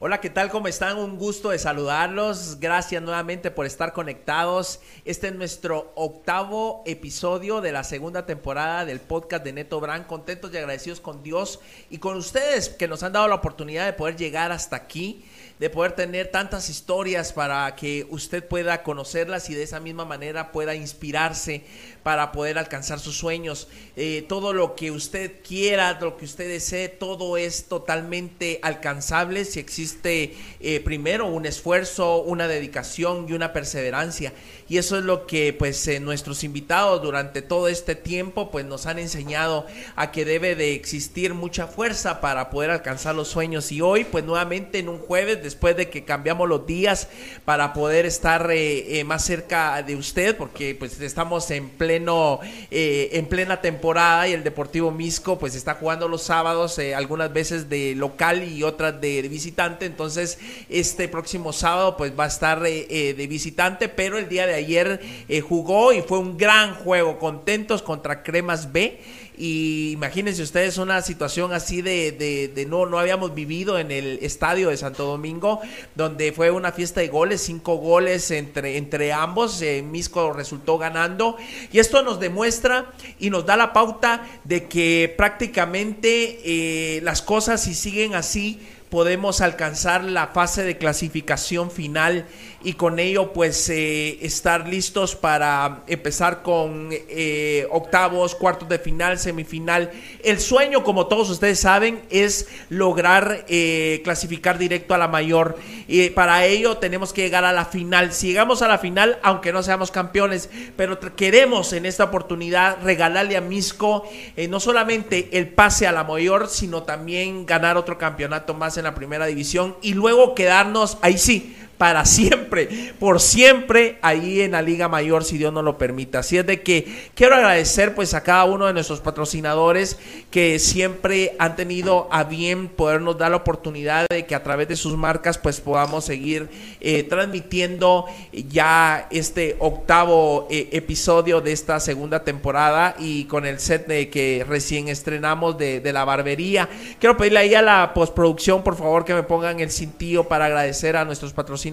Hola, ¿qué tal? ¿Cómo están? Un gusto de saludarlos. Gracias nuevamente por estar conectados. Este es nuestro octavo episodio de la segunda temporada del podcast de Neto Brand. Contentos y agradecidos con Dios y con ustedes que nos han dado la oportunidad de poder llegar hasta aquí de poder tener tantas historias para que usted pueda conocerlas y de esa misma manera pueda inspirarse para poder alcanzar sus sueños. Eh, todo lo que usted quiera, lo que usted desee, todo es totalmente alcanzable si existe eh, primero un esfuerzo, una dedicación y una perseverancia. Y eso es lo que pues eh, nuestros invitados durante todo este tiempo pues nos han enseñado a que debe de existir mucha fuerza para poder alcanzar los sueños. Y hoy pues nuevamente en un jueves después de que cambiamos los días para poder estar más cerca de usted, porque pues estamos en pleno, eh, en plena temporada y el Deportivo Misco pues está jugando los sábados, algunas veces de local y otras de, visitante, entonces este próximo sábado pues va a estar de visitante, pero el día de ayer jugó y fue un gran juego, contentos contra Cremas B y imagínense ustedes una situación así de, de, no, no habíamos vivido en el estadio de Santo Domingo, donde fue una fiesta de goles, cinco goles entre, entre ambos. Eh, Misco resultó ganando. Y esto nos demuestra y nos da la pauta de que prácticamente eh, las cosas si siguen así podemos alcanzar la fase de clasificación final y con ello pues eh, estar listos para empezar con eh, octavos, cuartos de final, semifinal. El sueño, como todos ustedes saben, es lograr eh, clasificar directo a la mayor. Y para ello tenemos que llegar a la final. Si llegamos a la final, aunque no seamos campeones, pero queremos en esta oportunidad regalarle a Misco no solamente el pase a la mayor, sino también ganar otro campeonato más en la primera división y luego quedarnos ahí sí para siempre, por siempre ahí en la Liga Mayor, si Dios nos lo permita. Así es de que quiero agradecer pues a cada uno de nuestros patrocinadores que siempre han tenido a bien podernos dar la oportunidad de que a través de sus marcas pues podamos seguir eh, transmitiendo ya este octavo eh, episodio de esta segunda temporada y con el set de que recién estrenamos de, de la barbería. Quiero pedirle ahí a la postproducción por favor que me pongan el cintillo para agradecer a nuestros patrocinadores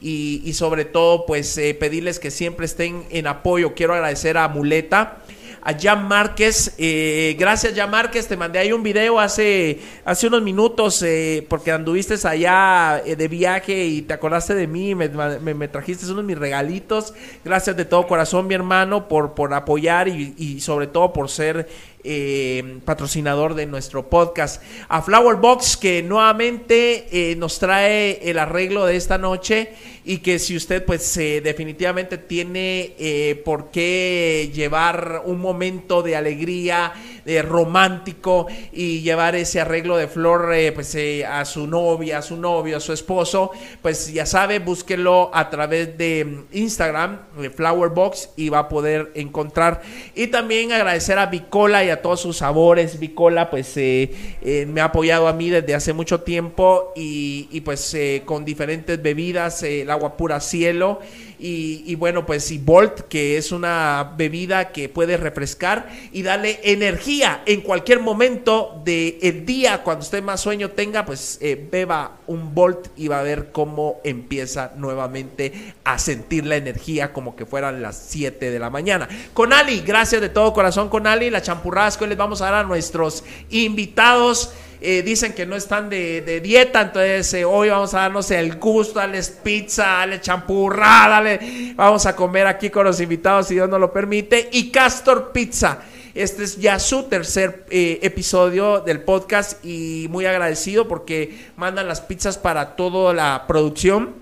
y, sobre todo pues eh, pedirles que siempre estén en apoyo. Quiero agradecer a Muleta a Jan Márquez. Eh, gracias, Jan Márquez. Te mandé ahí un video hace, hace unos minutos eh, porque anduviste allá de viaje y te acordaste de mí. Me, me, trajiste unos mis regalitos. Gracias de todo corazón, mi hermano, por, por apoyar y, y sobre todo por ser eh, patrocinador de nuestro podcast. A Flower Box que nuevamente eh, nos trae el arreglo de esta noche y que si usted pues eh, definitivamente tiene eh, por qué llevar un momento de alegría, de romántico y llevar ese arreglo de flor eh, pues a su novia, a su novio, a su esposo, pues ya sabe, búsquelo a través de Instagram, de Flowerbox y va a poder encontrar. Y también agradecer a Bicola y a todos sus sabores. Bicola pues me ha apoyado a mí desde hace mucho tiempo y, y pues con diferentes bebidas, agua pura cielo y, bueno, pues y Volt, que es una bebida que puede refrescar y darle energía en cualquier momento del día, cuando usted más sueño tenga, pues eh, beba un Volt y va a ver cómo empieza nuevamente a sentir la energía como que fueran las 7 de la mañana. Con Ali, gracias de todo corazón con Ali, las champurradas que hoy les vamos a dar a nuestros invitados. Eh, dicen que no están de, dieta, entonces eh, hoy vamos a darnos el gusto, darles pizza, darle champurra, dale, vamos a comer aquí con los invitados si Dios nos lo permite. Y Castor Pizza. Este es ya su tercer eh, episodio del podcast y muy agradecido porque mandan las pizzas para toda la producción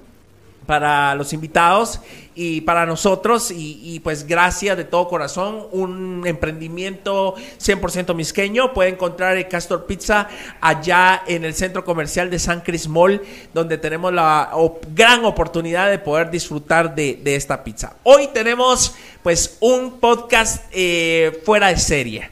para los invitados y para nosotros y, pues gracias de todo corazón un emprendimiento 100% misqueño. Puede encontrar el Castor Pizza allá en el centro comercial de San Cris Mall donde tenemos la gran oportunidad de poder disfrutar de, esta pizza. Hoy tenemos pues un podcast eh, fuera de serie.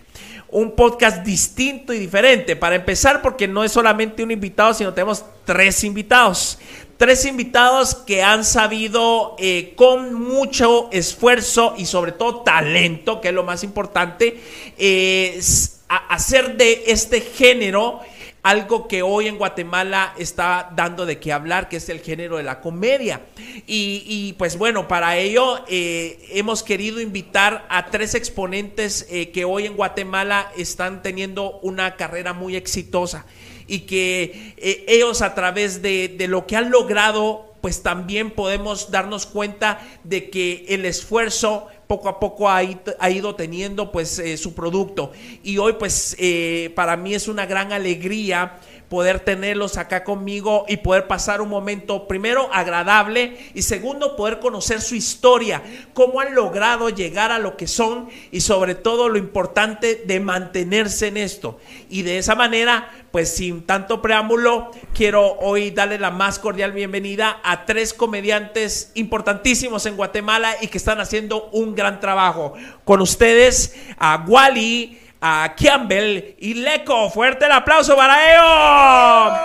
Un podcast distinto y diferente. Para empezar, porque no es solamente un invitado, sino tenemos tres invitados tres invitados que han sabido eh, con mucho esfuerzo y sobre todo talento, que es lo más importante, eh, hacer de este género algo que hoy en Guatemala está dando de qué hablar, que es el género de la comedia. Y, pues bueno, para ello eh, hemos querido invitar a tres exponentes que hoy en Guatemala están teniendo una carrera muy exitosa y que eh, ellos a través de, de lo que han logrado pues también podemos darnos cuenta de que el esfuerzo poco a poco ha, ido teniendo pues eh, su producto. Y hoy pues eh, para mí es una gran alegría poder tenerlos acá conmigo y poder pasar un momento, primero, agradable y segundo, poder conocer su historia, cómo han logrado llegar a lo que son y sobre todo lo importante de mantenerse en esto. Y de esa manera, pues sin tanto preámbulo, quiero hoy darle la más cordial bienvenida a tres comediantes importantísimos en Guatemala y que están haciendo un gran trabajo. Con ustedes, a Wally a Campbell y Leco. Fuerte el aplauso para ellos.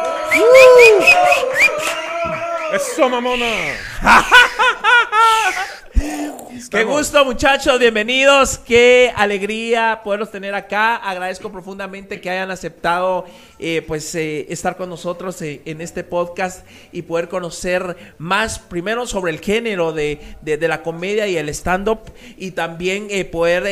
Eso, mamona. Qué gusto, muchachos. Bienvenidos. Qué alegría poderlos tener acá. Agradezco profundamente que hayan aceptado eh, pues eh, estar con nosotros eh, en este podcast y poder conocer más primero sobre el género de, la comedia y el stand-up y también poder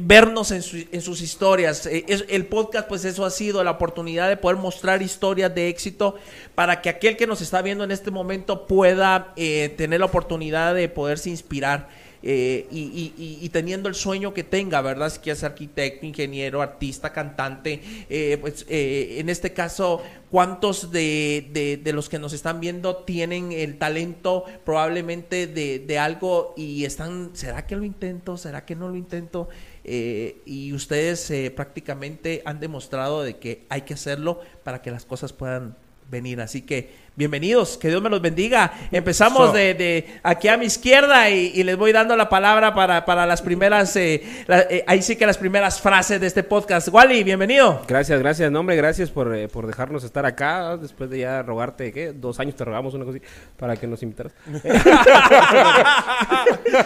vernos en, en, sus historias. el podcast pues eso ha sido la oportunidad de poder mostrar historias de éxito para que aquel que nos está viendo en este momento pueda tener la oportunidad de poderse inspirar. Eh, y, teniendo el sueño que tenga, ¿verdad? Si quieres arquitecto, ingeniero, artista, cantante, eh, pues eh, en este caso, ¿cuántos de, los que nos están viendo tienen el talento probablemente de, algo y están, ¿será que lo intento? ¿Será que no lo intento? y ustedes prácticamente han demostrado de que hay que hacerlo para que las cosas puedan venir. Así que bienvenidos, que Dios me los bendiga. Empezamos de, aquí a mi izquierda y, les voy dando la palabra para, las primeras, eh, eh, ahí sí que las primeras frases de este podcast. Wally, bienvenido. Gracias, gracias, nombre, gracias por, eh, por dejarnos estar acá después de ya rogarte, ¿qué? Dos años te rogamos una cosa así para que nos invitaras.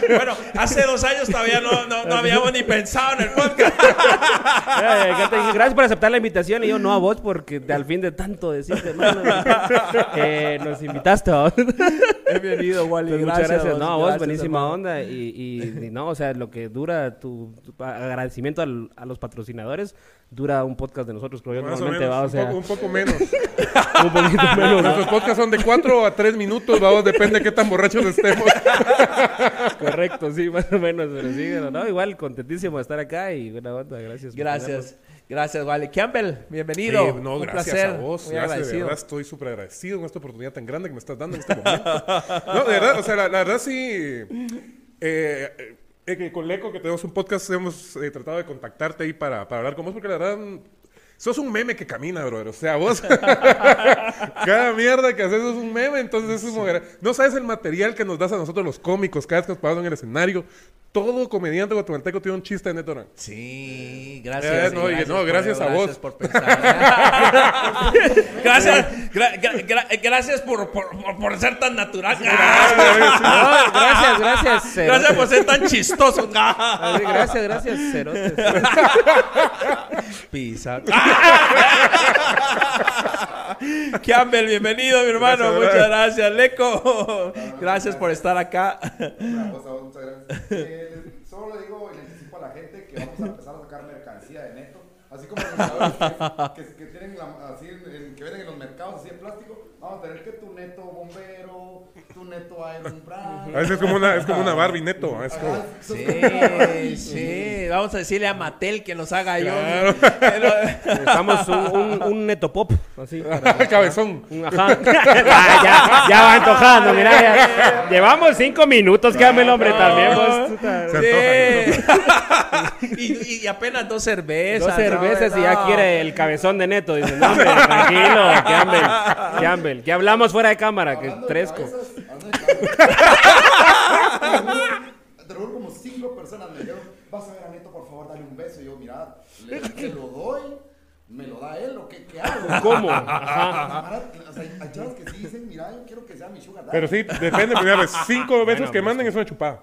bueno, hace dos años todavía no, no, habíamos ni pensado en el podcast. gracias por aceptar la invitación y yo no a vos porque al fin de tanto decirte, eh, nos invitaste Bienvenido, Wally. Pues muchas gracias. No, vos, buenísima onda. Y, no, o sea, lo que dura tu, agradecimiento a los patrocinadores dura un podcast de nosotros, creo yo. Normalmente va, o sea... un, poco, menos. un poquito menos. Nuestros podcasts son de 4 a 3 minutos, vamos, depende de qué tan borrachos estemos. Correcto, sí, más o menos. Pero sí, no, igual, contentísimo de estar acá y buena onda, gracias. Gracias. Gracias, Vale. Campbell, bienvenido. no, gracias a vos. Gracias, de verdad estoy súper agradecido con esta oportunidad tan grande que me estás dando en este momento. no, de verdad, o sea, la, verdad sí. Eh, eh, con Leco, que tenemos un podcast, hemos eh, tratado de contactarte ahí para, para hablar con vos, porque la verdad sos un meme que camina, brother. O sea, vos. cada mierda que haces es un meme. Entonces, es como. No sabes el material que nos das a nosotros los cómicos cada vez que nos paramos en el escenario todo comediante guatemalteco tiene un chiste de Neto Sí, gracias. Eh, no, gracias, no, gracias a vos. Por pensar, gracias, gracias por, por, por, ser tan natural. gracias, gracias. Gracias por ser tan chistoso. gracias, gracias, cerotes. Pisa. Campbell, bienvenido, mi hermano. Muchas gracias, Leco. Gracias por estar acá. Muchas gracias solo le digo y le anticipo a la gente que vamos a empezar a sacar mercancía de neto. Así como los que, que, que, tienen así, que venden en los mercados así de plástico, vamos a tener que tu neto bombero, tu neto Iron Brand. A veces es como una, es como una Barbie neto. Es como... Sí, sí. Vamos a decirle a Mattel que nos haga yo. Estamos un, un, neto pop. Así, Cabezón. Ajá. ya, ya, va antojando, mira. llevamos cinco minutos, quédame el hombre también. Pues, sí. y, y, apenas dos cervezas. Dos cervezas veces y ya quiere el cabezón de neto. Dice, no, hombre, tranquilo, Campbell, Campbell. Que hablamos fuera de cámara, que fresco. Te lo como cinco personas me dijeron, vas a ver a Neto, por favor, dale un beso. Y yo, mira, le, lo doy, me lo da él, ¿o qué, qué hago? ¿Cómo? Ajá. O sea, hay chavos que sí dicen, mira, yo quiero que sea mi sugar daddy. Pero sí, depende, mira, cinco besos que manden es una chupada.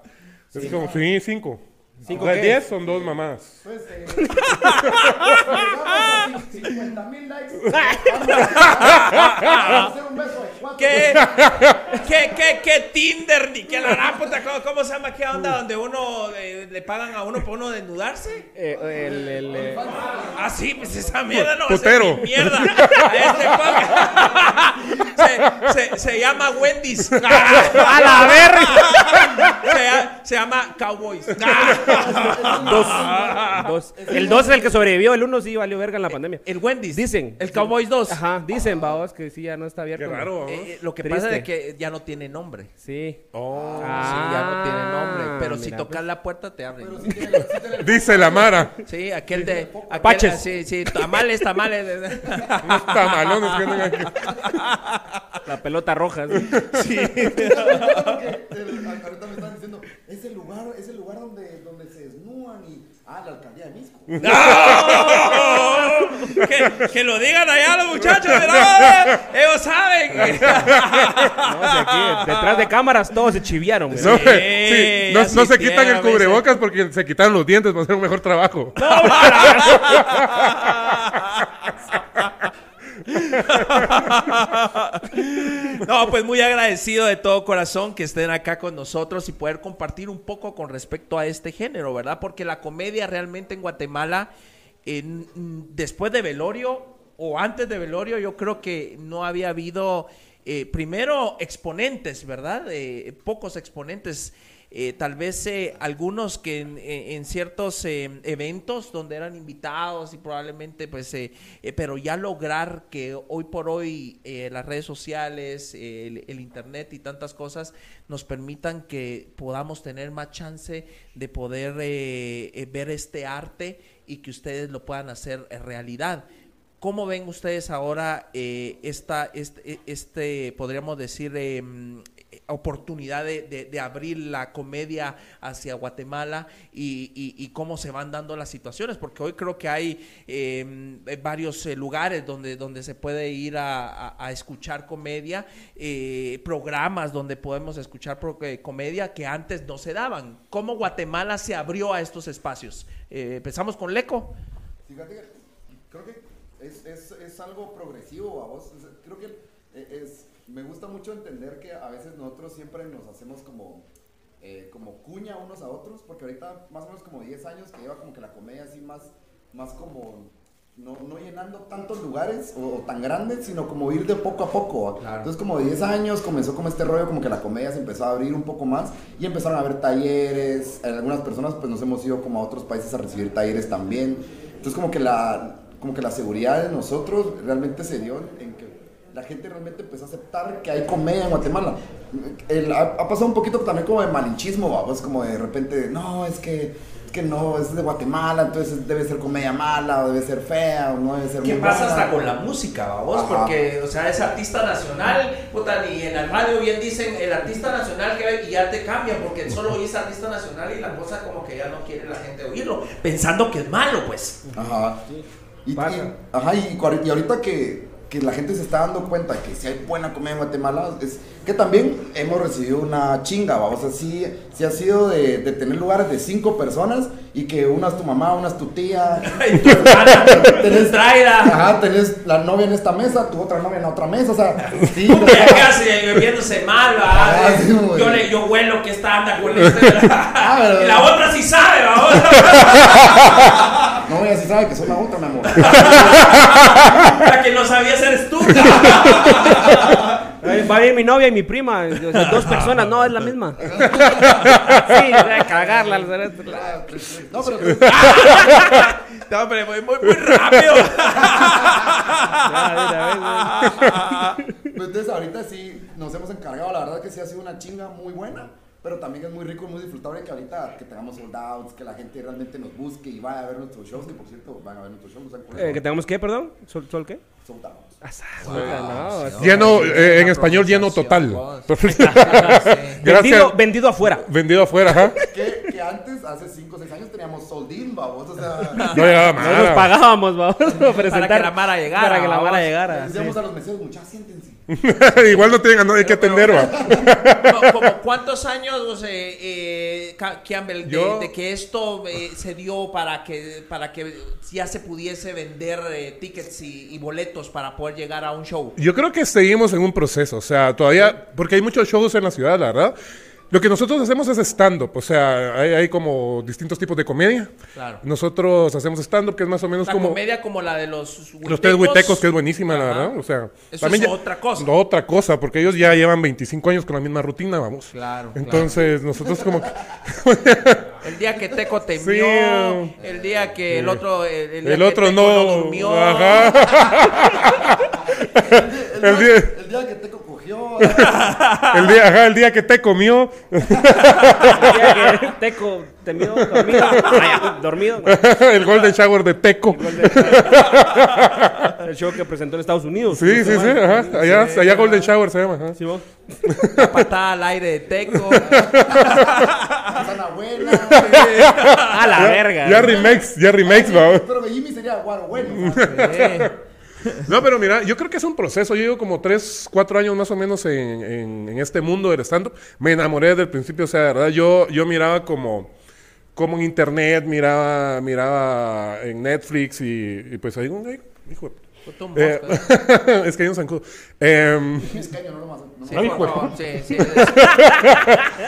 Es como, sí, cinco. ¿Cinco de 10 son dos mamás. Pues, eh, 50 mil likes. ¿Qué, qué, qué, qué Tinder ni qué la puta? ¿Cómo, ¿Cómo, se llama qué onda donde uno eh, le pagan a uno por uno desnudarse? Eh, el, el, eh. Ah, sí, pues esa mierda no. Putero. Es mierda. Este se, se, llama Wendy's. a la verga. Se, se, llama Cowboys. Dos, El 2 es el que sobrevivió, el 1 sí valió verga en la pandemia. El Wendy's. Dicen. El Cowboys 2. Ajá, dicen, vaos, que sí, ya no está abierto. Qué raro. Eh, lo que pasa es que ya no tiene nombre. Sí. Oh. sí, ya no tiene nombre. Ah, Pero si tocas pues. la puerta, te abren. Dice la Mara. Sí, aquel de. Paches. Sí, sí, tamales, tamales. Unos tamalones que andan aquí. La pelota roja. Sí. ahorita me están diciendo, es el lugar, es el lugar donde, donde se desnudan y Ah, la alcaldía de Misco. que, que, lo digan allá los muchachos, ¿verdad? Ellos saben. no, aquí, detrás de cámaras todos se chiviaron. No, sí, no, no se quitan el cubrebocas porque se quitaron los dientes para hacer un mejor trabajo. No, no, pues muy agradecido de todo corazón que estén acá con nosotros y poder compartir un poco con respecto a este género, ¿verdad? Porque la comedia realmente en Guatemala, después de Velorio o antes de Velorio, yo creo que no había habido, eh, primero, exponentes, ¿verdad? Eh, pocos exponentes eh, tal vez eh, algunos que en, eh, ciertos eventos donde eran invitados y probablemente pues, pero ya lograr que hoy por hoy las redes sociales, el, el, internet y tantas cosas nos permitan que podamos tener más chance de poder ver este arte y que ustedes lo puedan hacer realidad. ¿Cómo ven ustedes ahora esta, este, este, podríamos decir, em, oportunidad de, abrir la comedia hacia Guatemala y, cómo se van dando las situaciones, porque hoy creo que hay em, varios eh, lugares donde, donde se puede ir a, escuchar comedia, eh, programas donde podemos escuchar eh, comedia que antes no se daban. ¿Cómo Guatemala se abrió a estos espacios? empezamos con Leco. Fíjate, creo que es, es, es algo progresivo, a vos. Creo que es me gusta mucho entender que a veces nosotros siempre nos hacemos como, eh, como cuña unos a otros, porque ahorita más o menos como 10 años que lleva como que la comedia así más, más como no, no, llenando tantos lugares o, tan grandes, sino como ir de poco a poco. Entonces como 10 años comenzó como este rollo, como que la comedia se empezó a abrir un poco más y empezaron a haber talleres. Algunas personas pues nos hemos ido como a otros países a recibir talleres también. Entonces como que la, como que la seguridad de nosotros realmente se dio en que la gente realmente empezó a aceptar que hay comedia en Guatemala. ha, pasado un poquito también como de malinchismo, vamos, como de repente, no, es que, es que no, es de Guatemala, entonces debe ser comedia mala, o debe ser fea, o no debe ser ¿Qué pasa hasta con la música, vamos? Porque, o sea, es artista nacional, puta, ni en la radio bien dicen el artista nacional que y ya te cambian, porque solo es artista nacional y la cosa como que ya no quiere la gente oírlo, pensando que es malo, pues. Ajá. Y, ajá, y, y ahorita que que la gente se está dando cuenta que si hay buena comida en Guatemala, es que también hemos recibido una chinga, o sea, sí, sí ha sido de, de, tener lugares de cinco personas y que una es tu mamá, una es tu tía, tu hermana, tenés, ajá, tenés la novia en esta mesa, tu otra novia en la otra mesa, o sea, sí, Tú casi viéndose mal, ah, yo, le, yo huelo que esta anda con este, ah, y la otra sí sabe, otra. No, ella sí sabe que soy la otra, mi amor. la que no sabía ser tú. Va a ir mi novia y mi prima, dos personas, no, es la misma. sí, a cagarla. No, pero... no, pero muy, muy, muy rápido. pues entonces ahorita sí nos hemos encargado, la verdad que sí ha sido una chinga muy buena. Pero también es muy rico y muy disfrutable que ahorita que tengamos soldados, que la gente realmente nos busque y vaya a ver nuestros shows. Y por cierto, van a ver nuestros shows. Eh, ¿Que tengamos qué, perdón? ¿Sol, sol qué? Soldados. lleno, en español lleno total. vendido, vendido afuera. Vendido afuera, ajá. Que, que, antes, hace 5 o 6 años, teníamos soldín, babos. O sea, no llegaba más. No nos pagábamos, babos. Para que la Mara llegara. Para que la Mara llegara. Decíamos a los meseros, muchachos, siéntense. Igual no tienen a nadie que atender, va. como cuántos años, eh, Campbell, de, que esto se dio para que, para que ya se pudiese vender tickets y, boletos para poder llegar a un show? Yo creo que seguimos en un proceso, o sea, todavía, porque hay muchos shows en la ciudad, la verdad. Lo que nosotros hacemos es stand-up, o sea, hay, como distintos tipos de comedia. Claro. Nosotros hacemos stand-up, que es más o menos la como... comedia como la de los Los tres huitecos, que es buenísima, la verdad. O sea, Eso es otra cosa. Otra cosa, porque ellos ya llevan 25 años con la misma rutina, vamos. Claro. Entonces, nosotros como el día que Teco te sí, el día que el otro... El, el otro no... no durmió. Ajá. el, día, el día que Teco el, día, ajá, el día que te comió. el día que Teco te dormido. dormido. el Golden Shower de Teco. El, show que presentó en Estados Unidos. Sí, sí, sí. Ajá. Allá, allá Golden Shower se llama. Ajá. Sí, vos. La patada al aire de Teco. Buena. A la verga. Ya remakes, ya remakes, Pero Jimmy sería guaro bueno. No, pero mira, yo creo que es un proceso. Yo llevo como 3, 4 años más o menos en, este mundo del stand-up. Me enamoré desde el principio, o sea, de verdad, yo, yo miraba como, como en internet, miraba, miraba en Netflix y, pues ahí, hijo eh, es que hay un zancudo. Eh, es caño, no lo más. Sí, sí, sí,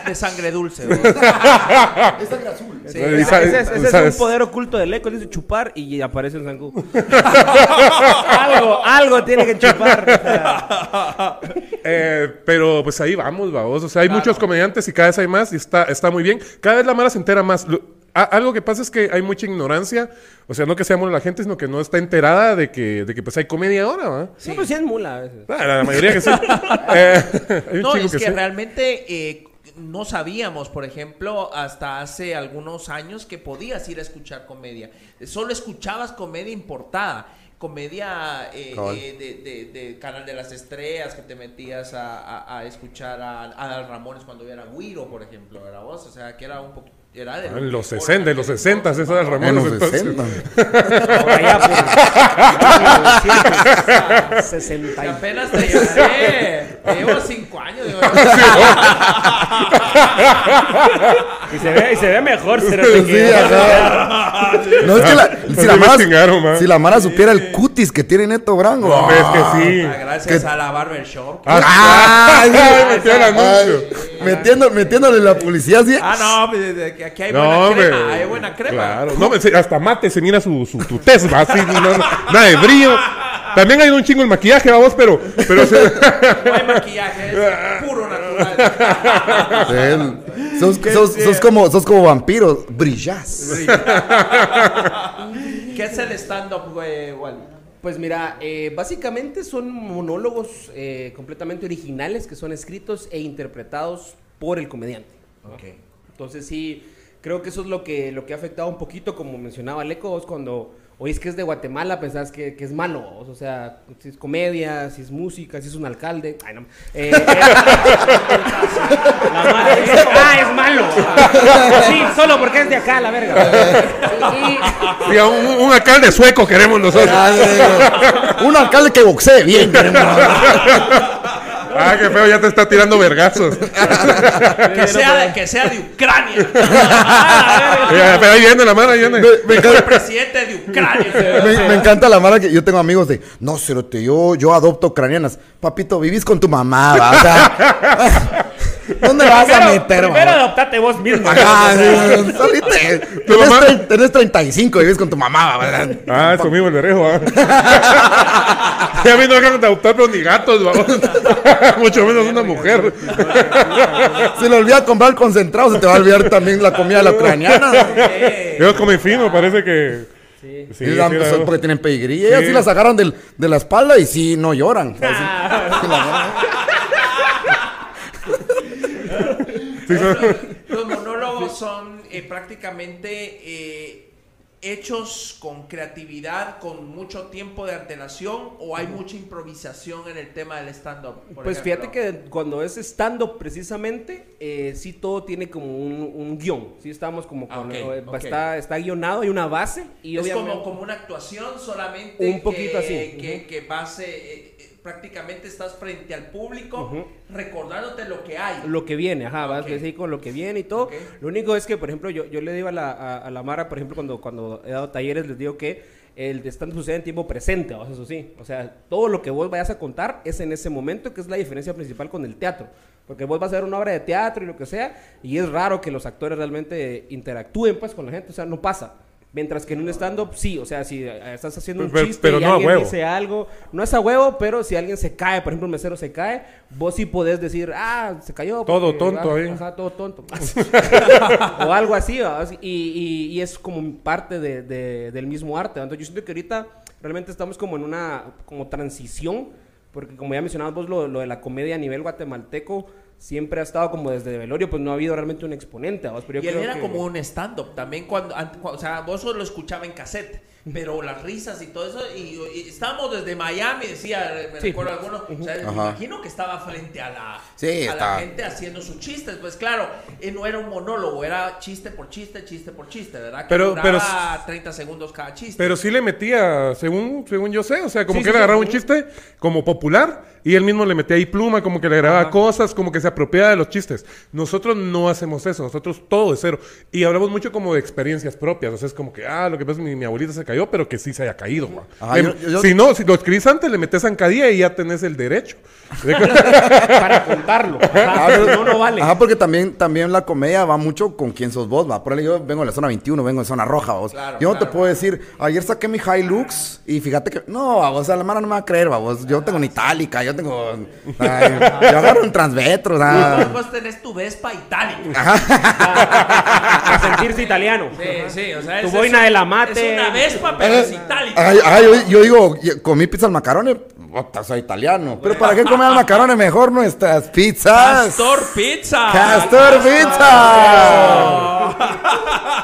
de sangre dulce. es sangre azul. ese, es, un poder oculto del eco. Dice chupar y aparece un zancudo. algo, algo tiene que chupar. eh, pero pues ahí vamos, vamos. O sea, hay muchos comediantes y cada vez hay más y está, está muy bien. Cada vez la mala se entera más algo que pasa es que hay mucha ignorancia, o sea, no que seamos la gente, sino que no está enterada de que, de que pues hay comedia ahora. Sí, pues sí es mula a veces. Ah, la mayoría que sí. Eh, no, es que, realmente eh, no sabíamos, por ejemplo, hasta hace algunos años que podías ir a escuchar comedia. Solo escuchabas comedia importada comedia eh, de, de, Canal de las Estrellas, que te metías a, escuchar a, Adal Ramones cuando era Guiro, por ejemplo, era vos, o sea, que era un poquito era de ah, en los 60, en los 60, eso era Ramón. En los 60. Allá 60 y apenas te llevé. Te llevo 5 años. y, se ve, y se ve mejor. Se no, es que la, si, la Mara, si la Mara supiera el cutis que tiene Neto Branco. No, es que sí. Ah, gracias a la Barbershop. Ah, metiéndole la publicidad así. Ah, no, pues, aquí hay buena crema, hay buena crema. Claro, no, hasta mate se mira su, su, así, nada de brillo. También hay un chingo el maquillaje, vamos, pero... pero se... No hay maquillaje, es puro natural. Sos, sos, sos, como, sos como vampiros, brillás. ¿Qué es el stand-up, güey, Pues mira, eh, básicamente son monólogos eh, completamente originales que son escritos e interpretados por el comediante. Okay. Entonces sí, creo que eso es lo que, lo que ha afectado un poquito, como mencionaba Leco, es cuando es que es de Guatemala, pensás que, que, es malo, o sea, si es comedia, si es música, si es un alcalde. Ay, no. Eh, eh la madre ah, es malo. Sí, solo porque es de acá, la verga. Y, un, un, alcalde sueco queremos nosotros. Ah, un alcalde que boxee bien queremos. Ah, qué feo, ya te está tirando vergazos. que, sea de, que sea de Ucrania. Pero ahí viene la mano, ahí viene. Me, el presidente de Ucrania. Me, encanta la mano que yo tengo amigos de, no, cerote, yo, yo adopto ucranianas. Papito, vivís con tu mamá, ¿va? O sea, ¿Dónde vas a meter, Primero adoptate vos mismo. Ajá, sí, tenés, 35 y vives con tu mamá, ¿verdad? Ah, es conmigo el berrejo, ¿ah? A mí no me de adoptar, pero ni gatos, vamos. Mucho menos una mujer. Si le olvida comprar concentrado, se te va a olvidar también la comida de la ucraniana. Ellos comen fino, parece que... Sí. sí, sí porque tienen pedigrí. Y ellas sí las agarran del, de la espalda y sí no lloran. Los monólogos son eh, prácticamente eh, hechos con creatividad, con mucho tiempo de antelación o hay mucha improvisación en el tema del stand-up? Pues fíjate que cuando es stand-up precisamente, eh, sí todo tiene como un, guion, sí estamos como con, ah, Está, está guionado, hay una base y es como, como una actuación solamente un poquito que, así. que, que base prácticamente estás frente al público recordándote lo que hay. Lo que viene, ajá, vas a decir con lo que viene y todo. Lo único es que, por ejemplo, yo, yo le digo a la, a, la Mara, por ejemplo, cuando, cuando he dado talleres, les digo que el stand sucede en tiempo presente, eso sí. O sea, todo lo que vos vayas a contar es en ese momento, que es la diferencia principal con el teatro. Porque vos vas a ver una obra de teatro y lo que sea, y es raro que los actores realmente interactúen pues con la gente, o sea, no pasa. Mientras que en un stand-up, sí, o sea, si eh, estás haciendo un chiste y alguien dice algo, no es a huevo, pero si alguien se cae, por ejemplo, un mesero se cae, vos sí podés decir, ah, se cayó. Todo tonto ahí. todo tonto. o algo así, y, y, es como parte de, del mismo arte. Entonces yo siento que ahorita realmente estamos como en una como transición, porque como ya mencionabas vos, lo, lo de la comedia a nivel guatemalteco, siempre ha estado como desde Velorio, pues no ha habido realmente un exponente. y él era como un stand-up también, cuando, o sea, vos solo lo escuchaba en cassette, pero las risas y todo eso, y, estábamos desde Miami, decía, me recuerdo alguno, o sea, me imagino que estaba frente a la, a la gente haciendo sus chistes, pues claro, eh, no era un monólogo, era chiste por chiste, chiste por chiste, ¿verdad? Que pero, duraba pero, 30 segundos cada chiste. Pero sí le metía, según, según yo sé, o sea, como que él agarraba un chiste como popular y él mismo le metía ahí pluma, como que le grababa cosas, como que se apropiaba de los chistes. Nosotros no hacemos eso, nosotros todo de cero. Y hablamos mucho como de experiencias propias. O sea, es como que, ah, lo que pasa es que mi, abuelita se cayó, pero que sí se haya caído. Em, si no, si lo escribís antes, le metes zancadilla y ya tenés el derecho. Para contarlo. no, no vale. Ajá, porque también, también la comedia va mucho con quién sos vos, va. Por ejemplo, yo vengo de la zona 21, vengo de zona roja, vos. yo no te puedo decir, ayer saqué mi Hilux y fíjate que, no, o sea, la mano no me va a creer, vos. Yo tengo una itálica, yo tengo, yo agarro un transvetro, Vos tenés tu Vespa itálica. Para sentirse italiano. Sí, sí, o sea, tu boina de la mate. Es una Vespa, pero es itálica. Ay, yo, yo, digo, comí pizza al macarone, soy italiano. Pero ¿para qué comer macarrones mejor nuestras pizzas? Castor Pizza. Castor Pizza.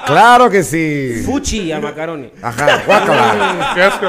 claro que sí. Fuchi a macaroni. Ajá, guácala. Qué asco,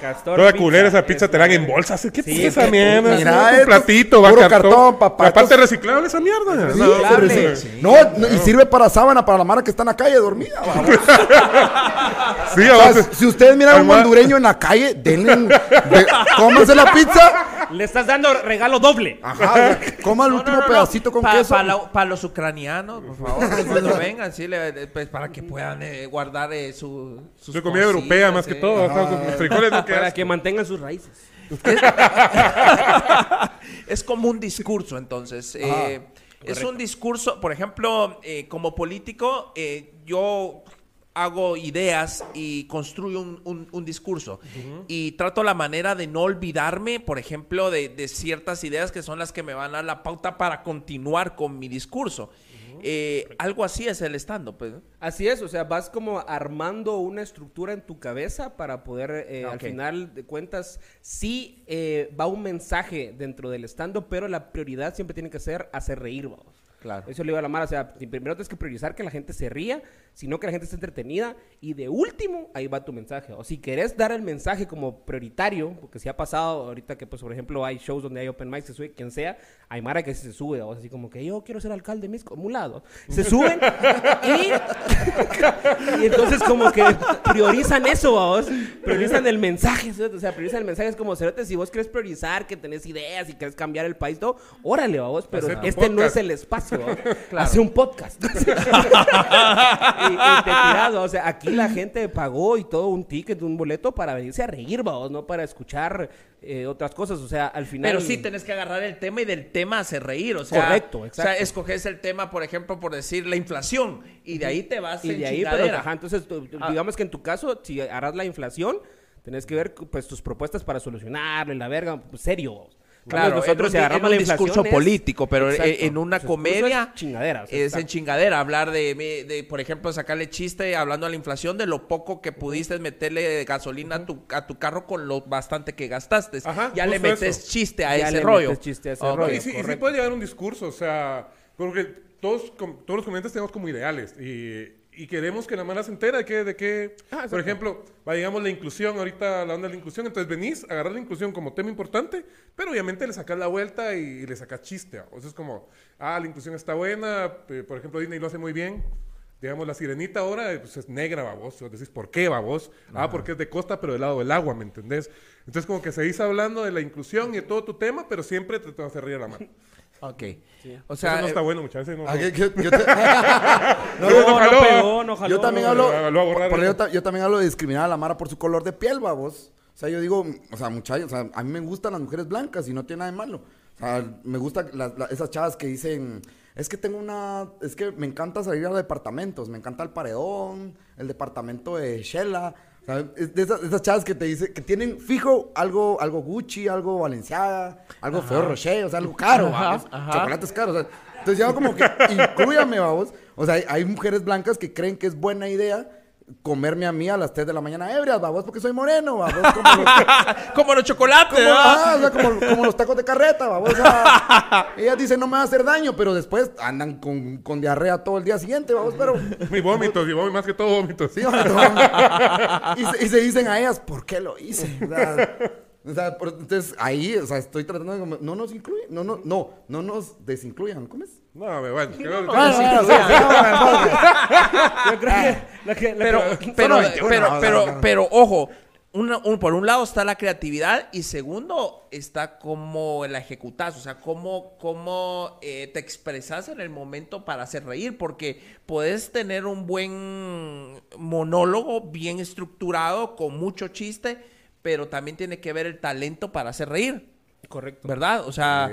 Castor Toda culera esa pizza te la dan en bolsas. ¿Qué sí, esa mierda? Mira, un platito, va cartón. cartón papá. Aparte reciclable esa mierda. Sí, sí. No, y sirve para sábana para la mara que está en la calle dormida. sí, o sea, si ustedes miran a un hondureño en la calle, denle un, cómanse la pizza. Le estás dando regalo doble. Ajá, coma el último pedacito con queso. Para los ucranianos, por favor, cuando vengan, sí, pues, para que puedan eh, guardar eh, su, sus comida europea más que todo. frijoles para que mantengan sus raíces. es como un discurso, entonces. Eh, es un discurso, por ejemplo, como político, yo hago ideas y construyo un, discurso. Y trato la manera de no olvidarme, por ejemplo, de, ciertas ideas que son las que me van a dar la pauta para continuar con mi discurso. Eh, algo así es el estando, pues. Así es, o sea, vas como armando una estructura en tu cabeza para poder, eh, al final de cuentas, sí eh, va un mensaje dentro del estando, pero la prioridad siempre tiene que ser hacer reír, vamos. Claro. Eso le iba a la mala. O sea, primero tienes que priorizar que la gente se ría, sino que la gente esté entretenida. Y de último, ahí va tu mensaje. O si querés dar el mensaje como prioritario, porque si ha pasado ahorita que, pues, por ejemplo, hay shows donde hay open mic, se sube quien sea, hay Mara que se sube, o así como que yo quiero ser alcalde de Misco, un lado. Se suben y, y, entonces como que priorizan eso, vos. Priorizan el mensaje, o sea, priorizan el mensaje. Es como, si vos querés priorizar, que tenés ideas y querés cambiar el país, todo, órale, vos, pero este no es el espacio, Hace un podcast. y, te tirado, o sea, aquí la gente pagó y todo un ticket, un boleto para venirse a reír, vos, no para escuchar eh, otras cosas, o sea, al final... Pero sí tenés que agarrar el tema y del tema hacer reír, o sea... Correcto, exacto. O sea, escoges el tema, por ejemplo, por decir la inflación, y de ahí te vas y de ahí, pero, ajá, entonces, ah. digamos que en tu caso, si harás la inflación, tenés que ver, pues, tus propuestas para solucionarlo, en la verga, pues, serio, Claro, nosotros en, agarramos un discurso político, pero en una comedia es chingadera. es en chingadera hablar de, por ejemplo, sacarle chiste hablando de la inflación, de lo poco que pudiste meterle gasolina a, tu, a tu carro con lo bastante que gastaste. ya le metes chiste a ese rollo. chiste a ese rollo. Y sí, puede llevar un discurso, o sea, porque todos, todos los comediantes tenemos como ideales y y queremos que la mala se entera de que, de que ah, por ejemplo, va, digamos la inclusión, ahorita la onda de la inclusión, entonces venís, a agarrar la inclusión como tema importante, pero obviamente le sacas la vuelta y, le sacas chiste. O sea, es como, ah, la inclusión está buena, por ejemplo, Disney lo hace muy bien. digamos, la sirenita ahora pues, es negra, babos. Vos decís, ¿por qué, babos? Ah, porque es de costa, pero del lado del agua, ¿me entendés? Entonces, como que se dice hablando de la inclusión y de todo tu tema, pero siempre te, te vas a reír a la mano. Ok. O sea, Eso no está eh, bueno, muchas veces. No, ah, yo, no, no, no, Yo también hablo, yo, también hablo de discriminar a la Mara por su color de piel, babos. O sea, yo digo, o sea, muchachos, o sea, a mí me gustan las mujeres blancas y no tiene nada de malo. O sea, me gustan esas chavas que dicen, es que tengo una, es que me encanta salir a departamentos, me encanta el paredón, el departamento de Shella. O sea, de esas, esas, chavas que te dicen, que tienen fijo algo, algo Gucci, algo Valenciaga, algo Feo Rocher, o sea, algo caro, chocolates caros. O sea, entonces ya como que, incluyame, vamos. O sea, hay, hay mujeres blancas que creen que es buena idea comerme a mí a las 3 de la mañana ebrias, babos, porque soy moreno, babos. Como los, como los chocolates, como, ah, o sea, como, como, los tacos de carreta, babos. O sea, ellas dicen no me va a hacer daño, pero después andan con, con diarrea todo el día siguiente, babos, pero... Mi vómito, mi vómito, más que todo vómitos. Sí, y, se, y se dicen a ellas, ¿por qué lo hice? O sea, o sea, entonces ahí, o sea, estoy tratando de... No nos incluyen, no, no, no, no nos desincluyan, ¿cómo es? No, me bueno. No, Pero, pero, pero, pero, pero, ojo, por un lado está la creatividad y segundo está cómo la ejecutas, o sea, cómo, cómo eh, te expresas en el momento para hacer reír, porque puedes tener un buen monólogo bien estructurado, con mucho chiste, pero también tiene que ver el talento para hacer reír. Correcto. ¿Verdad? O sea,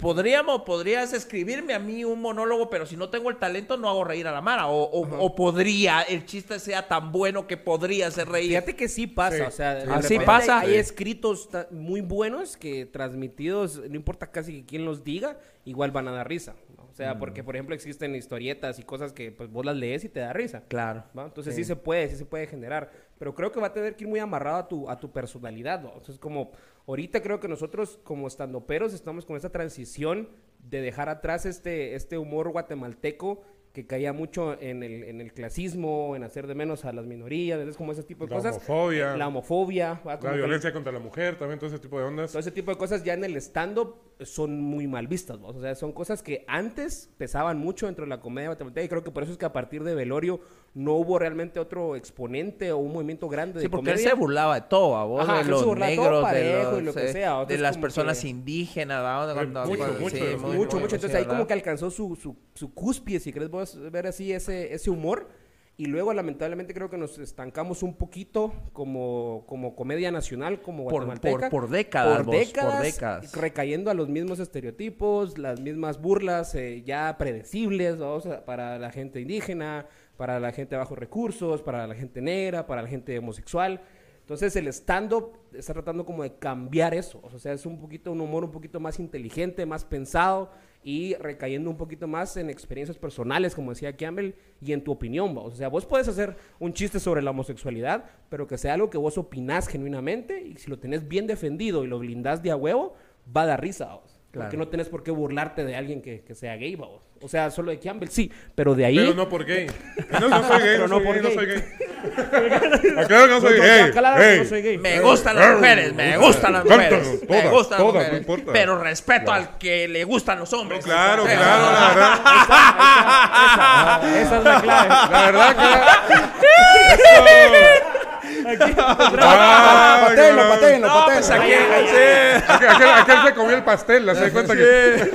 podríamos, podrías escribirme a mí un monólogo, pero si no tengo el talento no hago reír a la Mara. O, o, podría, el chiste sea tan bueno que podría hacer reír. Fíjate que sí pasa, o sea, así pasa. Hay escritos muy buenos que transmitidos, no importa casi quién los diga, igual van a dar risa. O sea, mm. porque por ejemplo existen historietas y cosas que pues vos las lees y te da risa. Claro. Entonces sí. se puede, sí se puede generar. Pero creo que va a tener que ir muy amarrado a tu, a tu personalidad. ¿no? Entonces como ahorita creo que nosotros como estandoperos estamos con esa transición de dejar atrás este, este humor guatemalteco que caía mucho en el, en el clasismo, en hacer de menos a las minorías, es como ese tipo de cosas. La homofobia. La homofobia. La violencia contra la mujer, también todo ese tipo de ondas. Todo ese tipo de cosas ya en el stand-up son muy mal vistas, o sea, son cosas que antes pesaban mucho dentro de la comedia y creo que por eso es que a partir de Velorio no hubo realmente otro exponente o un movimiento grande sí, porque él se burlaba de todo, a vos, de los negros, de, lo que sea. de las personas indígenas, mucho, mucho, mucho, Entonces ahí como que alcanzó su, su, su cúspide, si querés vos ver así ese, ese humor. Y luego, lamentablemente, creo que nos estancamos un poquito como, como comedia nacional, como guatemalteca. Por, por, décadas, por, décadas, recayendo a los mismos estereotipos, las mismas burlas eh, ya predecibles para la gente indígena, para la gente de bajos recursos, para la gente negra, para la gente homosexual. Entonces el stand-up está tratando como de cambiar eso. O sea, es un poquito un humor un poquito más inteligente, más pensado y recayendo un poquito más en experiencias personales, como decía Campbell, y en tu opinión, O sea, vos puedes hacer un chiste sobre la homosexualidad, pero que sea algo que vos opinás genuinamente y si lo tenés bien defendido y lo blindás de a huevo, va a dar risa, vos. Porque no tenés por qué burlarte de alguien que, que sea gay, vos. O sea, solo de Campbell, sí, pero de ahí... Pero no por gay. No, no soy gay, no, soy, gay, no soy gay. Aclaro que no soy gay. no soy gay. Me gustan las mujeres, me gustan las mujeres. me gustan las mujeres. Pero respeto al que le gustan los hombres. claro, claro, la verdad. Esa, esa, es la clave. La verdad que... Eso. Aquí, ah, patéenlo, patéenlo, no, pues aquí, aquel, aquel, se comió el pastel, ¿se cuenta que?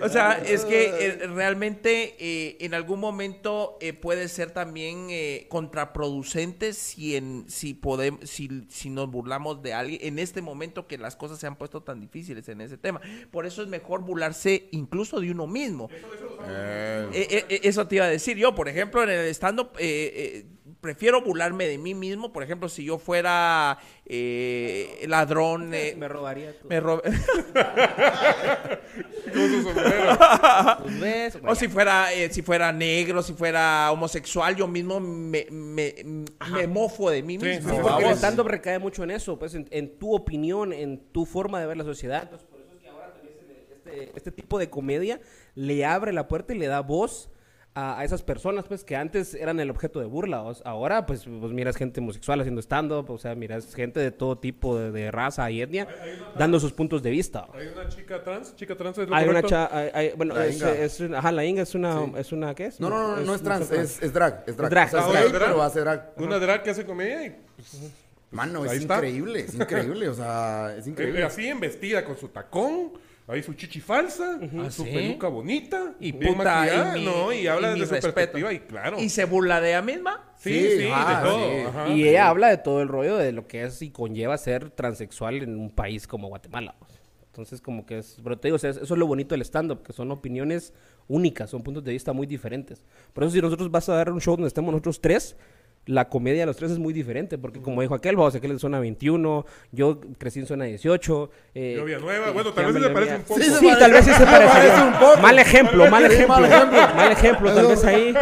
o sea, es que eh, realmente eh, en algún momento eh, puede ser también contraproducente si en si podemos si, si nos burlamos de alguien en este momento que las cosas se han puesto tan difíciles en ese tema. Por eso es mejor burlarse incluso de uno mismo. Eso, te iba a decir yo, por ejemplo, en el estando prefiero burlarme de mí mismo. Por ejemplo, si yo fuera eh, ladrón. Eh, me robaría Me o si fuera, eh, si fuera negro, si fuera homosexual, yo mismo me, me, me mofo de mí mismo. Sí, porque el stand recae mucho en eso, pues en, tu opinión, en tu forma de ver la sociedad. Entonces, por eso es que ahora también este, este tipo de comedia le abre la puerta y le da voz a, esas personas, pues, que antes eran el objeto de burla. ahora, pues, pues, miras gente homosexual haciendo stand-up, o sea, miras gente de todo tipo de, raza y etnia, dando sus puntos de vista. ¿Hay una chica trans? ¿Chica trans es lo Hay una cha bueno, la es, es, ajá, la Inga es una, es una, ¿qué es? No, no, no, no, es, trans, es, es, drag, es drag. Es drag, o sea, es drag, pero hace drag. Una drag que hace comedia y... Pues, Mano, es increíble, es increíble, o sea, es increíble. Así en vestida con su tacón, Ahí su chichi falsa, ah, su peluca bonita, y puta, y, no, y habla de su perspectiva y claro. ¿Y se burla de ella misma? Sí, sí, de todo. y ella habla de todo el rollo de lo que es y conlleva ser transexual en un país como Guatemala. Entonces, como que es, pero te digo, eso es lo bonito del stand-up, que son opiniones únicas, son puntos de vista muy diferentes. Por eso si nosotros vas a dar un show donde estemos nosotros tres, la comedia de los tres es muy diferente, porque como dijo aquel, vos, aquel es zona 21, yo crecí en zona 18. Eh, yo Nueva, bueno, tal vez se parece un poco. Sí, tal vez sí se parece, un poco. Mal ejemplo, mal ejemplo, mal ejemplo, tal vez ahí,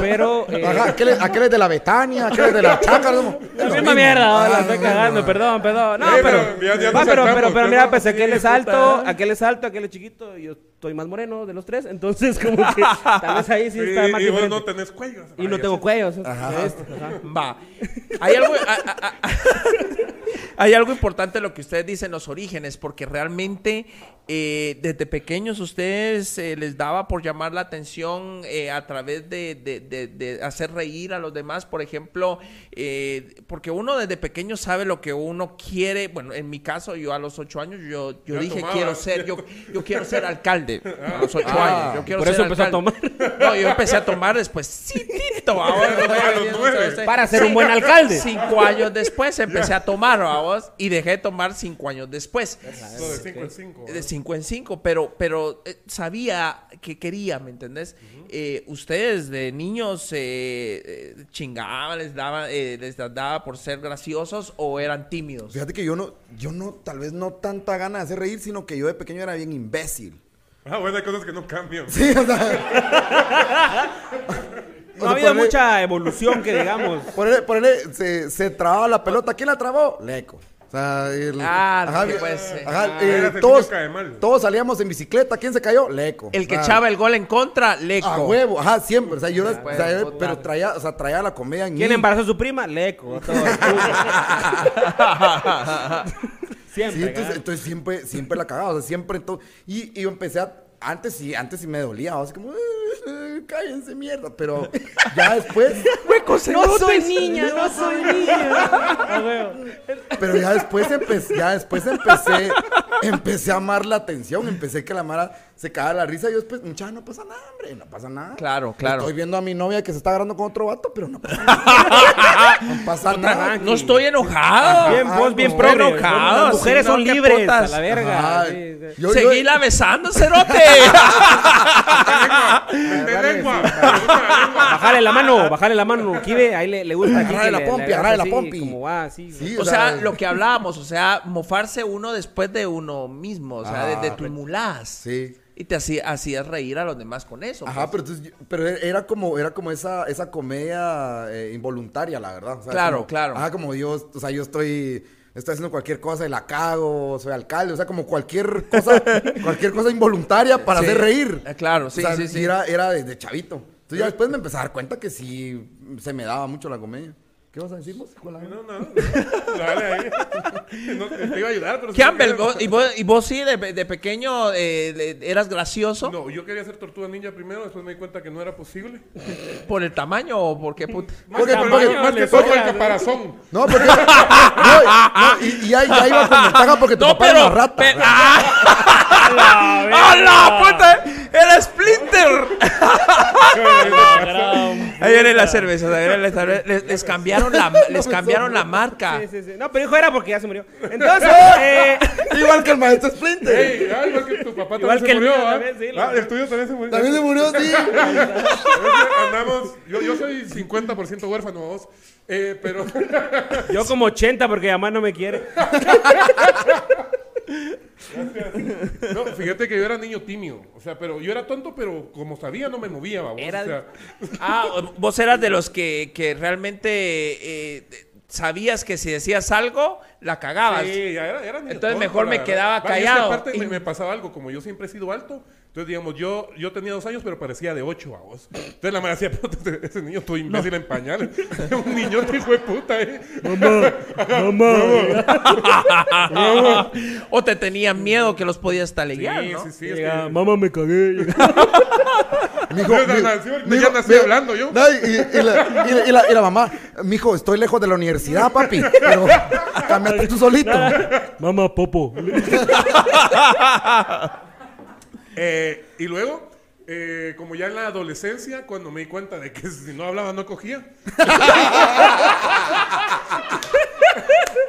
pero... Eh, aquel, aquel, es de la Betania, aquel es de la Chácara. La misma mierda, la estoy cagando, perdón, perdón. No, pero, pero, pero, pero, mira, pues aquel es alto, aquel es alto, aquel es chiquito, y yo estoy más moreno de los tres, entonces como que tal vez ahí sí está más Y vos no tenés cuello. Y no tengo cuello. Ajá. Va. Hay algo, hay algo importante lo que ustedes dicen, los orígenes, porque realmente eh, desde pequeños ustedes eh, les daba por llamar la atención eh, a través de, hacer reír a los demás, por ejemplo, porque uno desde pequeño sabe lo que uno quiere. Bueno, en mi caso, yo a los ocho años, yo, yo dije quiero ser, yo, yo quiero ser alcalde a los ocho ah. años. Yo quiero por eso empecé a tomar. No, yo empecé a tomar después, sí, tito, para ser un buen alcalde. Cinco años después empecé a tomar, y dejé de tomar cinco años después. de cinco en cinco. De cinco en cinco, pero, pero eh, sabía que quería, ¿me entendés? Eh, ustedes de niños eh, chingaban, les daba, les daba por ser graciosos o eran tímidos. Fíjate que yo no, yo no, tal vez no tanta gana de hacer reír, sino que yo de pequeño era bien imbécil. Ah, bueno, hay cosas que no cambian. Sí, o sea. No ha habido mucha evolución que digamos. Por él, por él se, se trababa la pelota. ¿Quién la trabó? Leco. O sea, el, ah, ajá, pues, ajá, eh, todos, todos salíamos en bicicleta. ¿Quién se cayó? Leco. El que echaba el gol en contra, Leco. A huevo, ajá, siempre. O sea, yo, o sea, pero traía, o sea, traía la comedia en ¿Quién embarazó a su prima? Leco. siempre. Sí, entonces, entonces, siempre, siempre la cagaba. O sea, siempre. todo y, y yo empecé a antes sí, antes sí me dolía, así como, cállense mierda, pero ya después... no soy niña, no soy niña. pero ya después empecé, ya después empecé, empecé a amar la atención, empecé que la Mara se caga la risa y yo después, muchacha, no pasa nada, hombre, no pasa nada. Claro, claro. Estoy viendo a mi novia que se está agarrando con otro vato, pero no pasa nada. no pasa nada. No estoy enojado. Bien, vos bien pro enojado. Las mujeres son libres, a la verga. Seguí la besando, cerote. Bájale la mano, bájale la mano, Kibe, ahí le, le gusta. Agarrale la pompi, agarrale la pompi. Como va, sí. o, sea, lo que hablábamos, o sea, mofarse uno después de uno mismo, o sea, desde tu mulás. Sí. Y te hacías reír a los demás con eso. Ajá, pues. pero, pero era como, era como esa, esa comedia eh, involuntaria, la verdad. claro, claro. Ajá, como yo, o sea, yo estoy estoy haciendo cualquier cosa y la cago, soy alcalde, o sea, como cualquier cosa, cualquier cosa involuntaria para hacer reír. Eh, claro, sí, sí, sí. Era, era de, chavito. Entonces ya después me empecé a dar cuenta que sí se me daba mucho la comedia. ¿Qué vas a decir vos? No, no, Dale ahí. No, te iba a ayudar, pero... Campbell, vos, y, vos, ¿y vos sí de, de pequeño eh, eras gracioso? No, yo quería ser tortuga ninja primero, después me di cuenta que no era posible. ¿Por el tamaño o por qué puta? Más, porque, tamaño, más que todo el caparazón. No, porque... no, no, y, y ahí, ahí iba con ventaja porque tu no, papá pero, era una rata. Pero, ¡Ah! ¡Hala, puta! ¡Era Splinter! ahí viene la cerveza, les, les cambiaron les cambiaron la marca. Sí, sí, sí. No, pero hijo era porque ya se murió. Entonces, eh... igual que el maestro Splinter. ah, igual que tu papá también se murió. También, sí, ah, el tuyo también se murió. También se murió, sí. Andamos, yo, yo soy 50% huérfano, vos. Eh, pero. yo como 80 porque mamá no me quiere. No, fíjate que yo era niño tímido. O sea, pero yo era tonto, pero como sabía, no me movía. Ah, vos eras de los que, que realmente eh, sabías que si decías algo, la cagabas. Sí, ya era, Entonces mejor me quedaba callado. aparte me, pasaba algo, como yo siempre he sido alto, Entonces, digamos, yo, yo tenía dos años, pero parecía de ocho a vos. Entonces la madre decía, ese niño todo imbécil en pañales. un niño hijo de puta, ¿eh? Mamá, mamá. o te tenían miedo que los podías taleguear, sí, ¿no? Sí, sí, es Mamá, me cagué. Mijo, mi, ya nací hablando yo. y, la, y, la, y, la, mamá, mijo, estoy lejos de la universidad, papi, pero tú solito. Mamá, popo. Eh, y luego, eh, como ya en la adolescencia, cuando me di cuenta de que si no hablaba no cogía.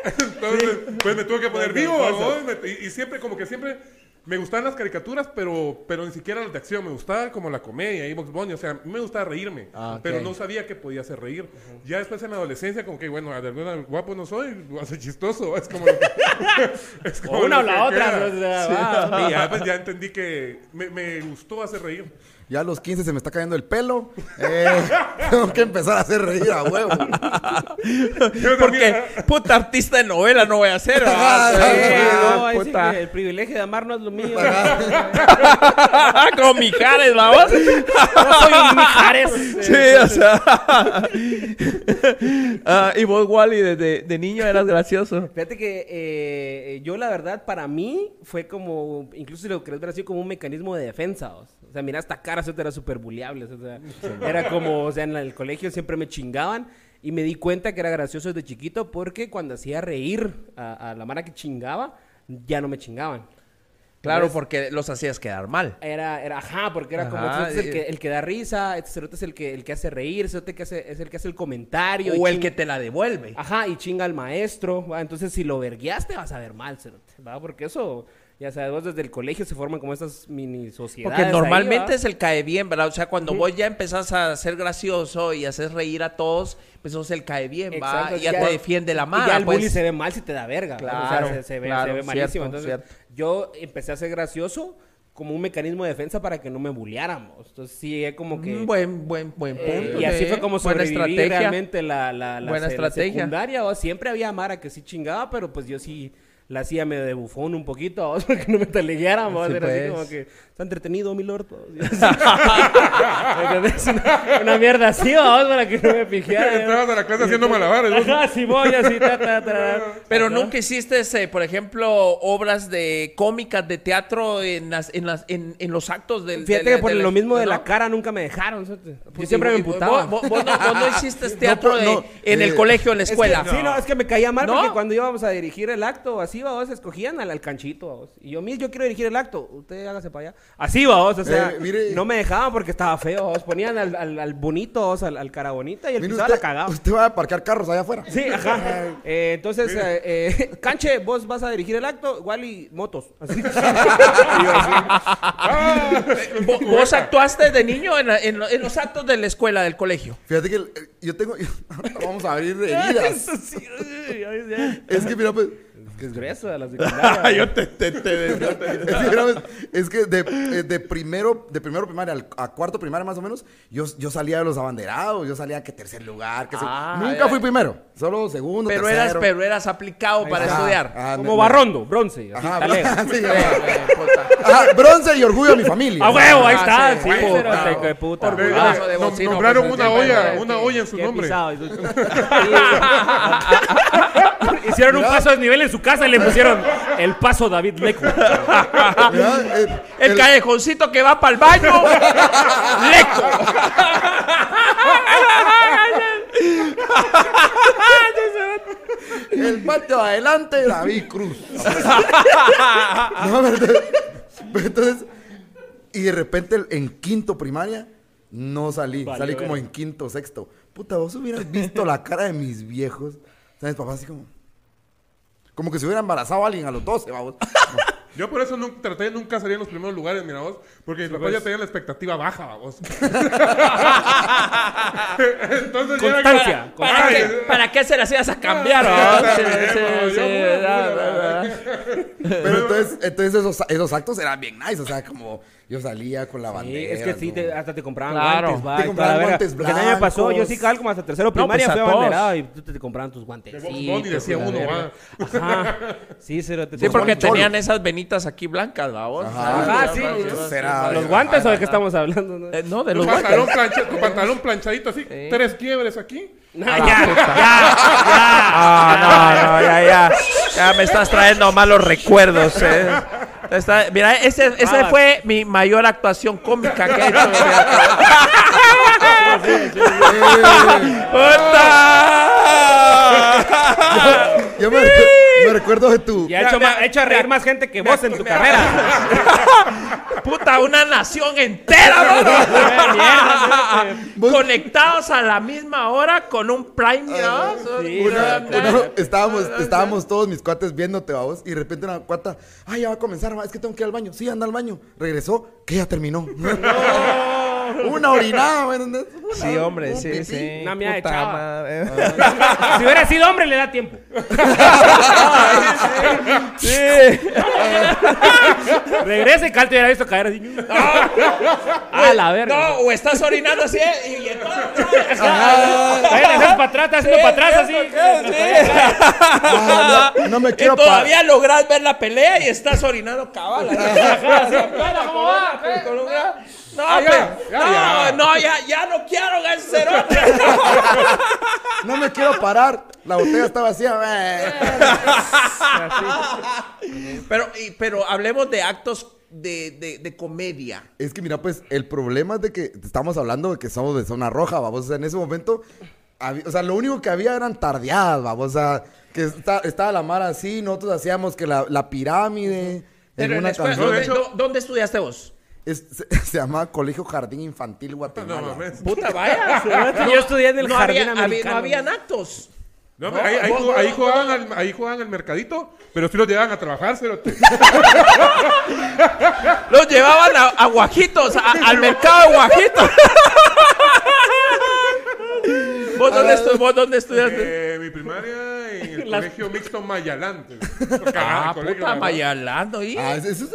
Entonces, pues me tuve que poner vivo, y, siempre, como que siempre me gustaban las caricaturas, pero, pero ni siquiera las de acción. Me gustaba como la comedia y Box Bunny. O sea, me gustaba reírme. Ah, pero no sabía que podía hacer reír. Ya después en la adolescencia, como que, bueno, de alguna guapo no soy, a ser chistoso. Es como, es como una o la otra. y ya, pues, ya entendí que me, me gustó hacer reír. Ya a los 15 se me está cayendo el pelo. Eh, tengo que empezar a hacer reír a huevo. Porque puta artista de novela no voy a ser. no, el privilegio de amar no es lo mío. Como Mijares, vamos. no soy un Mijares. Sí, o sea. Ah, y vos, Wally, de, de, niño eras gracioso. Fíjate que eh, yo, la verdad, para mí fue como, incluso si lo querés ver así, como un mecanismo de defensa. O sea, mira, esta cara era súper buleable. O sea, era como, o sea, en el colegio siempre me chingaban. Y me di cuenta que era gracioso desde chiquito porque cuando hacía reír a, la mara que chingaba, ya no me chingaban. Claro, porque los hacías quedar mal. Era, era ajá, porque era como, este es el que, el que da risa, este es el que, el que hace reír, este que hace, es el que hace el comentario. O el que te la devuelve. Ajá, y chinga al maestro, Entonces, si lo verguiaste, vas a ver mal, ¿va? Porque eso ya sabes, desde el colegio se forman como estas mini sociedades. Porque normalmente es el cae bien, ¿verdad? O sea, cuando vos ya empezás a ser gracioso y haces reír a todos, pues eso es el cae bien, ¿va? Y ya, te defiende la mano. Y ya el bully pues. se ve mal si te da verga. Claro, o sea, se, ve, se ve malísimo. Entonces, yo empecé a ser gracioso como un mecanismo de defensa para que no me bulleáramos. Entonces sí, es como que... Un buen, buen, buen eh, punto. y así fue como sobreviví realmente la, la, la, Buena estrategia. secundaria. O siempre había Mara que sí chingaba, pero pues yo sí la hacía medio de bufón un poquito, ¿vos? para que no me teleguiáramos. era así pues. como que, está entretenido, mi lord. una, una, mierda así, vamos, para que no me pijeara. Entrabas a la clase haciendo malabares. Ajá, sí voy así, ta, ta, ta, Pero nunca hiciste, ese, por ejemplo, obras de cómicas de teatro en, las, en, las, en, en los actos del... Fíjate que por lo mismo de la cara nunca me dejaron. Yo pues siempre me emputaba. ¿Vos, vos, no, hiciste teatro en el eh, colegio, en la escuela? sí, no, es que me caía mal porque cuando íbamos a dirigir el acto, así, vos, escogían al, al canchito, vos. Y yo, mis, yo quiero dirigir el acto, usted hágase para allá. Así, vos, o sea, eh, no me dejaban porque estaba feo, vos. Ponían al, al, al bonito, vos, al, al, cara bonita y el pisado la cagaba. Usted va a parquear carros allá afuera. Sí, ajá. eh, entonces, eh, eh, Canche, vos vas a dirigir el acto, Wally, motos. Así. Ah, ¿Vos actuaste de niño en, en, en, los actos de la escuela, del colegio? Fíjate que yo tengo... vamos a abrir heridas. es que, mira, pues que es grueso de la secundaria. yo te, te, te, es que de, eh, de, primero, de primero primaria a cuarto primaria más o menos, yo, yo salía de los abanderados, yo salía que tercer lugar, que ah, nunca fui primero, solo segundo, pero tercero. Eras, pero eras aplicado para estudiar. Ah, Como Barrondo, bronce. Ajá, sí, ajá, bronce y orgullo de mi familia. ¡A huevo! Ahí está. Sí, puta. Nombraron una olla, una olla en su nombre. Hicieron un paso de nivel en su casa y le pusieron el paso David Leco. el, callejoncito que va para el baño. Leco. el patio adelante, David Cruz. entonces, y de repente en quinto primaria no salí, salí como en quinto, sexto. Puta, vos hubieras visto la cara de mis viejos. ¿Sabes, papá? Así como. Como que se hubiera embarazado alguien a los 12, vamos. Yo por eso nunca, traté de nunca salir en los primeros lugares, mira vos, porque mis papás ya tenían la expectativa baja, vos. Entonces Constancia. ¿Para, ¿Para, qué, ¿Para qué se las ibas a cambiar, vos? Pero entonces, entonces esos, esos actos eran bien nice, o sea, como yo salía con la Sí, bandera. es que sí, ¿no? te- hasta te compraban Claro. guantes, va. Te y compraban guantes a mí me pasó, yo blancos. sí cabal como hasta tercero pues, primaria a fui todos. abanderado y tú te, te compraban tus guantes. Decía uno, Ajá. Sí, te Sí, porque tenían esas venitas aquí blancas, ¿va vos? Ajá. Ajá, sí. Entonces era- ¿Los guantes o de qué estamos hablando? no? Eh, no, de Tu los pantalón, guantes. plancha- tu pantalón planchadito así, tres quiebres aquí. No, ya, ya, Ah, no, no, ya, ya. Ya me estás trayendo malos recuerdos. eh. Está- mira, ese, esa Ah. fue mi mayor actuación cómica que he hecho. ¡Puta! Yo me, me recuerdo de tu. Ya he hecho, hecho a reír más gente que vos en tu carrera. ¡Puta! Una nación entera. Conectados a la misma hora con un Prime, ¿no? sí, Una- no, una- estábamos, estábamos todos mis cuates viéndote, vamos, y de repente una cuata, ay, ya va a comenzar, es que tengo que ir al baño. Sí, anda al baño. Regresó, que ya terminó. una orinada. Una- Sí, hombre, un sí, pipí. sí. Una mía de chava. madre. Si hubiera sido hombre, le da tiempo. Regresa y Calto hubiera visto caer así. A la verga. No, o estás orinando así y, y entonces... para atrás, está haciendo para atrás así. Ah, no, no me Y quiero parar. todavía logras ver la pelea y estás orinando cabal. ¿Cómo va? Una- No, Ah, ya, no, ya. no, ya, ya no quiero gancerote. No me quiero parar. La botella está vacía. pero, pero hablemos de actos de, de, de comedia. Es que mira, pues el problema es de que estamos hablando de que somos de zona roja, vamos. O sea, en ese momento, había- o sea, lo único que había eran tardeadas, vamos. O sea, que está- estaba la mar así, nosotros hacíamos que la, la pirámide. Pero en una la escuela, canción. ¿dónde, de hecho- dó- dónde estudiaste vos? Es- se, se llama Colegio Jardín Infantil No Guatemala. mames. Puta, vaya. Yo estudié en el no jardín había, había- americano. no habían actos. No, No, ahí, ahí vos- jug- vos- ahí vos- jugaban al, ahí jugaban al mercadito, pero sí los llevaban a trabajar. Los llevaban a, a Guajitos, a- al mercado de Guajitos. ¿Vos dónde, estu- vos dónde estudiaste? Eh, mi primaria en el Las- colegio mixto Mayalante. Ah, puta, mayalando ahí. Ah, eso,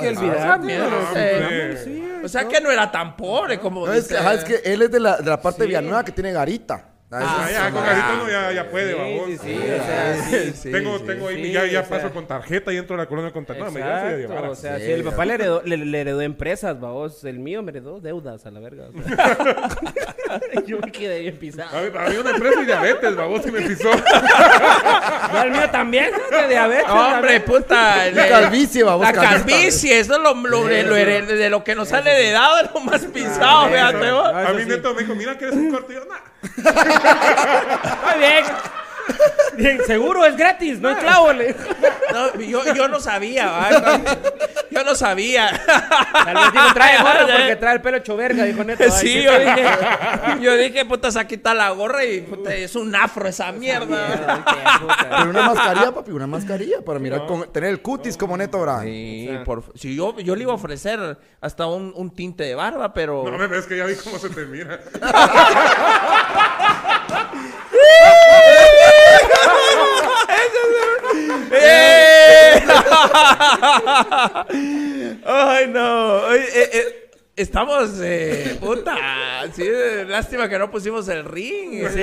que mierda, No, sí. hombre. O sea que no era tan pobre como No, es, que, dice. ajá, es que él es de la, de la parte de Villanueva que tiene garita. Ah, Ah, ya, con garita no, ya, ya puede, Sí, babos. sí, sí, o sea, sí. Sí, tengo, sí. tengo ahí, ya, ya sea. paso con tarjeta y entro a la colonia con tarjeta. No, me llevas a o sea, Sí, si el papá le heredó, le, le heredó empresas, vamos, el mío me heredó deudas a la verga. o sea. Yo me quedé bien pisado. Había una empresa y diabetes, babos, y me pisó. No, el mío también, de diabetes. Hombre, puta. La calvicie, vamos, La calvicie, eso es lo, lo- de, lo de que nos han heredado, es lo más pisado. Ah, A eso mí neto me dijo, mira que eres un corto. Y yo, nah. Muy bien. Bien, seguro es gratis, no es clavo. No, yo, yo no sabía, ¿va? Yo no sabía. Tal vez dijo, trae gorra porque trae el pelo hecho verga, dijo neto. ay, Sí, yo dije, yo dije, puta, se quita la gorra y puta, es un afro esa mierda. mierda, qué puta. Pero una mascarilla, papi, una mascarilla para mirar, con- tener el cutis como neto, ¿verdad? Sí, por, si yo, yo le iba a ofrecer hasta un, un tinte de barba, pero... No me ves que ya vi cómo se te mira. ¡Eh! Ay, no. Eh, eh, estamos, eh, puta. Sí, lástima que no pusimos el ring. Sí.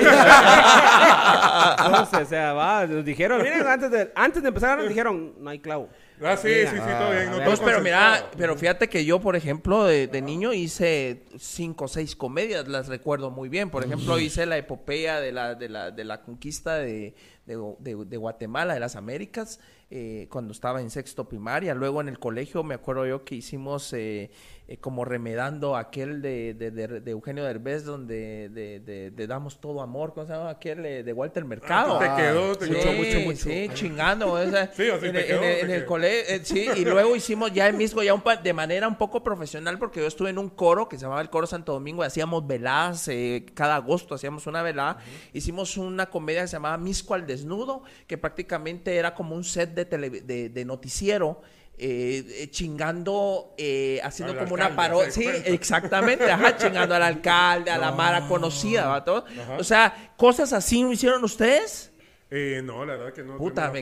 Entonces, o sea, va, nos dijeron, miren, antes de, antes de empezar nos dijeron, no hay clavo. Ah, sí, sí, sí, todo bien. No, Pues, todo pero mira, pero fíjate que yo, por ejemplo, de, de niño hice cinco o seis comedias, las recuerdo muy bien. Por ejemplo, hice la epopeya de la, de la, de la conquista de, de, de- Guatemala, de las Américas, eh, cuando estaba en sexto primaria. Luego en el colegio me acuerdo yo que hicimos eh, eh, como remedando aquel de, de, de- de Eugenio Derbez, donde de, Damos Todo Amor, ¿cómo se llama? Aquel eh, de Walter Mercado. te quedó, te Sí, quedó mucho, mucho. sí, chingando. o sea, Sí, o sea, en, te quedó, en el- te en el quedó. colegio, eh, sí, y luego hicimos ya el mismo, ya un pa- de manera un poco profesional, porque yo estuve en un coro que se llamaba el Coro Santo Domingo, y hacíamos veladas, eh, cada agosto hacíamos una velada. Hicimos una comedia que se llamaba Misco al Desnudo, que prácticamente era como un set de, tele- de, de noticiero. Eh, eh, chingando, eh, haciendo como una parodia. ¿se Sí, exactamente, ajá, chingando al alcalde, a la Mara conocida, ¿va? Todo. O sea, cosas así no hicieron ustedes. Eh, no, la verdad que no. Puta,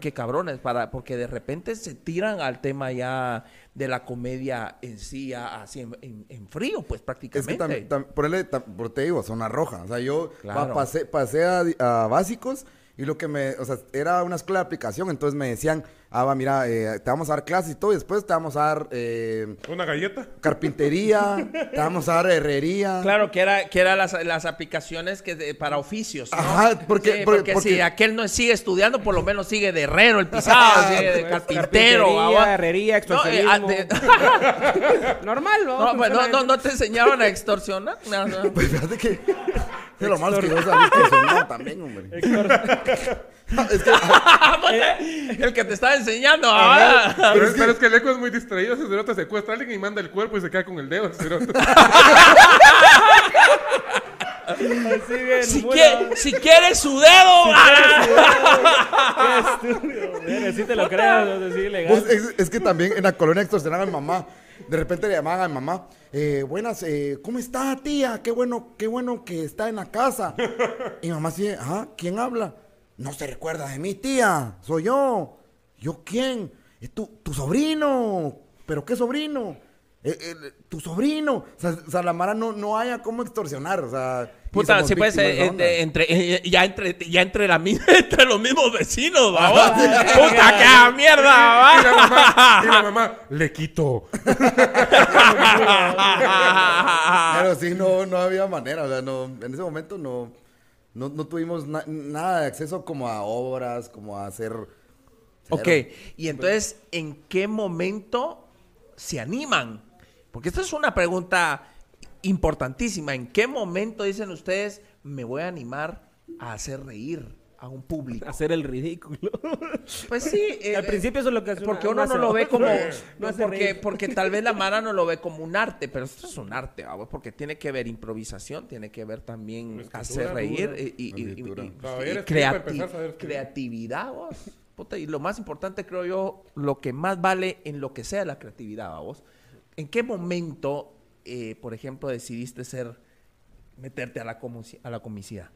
qué cabrones, para, porque de repente se tiran al tema ya de la comedia en sí, así en, frío, pues prácticamente. Es que por, él, por te digo, zona roja. O sea, yo pasé, pasé a, básicos y lo que me, o sea, era una escuela de aplicación, entonces me decían, ah, va, mira, eh, te vamos a dar clases y todo, y después te vamos a dar... Eh, ¿Una galleta? Carpintería, te vamos a dar herrería. Claro, que era, que era las, las aplicaciones que para oficios, ¿no? Ajá, porque, porque, si aquel no sigue estudiando, por lo menos sigue de herrero, el pisado, sigue de carpintero. herrería, extorsionismo. Eh, Normal, ¿no? No, pues, no, no, no, te enseñaban a extorsionar. No, no. Pues fíjate que... Es lo malo que vos extorsionar también, hombre. es que, el que te estaba enseñando. Ah. Pero, es, que el eco es muy distraído. Ese cerote secuestra a alguien y manda el cuerpo y se cae con el dedo. si, si, quieres su dedo. Si te lo creo. es, es, que también en la colonia extorsionaban a mi mamá. De repente le llamaban a mi mamá. Eh, buenas, eh, ¿cómo está tía? Qué bueno, qué bueno que está en la casa. Y mi mamá dice, ah, ¿quién habla? No se recuerda de mí, tía. Soy yo. ¿Yo quién? Es tu, tu sobrino. ¿Pero qué sobrino? Eh, eh, tu sobrino. O sea, la Mara no, no haya cómo extorsionar. O sea, Puta, si puede ser entre, ya entre, ya entre, la, entre los mismos vecinos, ¿va? Puta, qué mierda, ¿va? Y la mamá, y la mamá le quito. Pero sí, no, no había manera. O sea, no, en ese momento no no, no tuvimos nada de acceso como a obras, como a hacer... Ok, y entonces, ¿en qué momento se animan? Porque esta es una pregunta importantísima. ¿En qué momento dicen ustedes, me voy a animar a hacer reír? a un público. Hacer el ridículo. Pues sí. Al eh, principio eso es lo que hace Porque uno no lo ve como... No, porque, porque tal vez la Mara no lo ve como un arte, pero esto es un arte, porque tiene que ver improvisación, tiene que ver también hacer reír y, creatividad, vos. y lo más importante, creo yo, lo que más vale en lo que sea la creatividad, vos. ¿En qué momento, eh, por ejemplo, decidiste ser, meterte a la, a la comicidad?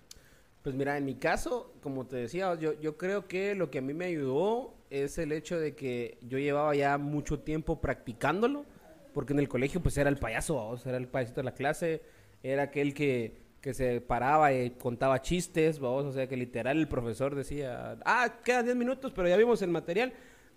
Pues mira, en mi caso, como te decía, yo, yo creo que lo que a mí me ayudó es el hecho de que yo llevaba ya mucho tiempo practicándolo, porque en el colegio pues era el payaso, era el payasito de la clase, era aquel que, que se paraba y contaba chistes, o sea, que literal el profesor decía, ah, quedan 10 minutos, pero ya vimos el material.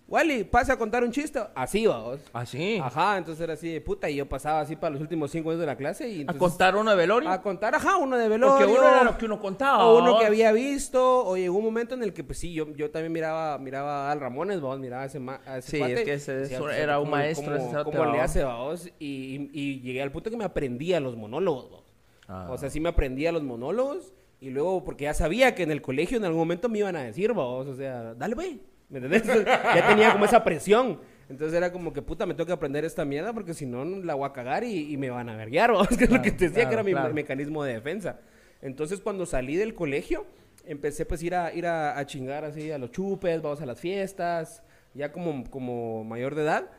Wally, pasa a contar un chiste. Así, vamos. Así. Ajá, entonces era así de puta. Y yo pasaba así para los últimos cinco años de la clase. Y ¿A contar uno de velorio? A contar, ajá, uno de velorio. Porque uno era lo que uno contaba. O uno que había visto. O llegó un momento en el que, pues sí, yo, yo también miraba, miraba al Ramones, vamos, miraba a ese, a ese Sí, es que ese, era un maestro. Como, le hace, vamos. Y, y, llegué al punto que me aprendía los monólogos, vamos. Ah. O sea, sí me aprendía los monólogos. Y luego, porque ya sabía que en el colegio en algún momento me iban a decir, vamos, o sea, dale, güey ¿Me entendés? ya tenía como esa presión. Entonces era como que puta, me tengo que aprender esta mierda porque si no la voy a cagar y, me van a verguiar, que es lo que te decía que era mi mecanismo de defensa. Entonces cuando salí del colegio, empecé pues ir a ir a, chingar así a los chupes, vamos a las fiestas, ya como, como mayor de edad.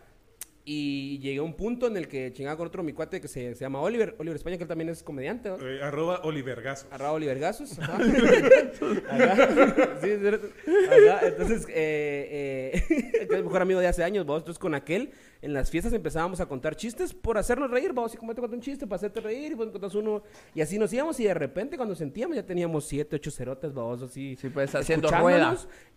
Y llegué a un punto en el que chingaba con otro mi cuate que se, se llama Oliver, Oliver España, que él también es comediante. Eh, arroba Olivergazos. Arroba. Ajá. sí, Entonces, eh, eh, es mejor amigo de hace años, vos. Entonces, con aquel, en las fiestas empezábamos a contar chistes por hacernos reír, vamos. Y como te cuento un chiste para hacerte reír, y pues contas uno. Y así nos íbamos, y de repente, cuando sentíamos, ya teníamos siete, ocho cerotes, vamos, así. Sí, pues haciendo.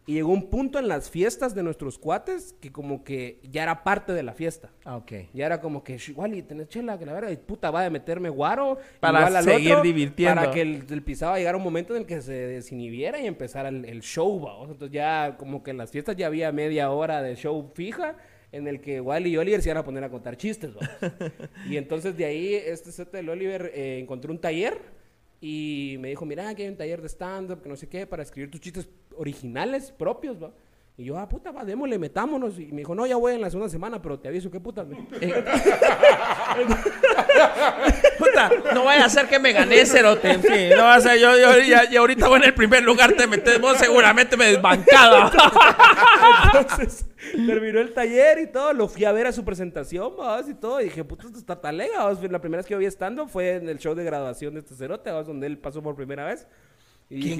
Y llegó un punto en las fiestas de nuestros cuates que como que ya era parte de la fiesta. Ah, ok. Ya era como que, igual, y tenés chela, que la verdad, puta, va a meterme guaro. Para seguir divirtiendo. Para que el, el pisado llegara un momento en el que se desinhibiera y empezara el, show, vamos. Entonces ya como que en las fiestas ya había media hora de show fija en el que Wally y Oliver se iban a poner a contar chistes, y entonces de ahí este set del Oliver eh, encontró un taller y me dijo, mira, aquí hay un taller de stand-up, que no sé qué, para escribir tus chistes originales, propios, ¿va? Y yo, ah, puta, va, démosle, metámonos. Y me dijo, no, ya voy en la segunda semana, pero te aviso, ¿qué puta? puta, no vaya a ser que me gané, cerote. En fin, no va a ser, yo, yo ya, ahorita voy en el primer lugar, te metes, vos seguramente me desbancada. Entonces, terminó el taller y todo, lo fui a ver a su presentación, ¿vas? Y todo, y dije, puta, esto está tan lega, La primera vez que yo vi estando fue en el show de graduación de este cerote. Donde él pasó por primera vez. ¿Quién,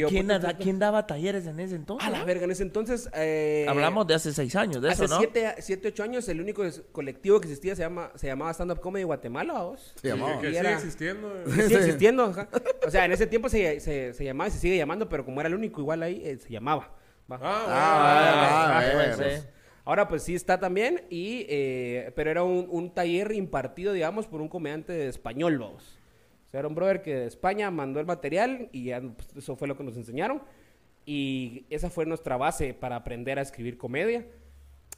quién, daba talleres en ese entonces? A la verga, en ese entonces... Eh, Hablamos de hace seis años, de hace eso, ¿no? Siete, siete, ocho años, el único colectivo que existía se, llama, se llamaba Stand Up Comedy Guatemala, ¿vos? Se llamaba. Que, sigue existiendo. Sigue existiendo, O sea, en ese tiempo se, se, se, llamaba y se sigue llamando, pero como era el único igual ahí, eh, se llamaba. Ah, ah, ah, Ahora pues sí está también, y, eh, pero era un, un, taller impartido, digamos, por un comediante español, vos. Sea, era un brother que de España mandó el material y ya pues, eso fue lo que nos enseñaron. Y esa fue nuestra base para aprender a escribir comedia.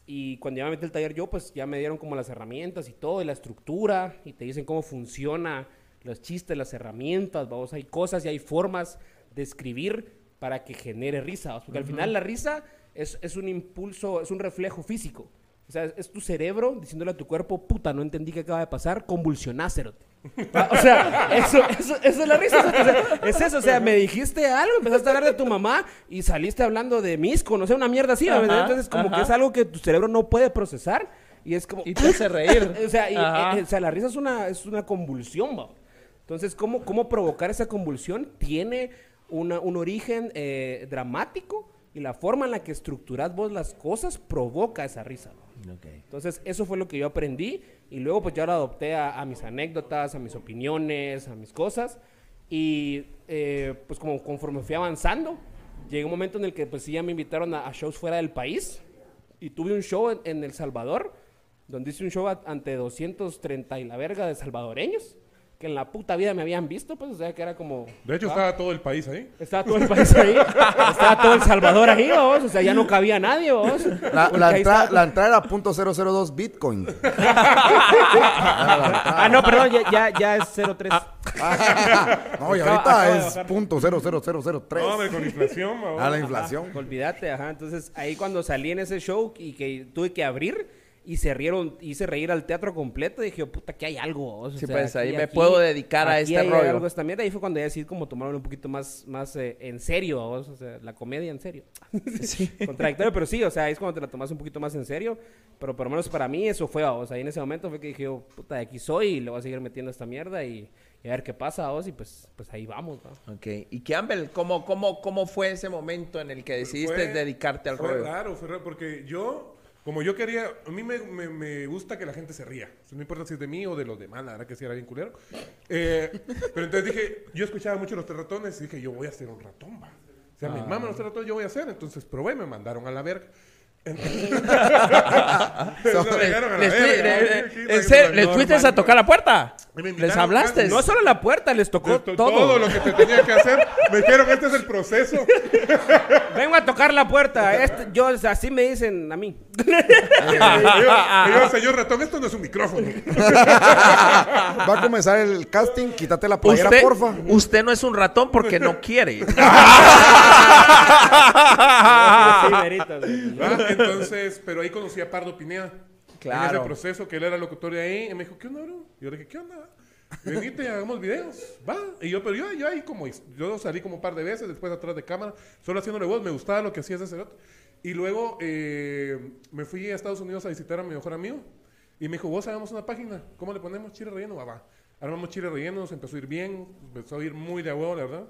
Y cuando ya me metí el taller yo, pues ya me dieron como las herramientas y todo, y la estructura, y te dicen cómo funciona los chistes, las herramientas, vamos, hay cosas y hay formas de escribir para que genere risa, porque al final la risa es, es, un impulso, es un reflejo físico. O sea, es tu cerebro diciéndole a tu cuerpo, puta, no entendí qué acaba de pasar, convulsionásero. O sea, eso, eso, eso es la risa. es eso, o sea, me dijiste algo, empezaste a hablar de tu mamá y saliste hablando de misco, no sé, una mierda así. Entonces, como que es algo que tu cerebro no puede procesar y es como... Y te hace reír. o, sea, eh, o sea, la risa es una, es una convulsión, ¿va? Entonces, ¿cómo, ¿cómo provocar esa convulsión? Tiene una, un origen eh, dramático y la forma en la que estructuras vos las cosas provoca esa risa. Entonces, eso fue lo que yo aprendí y luego pues ya lo adopté a, mis anécdotas, a mis opiniones, a mis cosas. Y eh, pues como conforme fui avanzando, llegó un momento en el que pues sí ya me invitaron a, shows fuera del país. Y tuve un show en, El Salvador, donde hice un show ante 230 y la verga de salvadoreños que en la puta vida me habían visto, pues, o sea, que era como... De hecho, estaba todo el país ahí. Estaba todo el país ahí. estaba todo El Salvador ahí, vos. O sea, ya no cabía nadie, vos. La, la, entrada era .002 Bitcoin. ah, no, perdón, ya, ya, ya es 03. no, y ahorita es .00003. No, con inflación, A ah, la inflación. olvídate, ajá. Entonces, ahí cuando salí en ese show y que tuve que abrir y se rieron, hice reír al teatro completo. Y dije, puta, que hay algo. O sí, pues ahí me puedo dedicar a este rollo. Algo esta mierda. Ahí fue cuando ya decidí como tomarlo un poquito más, más eh, en serio, o sea, la comedia en serio. Sí. Contradictorio, pero sí, o sea, es cuando te la tomas un poquito más en serio. Pero por lo menos para mí eso fue, o sea, ahí en ese momento fue que dije, oh, puta, de aquí soy y le voy a seguir metiendo esta mierda y, a ver qué pasa, vos, y pues, pues ahí vamos, ¿no? Ok. ¿Y Campbell, cómo, cómo, cómo fue ese momento en el que decidiste dedicarte al fue rollo? Claro, fue raro, porque yo como yo quería, a mí me, me, gusta que la gente se ría. no importa si es de mí o de los demás, la verdad que sí era bien culero. Eh, pero entonces dije, yo escuchaba mucho los ratones y dije, yo voy a hacer un ratón, va. O sea, mi mamá los ratones yo voy a hacer. Entonces probé, me mandaron a la verga. ¿Les fuiste a tocar la puerta? ¿Les hablaste? No solo la puerta, les tocó todo. Todo lo que te tenía que hacer. Me dijeron, este es el proceso. Vengo a tocar la puerta. Este, yo, así me dicen a mí. yo, señor ratón, esto no es un micrófono. Va a comenzar el casting. Quítate la playera, porfa. Usted no es un ratón porque no quiere. Entonces, pero ahí conocí a Pardo Pineda. Claro. En ese proceso, que él era locutor de ahí. Y me dijo, ¿qué onda, bro? Y yo le dije, ¿qué onda? Venite, hagamos videos. Va. Y yo, pero yo, yo ahí como, yo salí como un par de veces, después atrás de cámara, solo haciéndole voz. Me gustaba lo que hacía ese cerote. Y luego eh, me fui a Estados Unidos a visitar a mi mejor amigo. Y me dijo, vos hagamos una página. ¿Cómo le ponemos? Chile relleno. Va, va. Armamos chile relleno, se empezó a ir bien, empezó a ir muy de huevo, la verdad.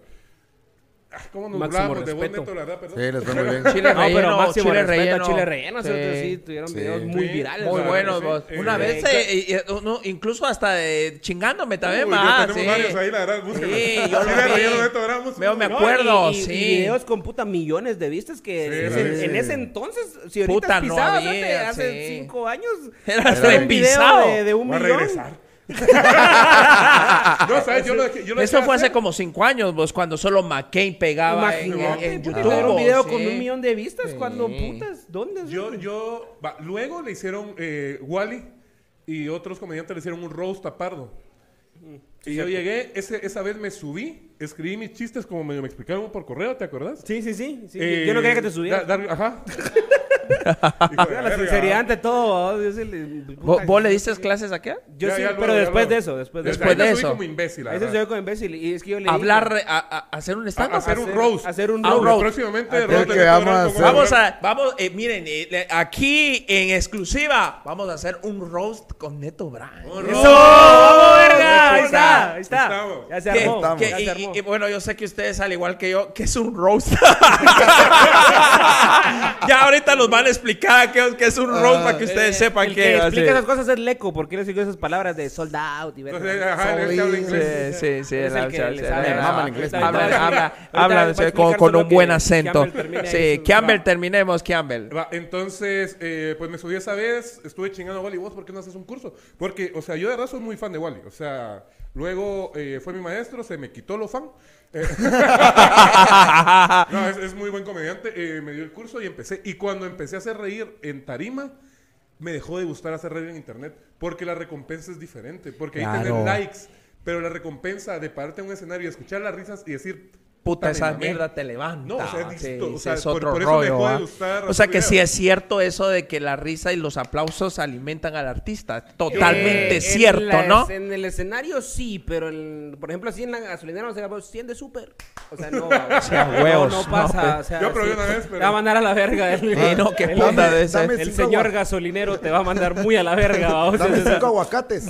Ah, ¿Cómo nos Máximo de respeto. Neto, la verdad, perdón? Sí, les fue muy bien. Chile relleno, no, pero máximo chile relleno. Chile relleno, sí, sí tuvieron videos muy virales. Muy buenos, vos. Una vez, eh, uno, incluso hasta eh, chingándome también, Uy, más. tenemos sí. varios ahí, la verdad, búsquenlo. Sí, yo chile relleno, Neto, ¿verdad? Veo, me acuerdo, sí. videos con puta millones de vistas que en, ese entonces, si ahorita puta, pisabas no hace cinco años, era un video de un millón. No, ¿sabes? Yo lo, yo lo Eso fue hace como cinco años, vos, cuando solo McCain pegaba en, en, YouTube. un video con un millón de vistas, cuando putas, ¿dónde? Yo, yo, va, luego le hicieron eh, Wally y otros comediantes le hicieron un roast a Pardo. Y yo llegué, ese, esa vez me subí, escribí mis chistes como me, me explicaron por correo, ¿te acuerdas? Sí, sí, sí. sí. Eh, yo no quería que te subieras. ajá. la sinceridad ante todo. ¿Vos, le diste clases a qué? Yo sí, pero después de eso. Después de, después de eso. como imbécil. Eso soy como imbécil. Y es que yo le Hablar, a, hacer un stand hacer un roast. Hacer un roast. Próximamente, vamos a Vamos eh, miren, eh, aquí en exclusiva, vamos a hacer un roast con Neto Brand. ¡Eso! ¡Verga! Ahí está. Está, ahí está. Ya se ¿Qué- armó. qué- ya se y- armó. y- y bueno, yo sé que ustedes, al igual que yo, que es un roast. ya ahorita nos van a explicar qué, qué es un roast para que ustedes sepan el que así. explica esas cosas es Leco, porque él dice esas palabras de sold out y habla inglés. Sí, sí, sí. Que sí, sí, sí, sí. Habla, sí, con, un buen que acento. Sí, Campbell, terminemos, Campbell. Entonces, eh, pues me subí esa vez, estuve chingando a Wally, ¿vos por qué no haces un curso? Porque, o sea, yo de verdad soy muy fan de Wally. O sea, luego eh, fue mi maestro, se me quitó lo fan. Eh, no, es, es muy buen comediante. eh, me dio el curso y empecé. Y cuando empecé a hacer reír en tarima, me dejó de gustar hacer reír en internet. Porque la recompensa es diferente. Porque ahí Claro. tenés likes. Pero la recompensa de pararte en un escenario y escuchar las risas y decir... Puta, esa mamé". mierda te levanta. No, o sea, es Sí, o sí, sea, es por- otro por rollo. dejó de gustar O sea que sí video. es cierto eso de que la risa y los aplausos alimentan al artista. Totalmente Eh, en cierto, la- ¿no? En el escenario sí, pero el- por ejemplo así en la gasolinera no se llama 100 de súper. O sea, no. o sea, huevos, no no, pasa. o sea, Yo probé sí, una vez, pero- Te va a mandar a la verga. El, Eh, no, qué puta de ese. el señor gasolinero te va a mandar muy a la verga. vamos. Dame cinco aguacates.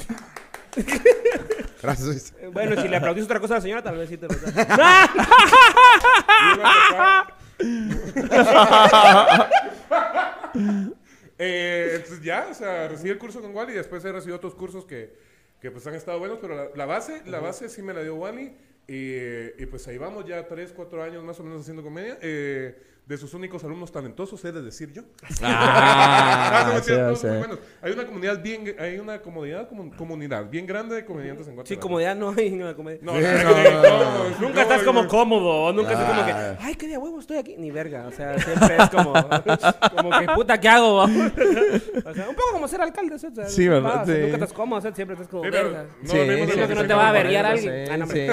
Gracias, Luis. Bueno, si le aplaudís otra cosa a la señora, tal vez sí te lo Eh, entonces ya, o sea, recibí el curso con Wally y después he recibido otros cursos que, que pues han estado buenos, pero la, la base, la base sí me la dio Wally y, y pues ahí vamos ya tres, cuatro años más o menos haciendo comedia. Eh, de sus únicos alumnos talentosos, he de decir yo. Ah, no, sí, sí. muy buenos. Hay una comunidad bien, hay una comunidad, comu- comunidad bien grande de comediantes en Sí, Guatemala. comodidad no hay en la comedia. No, no, no, no, Nunca no, estás no, como no. cómodo, nunca estás como que, ay, qué de huevo estoy aquí. Ni verga, o sea, siempre es como, como que puta, ¿qué hago? o sea, un poco como ser alcalde, o sea, Sí, ¿verdad? Sí. nunca estás cómodo, o sea, siempre estás como Sí, verga. no Sí, sí, que no se te va a averiar Sí, alguien. sí, Ah, no, sí.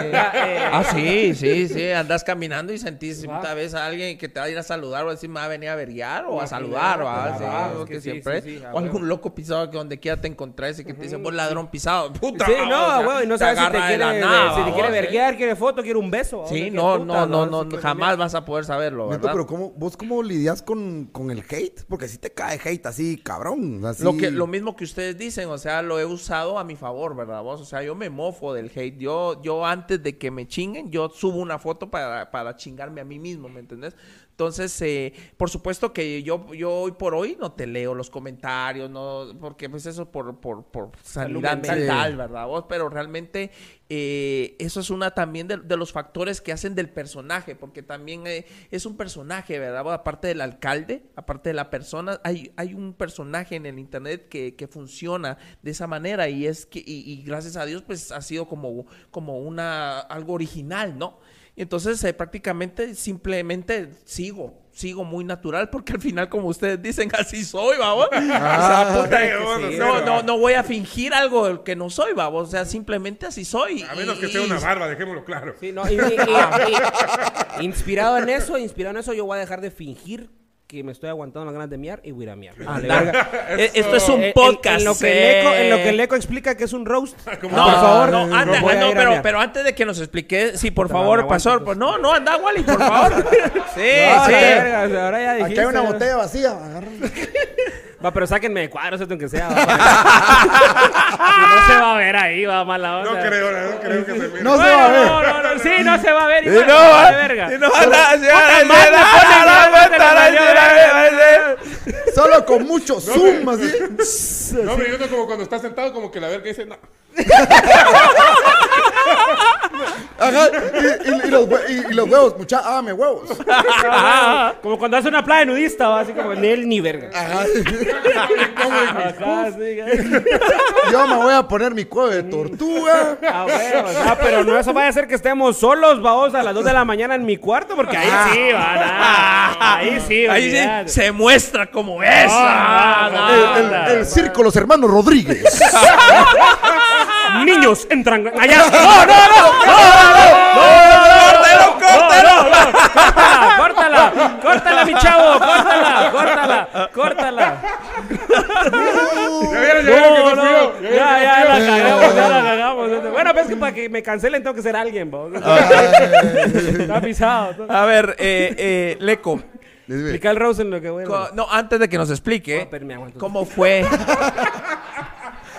Ah, sí, sí, sí. Andas caminando y sentís Ah. puta vez a alguien que te va a ir a saludar o decir, me va a venir a verguiar o O a saludar a claro, sí, es o que que sí, siempre. sí, o algún loco pisado que donde quiera te encontrás y que te dice, vos ladrón pisado. Puta. Sí, no, o sea, güey, y no sabes si te quiere, nada, si te quiere verguear, quiere foto, quiere un beso. Sí, no, no, no, no, jamás vas a poder saberlo, ¿verdad? pero ¿cómo, ¿vos cómo lidias con, con el hate? Porque si te cae hate así, cabrón. Así... Lo, que, lo mismo que ustedes dicen, o sea, lo he usado a mi favor, ¿verdad? Vos? O sea, yo me mofo del hate. Yo, yo antes de que me chinguen, yo subo una foto para, para chingarme a mí mismo, ¿me entendés? Entonces, eh, por supuesto que yo, yo hoy por hoy no te leo los comentarios, no, porque pues eso por, por, por Salud mental. ¿verdad? Vos? Pero realmente eh, eso es una también de, de los factores que hacen del personaje, porque también eh, es un personaje, ¿verdad? Vos? Aparte del alcalde, aparte de la persona, hay, hay un personaje en el internet que, que funciona de esa manera y es que, y, y gracias a Dios, pues ha sido como, como una, algo original, ¿no? Y entonces eh, prácticamente simplemente sigo, sigo muy natural porque al final como ustedes dicen así soy, vamos. o sea, puta, sí, vamos a no, no, no voy a fingir algo que no soy, vamos. O sea, simplemente así soy. A menos Y- que sea una barba, dejémoslo claro. Sí, no, y- y- y- y- inspirado en eso, inspirado en eso, yo voy a dejar de fingir que me estoy aguantando las ganas de miar y voy a ir a miar. Vale, verga. Esto es un en- podcast. En, lo que eh. Leco, en lo que Leco explica que es un roast. No, por favor, no, anda, voy a no, ir a pero, antes de que nos explique, sí, por favor, aguanto, pastor, pues. no, no, anda, Wally, por favor. Sí, Ah, sí. verga, ahora ya Aquí dijiste, hay una botella vacía. Va, pero sáquenme de cuadros, esto aunque sea. va, no se va a ver ahí, va mala onda. No creo, no creo que se mire. No se va a ver. No, no, no, sí, no se va a ver. Y no, va- verga. y no, verga. Solo con mucho zoom, así. No, pero yo no como cuando está sentado, como que la verga dice, no. Ajá. Y, y- y los, hue- y- y los huevos, mucha, hágame huevos. Ah, Como cuando hace una playa nudista, va así como ni él ni verga. Ajá. Ajá, sí, ya. Yo me voy a poner mi cueva de tortuga. Ah, bueno, ah, pero no eso vaya a ser que estemos solos, vamos a las 2 de la mañana en mi cuarto, porque ahí sí, van a. Ahí sí, Ahí sí se muestra como es. Ah, Ah, no, El, el- el circo Los Hermanos Rodríguez. Niños entran allá. No, no, no, ¡Córtelo, córtelo! córtala, córtala, córtala, mi chavo, córtala, córtala, córtala. Ya vieron, ya vieron que No, no no, ya, ya la cagamos, ya la cagamos. Bueno, pues es que para que me cancelen tengo que ser alguien, vos. Está pisado. A ver, eh, eh, Leco. Explica el Rose en lo que voy a co- No, antes de que nos explique, Ah, pero me aguanto. ¿cómo fue?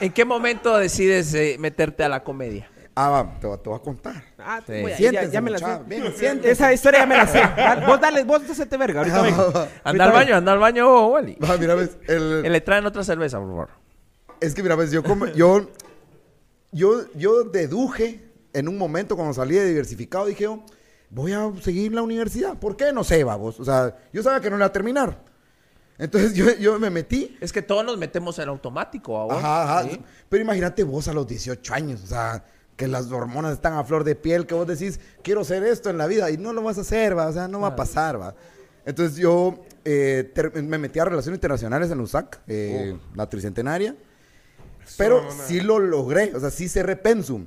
¿En qué momento decides eh, meterte a la comedia? Ah, va, te, voy- te voy a contar. Ah, Sí. voy a- ya, Siéntense, ya me la sé. Bien, siéntense. Esa historia ya me la sé. Va, Vos dale, vos hacete verga. Ahorita vengo. Anda al baño, anda al baño, Wally. Va, mira, ves, el- le traen otra cerveza, por favor. Es que mira, ves, yo, come- yo, yo, yo deduje en un momento cuando salí de diversificado, dije yo, voy a seguir la universidad. ¿Por qué? No sé, vamos. O sea, yo sabía que no iba a terminar. Entonces yo, yo me metí. Es que todos nos metemos en automático ahora. Ajá, ajá. ¿sí? Pero imagínate vos a los 18 años, o sea, que las hormonas están a flor de piel, que vos decís, quiero hacer esto en la vida y no lo vas a hacer, va, o sea, no va a pasar, va. Entonces yo eh, me metí a Relaciones Internacionales en USAC, eh, la tricentenaria, pero sí lo logré, o sea, sí cerré Pensum.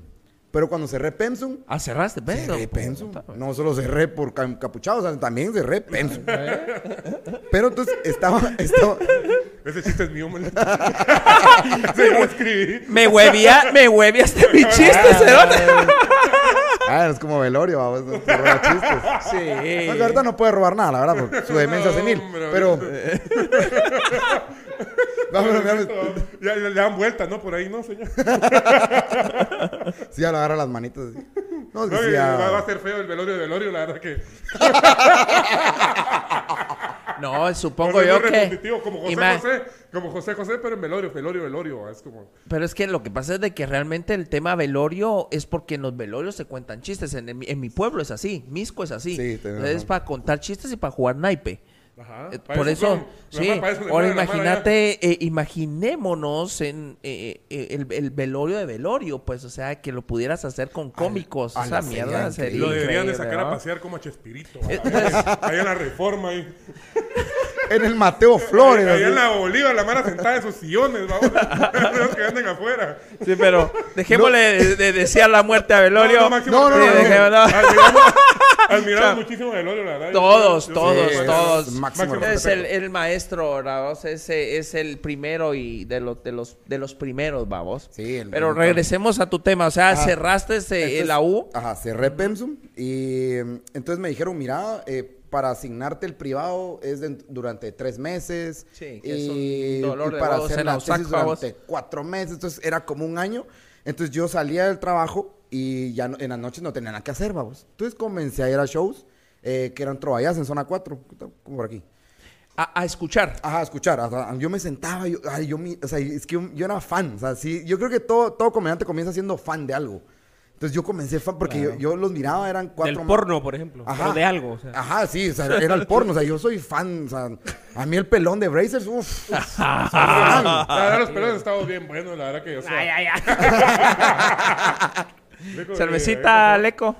Pero cuando cerré Pensum, Ah, cerraste, Pedro. cerré Pensum. No solo cerré por ca- encapuchado, o sea, también cerré Pensum. Pero entonces estaba, estaba, Ese chiste es mío, man. Sí, lo escribí. Me huevía, me hueviaste mi chiste, cerote. Ah, es como velorio, vamos, te roba chistes. Sí. Ahorita no puede robar nada, la verdad, por su demencia No, senil. Pero. Vamos, vamos, Ya, le dan vuelta, ¿no? Por ahí, ¿no, señor? Sí, ya lo agarra las manitas. así. No, es que No, sí, que ya- va, va a ser feo el velorio de velorio, la verdad que. No, supongo yo que. Como José Ima- José, como José José, pero en velorio, velorio, velorio. Es como. Pero es que lo que pasa es de que realmente el tema velorio es porque en los velorios se cuentan chistes. En, en mi- en mi pueblo es así, Misco es así. Sí, tenés es para contar chistes y para jugar naipe. Ajá. Eh, Por eso, son. sí. Más Ahora imagínate, eh, imaginémonos en eh, eh, el, el velorio de velorio, pues, o sea, que lo pudieras hacer con cómicos. a Esa mierda sería. Lo deberían de sacar a pasear como a Chespirito. En la reforma. Ahí. En el Mateo Flores. Así. en la Bolívar, la mara sentada en sus sillones, vamos. Los que anden afuera. Sí, pero dejémosle de, de desear la muerte a velorio. No, no, máximo No, no, Sí. Admiramos, admiramos muchísimo a velorio, la verdad. Todos, Yo- yo- todos, sí, todos. máximo es el, el maestro, vamos, ese es el primero y de los de los de los primeros, vamos. Sí, el- Pero regresemos a tu tema, o sea, Ajá. cerraste ese, Entonces, la U. Ajá, cerré Pensum y mm, entonces me dijeron, mira, eh, para asignarte el privado es de- durante tres meses. Sí, que es y, un dolor y de para huevos hacer la tesis durante cuatro meses, entonces era como un año. Entonces yo salía del trabajo y ya no- en las noches no tenía nada que hacer, vamos. Entonces comencé a ir a shows eh, que eran trovallas en zona 4, como por aquí. A, a escuchar. Ajá, escuchar. hasta- yo me sentaba, yo, ay, yo, mi- o sea, es que yo, yo era fan. O sea, sí, yo creo que todo, todo comediante comienza siendo fan de algo. Entonces yo comencé fan porque yo, yo los miraba, eran cuatro. Del porno, por ejemplo. Pero de algo. O sea. Ajá, sí, o sea, era el porno. O sea, yo soy fan. O sea, a mí el pelón de Brazers, uff. La verdad, los pelos han estado bien buenos, la verdad que. O sea, Ay, ay, ay. Cervecita, eh, Leco.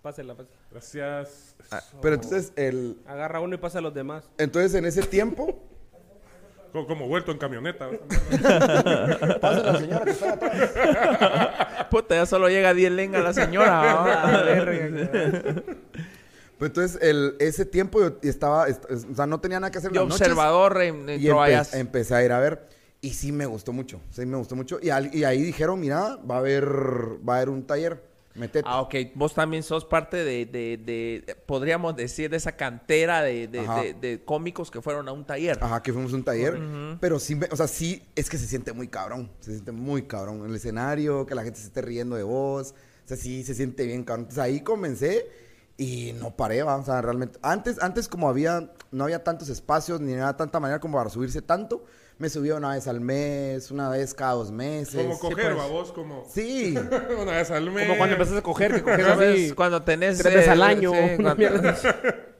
Pásela, pásela. Gracias. Pero entonces, el, Agarra uno y pasa a los demás. entonces en ese tiempo. Como, como vuelto en camioneta. Pasa la señora que está atrás. Puta, ya solo llega 10 lenga la señora. Pues entonces, el, ese tiempo yo estaba. est- O sea, no tenía nada que hacer noches. observador en, en Y empe- empecé a ir a ver. Y sí me gustó mucho. Sí me gustó mucho. Y, al- y ahí dijeron, mira, va a haber, va a haber un taller. Metete. Ah, ok. Vos también sos parte de, de, de- podríamos decir, de esa cantera de, de, cómicos que fueron a un taller. Ajá, que fuimos a un taller. Pero sí, o sea, sí, es que se siente muy cabrón. Se siente muy cabrón. El escenario, que la gente se esté riendo de vos. O sea, sí, se siente bien cabrón. Entonces ahí comencé y no paré, va. O sea, realmente. Antes, antes como había, no había tantos espacios ni nada, tanta manera como para subirse tanto. Me subía una vez al mes, una vez cada dos meses. Como coger, pues. babos, como. Sí. Una vez al mes. Como cuando empezaste a coger, que coges así. Cuando tenés... tres veces eh, al año, sí, una cuando- mierda.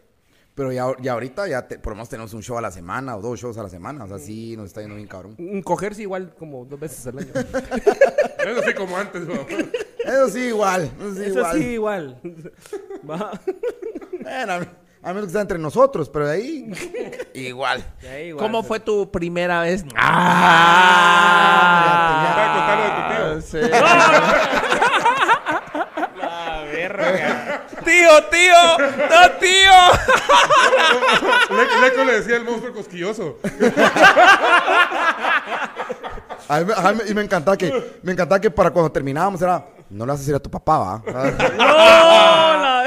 Pero ya, ya ahorita ya te- por lo menos tenemos un show a la semana o dos shows a la semana. O sea, sí nos está yendo bien cabrón. Mm, Cogerse igual como dos veces al año. Eso sí, como antes. Eso sí, igual. Eso sí, Eso igual. sí, igual. Va. Bueno, a, menos que sea entre nosotros, pero de ahí, igual. Ya, igual, ¿Cómo pero- fue tu primera vez? Ah, Ah, de tu tío. Sí. La verga. tío, tío, no, tío. Le- Leco le decía el monstruo cosquilloso. A mí me- a mí me- y me encantaba que, me encantaba que para cuando terminábamos era, no le vas a decir a tu papá, va.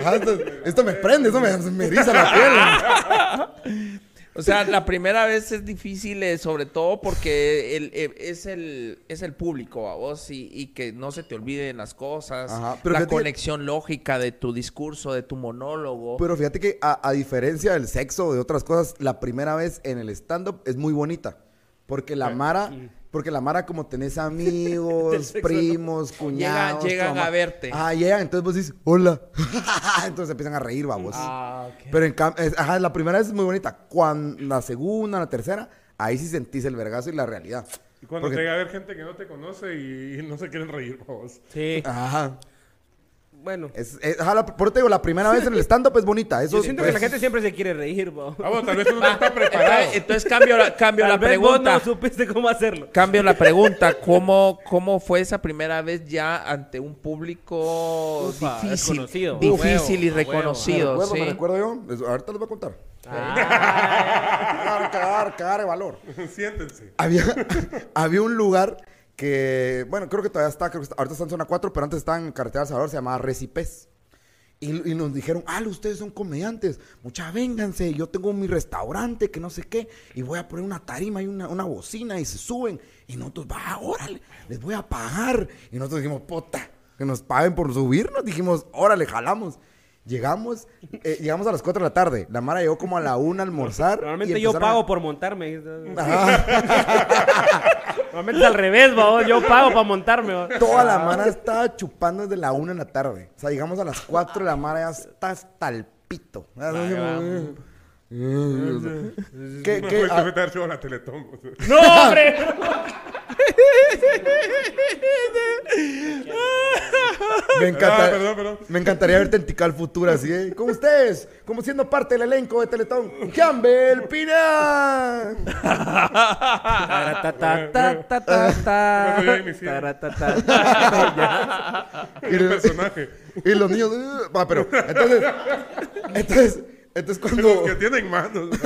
Ajá, esto, esto me prende, esto me, me eriza la piel. O sea, la primera vez es difícil, eh, sobre todo porque el, eh, es, el, es el público a vos y, y que no se te olviden las cosas, Ajá, pero la que- conexión lógica de tu discurso, de tu monólogo. Pero fíjate que a, a diferencia del sexo o de otras cosas, la primera vez en el stand-up es muy bonita. Porque la Mara, porque la Mara como tenés amigos, primos, cuñados. tu llegan a verte. Ah, llegan, entonces vos dices, hola. entonces empiezan a reír, vamos. Ah, ok. Pero en cambio, ajá, la primera vez es muy bonita. Cuando, la segunda, la tercera, ahí sí sentís el vergazo y la realidad. Y cuando Porque- llega a ver gente que no te conoce y, y no se quieren reír, vos. Sí. Ajá. Bueno. Es, es- por te digo, la primera vez en el stand-up es bonita. Eso Yo siento que la gente siempre se quiere reír, bo. Ah, bueno, tal vez uno no está preparado. Entonces, entonces cambio la, cambio Tal la vez vos pregunta. no supiste cómo hacerlo. Cambio la pregunta, ¿cómo, ¿cómo fue esa primera vez ya ante un público Ufa, difícil, difícil y A huevo, me reconocido? recuerdo, sí? me recuerdo yo. Ahorita les voy a contar. Ah, Cagar, cagar, cagar de valor. Siéntense. había, había un lugar que, bueno, creo que todavía está, creo que está- ahorita está en zona 4, pero antes estaba en carretera del Salvador, se llamaba Recipes. Y, y nos dijeron, ah, ustedes son comediantes, mucha vénganse, yo tengo mi restaurante, que no sé qué, y voy a poner una tarima y una, una bocina y se suben. Y nosotros, va, órale, les voy a pagar. Y nosotros dijimos, puta, que nos paguen por subirnos. Dijimos, órale, jalamos. Llegamos, eh, llegamos a las 4 de la tarde. La Mara llegó como a la 1 a almorzar. Normalmente yo a- pago por montarme. Ajá. Normalmente es al revés, bo. Yo pago para montarme. Toda la mara estaba chupando desde la una en la tarde. O sea, llegamos a las 4 de la mara ya está hasta el pito. ¿Qué, qué? Ah, que dar show a la Teletón. ¡No, hombre! me, encanta- Ah, perdón, perdón. me encantaría verte en Tical Futura así, ¿eh? Como ustedes, como siendo parte del elenco de Teletón. ¡Campbell Pina! Taratata. El personaje. Y los niños... "Uh", Va, pero... Entonces... Entonces... Entonces Los cuando... que tienen manos.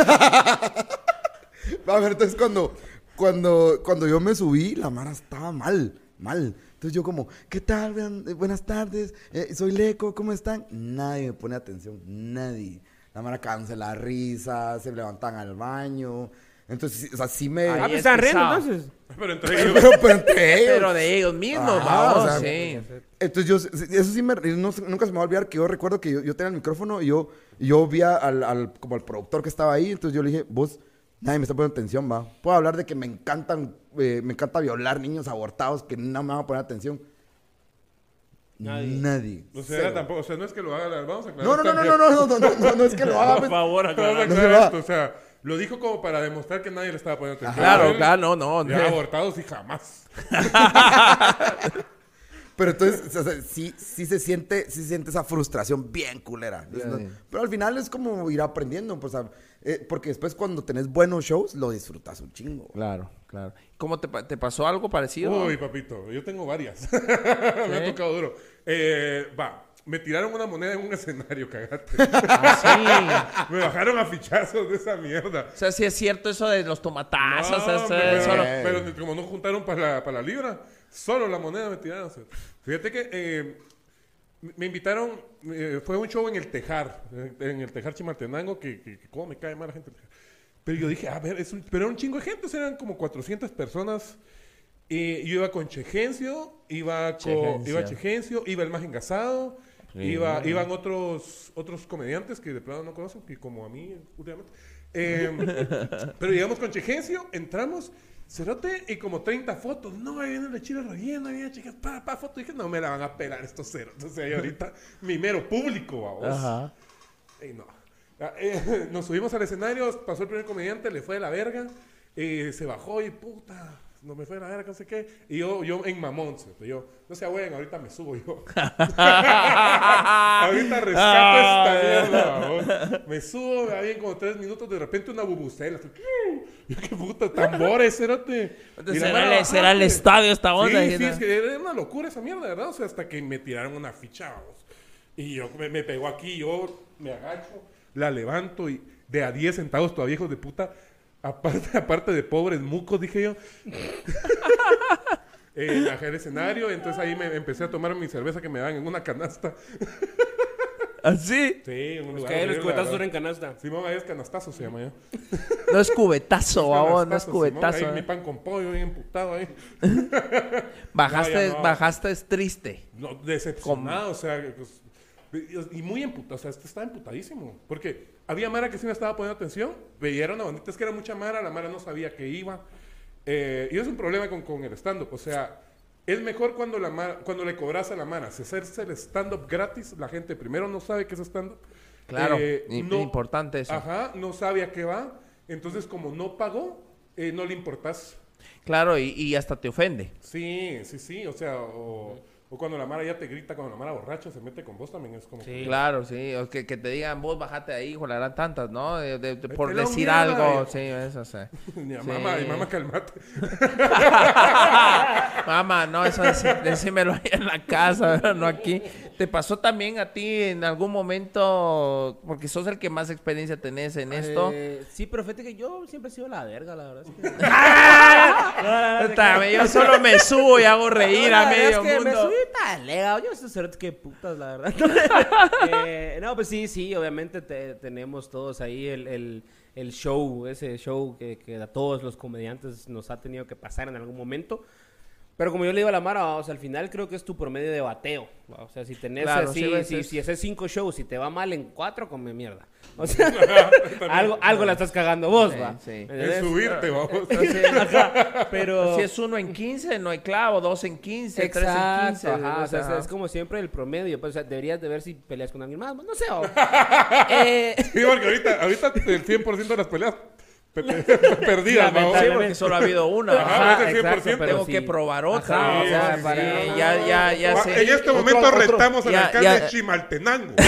A ver, entonces cuando, cuando, cuando yo me subí, la Mara estaba mal, mal. Entonces yo como, ¿qué tal? Eh, buenas tardes, eh, soy Leco, ¿cómo están? Nadie me pone atención, nadie. La Mara cansa la risa, se levantan al baño. Entonces, o sea, sí me... Ah, pues es están riendo entonces. Pero entre ellos. pero, pero entre ellos. Pero de ellos mismos, Ajá, vamos, o sea, sí. Entonces yo, eso sí me, no nunca se me va a olvidar que yo recuerdo que yo, yo tenía el micrófono y yo, y yo vi al, al- como al productor que estaba ahí, entonces yo le dije, vos, nadie me está poniendo atención, va. Puedo hablar de que me encantan, eh, me encanta violar niños abortados que no me van a poner atención. Nadie. Nadie. O sea, Cero. tampoco, o sea, no es que lo haga, vamos a aclarar. No, no, no, no, no, no, no, no, no, no es que lo haga. Por pues. favor, Vamos a aclarar. Aclarar esto, o sea, lo dijo como para demostrar que nadie le estaba poniendo atención. Claro, claro, no, no. Ya abortados y jamás. Pero entonces, o sea, sí, sí se siente, sí se siente esa frustración bien culera. Es no- Pero al final es como ir aprendiendo, pues, a- eh, porque después cuando tenés buenos shows, lo disfrutas un chingo. Claro, claro. ¿Cómo te, te pasó algo parecido? Uy, papito, yo tengo varias. me ha tocado duro. Eh, va, me tiraron una moneda en un escenario, cagate. Ah, me bajaron a fichazos de esa mierda. sí. O sea, sí es cierto eso de los tomatazos. No, pero, pero como no juntaron para la, para la libra, solo la moneda me tiraron. Fíjate que eh, me invitaron, eh, fue un show en el Tejar, eh, en el Tejar Chimaltenango, que, que, que cómo me cae mal la gente. Pero yo dije, a ver, es un- pero era un chingo de gente, eran como 400 personas. Y yo iba con Chegencio, iba con Chegencio. iba Chegencio, iba el más engasado, iba, iban otros otros comediantes que de plano no conocen, que como a mí últimamente. Eh, pero llegamos con Chegencio, entramos, cerote y como 30 fotos. No, ahí viene la chile rellena, ahí viene chicas, pa, pa, foto. dije, no me la van a pelar estos ceros. Entonces ahí ahorita mi mero público, vamos. Ajá. Ey, no. Ah, eh, nos subimos al escenario, pasó el primer comediante, le fue de la verga, eh, se bajó y puta, no me fue de la verga, no sé qué. Y yo, yo en mamón, ¿cierto? yo, no sé, güey, ahorita me subo yo. ahorita rescato esta mierda. Me subo, me bien como tres minutos, de repente una bubucela. Yo, qué puta, tambores, la Será será el estadio esta onda. Sí, sí, es que era una locura esa mierda, ¿verdad? O sea, hasta que me tiraron una ficha, vamos. Y yo me, me pegó aquí, yo me agacho, la levanto y de a 10 centavos todavía, hijos de puta. Aparte, aparte de pobres mucos, dije yo. eh, bajé el escenario, entonces ahí me empecé a tomar mi cerveza que me dan en una canasta. ¿Así? Sí, en un Los lugar. que los horrible, cubetazos eran canasta. Simón, ahí es canastazo se llama ya. No es cubetazo, babón, no es cubetazo. Simón, ahí eh. mi pan con pollo bien emputado ahí. Bajaste, No, ya no. bajaste es triste. No, decepcionado, o sea, pues, y muy emputado, o sea, este estaba emputadísimo. Porque había Mara que sí me estaba poniendo atención, veía era una bandita, es que era mucha Mara, la Mara no sabía que iba. Eh, y es un problema con, con el stand-up, o sea, es mejor cuando, la Mara- cuando le cobras a la Mara, si hacerse el stand-up gratis, la gente primero no sabe qué es stand-up. Claro, Eh, no- importante eso. Ajá, no sabe a qué va, entonces como no pagó, eh, no le importas. Claro, y, y hasta te ofende. Sí, sí, sí, o sea, o, o cuando la Mara ya te grita, cuando la Mara borracha se mete con vos también es como... que- Claro, sí. O que, que te digan, vos bajate de ahí, hijo, la gran tantas, ¿no? De- de- de- por decir mierda, algo. Sí, eso sí. Sí. mamá, mi mamá calmate. Mamá, no, eso dec- decímelo ahí en la casa, ¿verdad? no aquí. ¿Te pasó también a ti en algún momento, porque sos el que más experiencia tenés en esto? Eh, sí, pero fíjate que yo siempre he sido la verga, la verdad. Es que... Puta, Yo solo me subo y hago reír No, a medio es que me tan legal. Yo sé ser qué putas, la verdad. Eh, no, pues sí, sí, obviamente te- tenemos todos ahí el, el- show, ese show que, que a todos los comediantes nos ha tenido que pasar en algún momento. Pero como yo le digo a la Mara, o sea, al final creo que es tu promedio de bateo. O sea, si tenés Claro, así, sí, ves, si, es- si haces cinco shows y te va mal en cuatro, come mierda. O sea, algo, algo la estás cagando vos, Sí, va. sí. ¿Me Es subirte, vamos. Pero... Si es uno en 15, no hay clavo, dos en 15, tres en Exacto, 15. ajá, o sea, ajá. es como siempre el promedio, pues, o sea, deberías de ver si peleas con alguien más, no sé, o- eh, Sí, porque ahorita, ahorita el 100% de las peleas pe- pe- perdidas, vamos. Sí, porque solo ha habido una. Ajá, Ajá, es el 100%. exacto, Tengo sí. que probar otra. Ajá, o sea, sí, para- sí. ya, ya, ya sé. En este momento otro- retamos al alcalde ya. de Chimaltenango.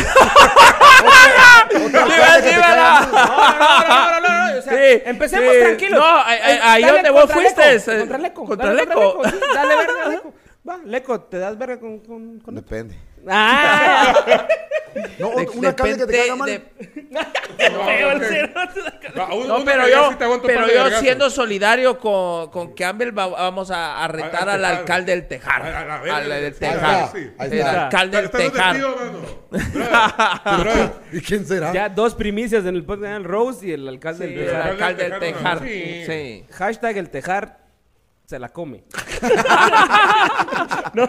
¡Dímela, dímela! no, no, no, no, no, o sea, Sí, empecemos sí. tranquilos. No, ahí- ahí- ahí dale donde vos fuiste, Contra Leco. contra dale Leco. dale verga, Leco. Va, Leco, ¿te das verga con, con, con Leco? Depende. Ah, No, De- un alcalde que te caga mal. de- el un- No, una pero yo, pero de yo siendo solidario con, con Campbell va- vamos a, a retar Al- al al Tejar. alcalde del Tejar. Al del Tejar. El alcalde del ¿Estás Tejar. ¿Y quién será? Ya dos primicias en el podcast, el Rose y el alcalde Sí, del el Tejar. alcalde del Tejar. Sí. Hashtag el tejar se la come. No,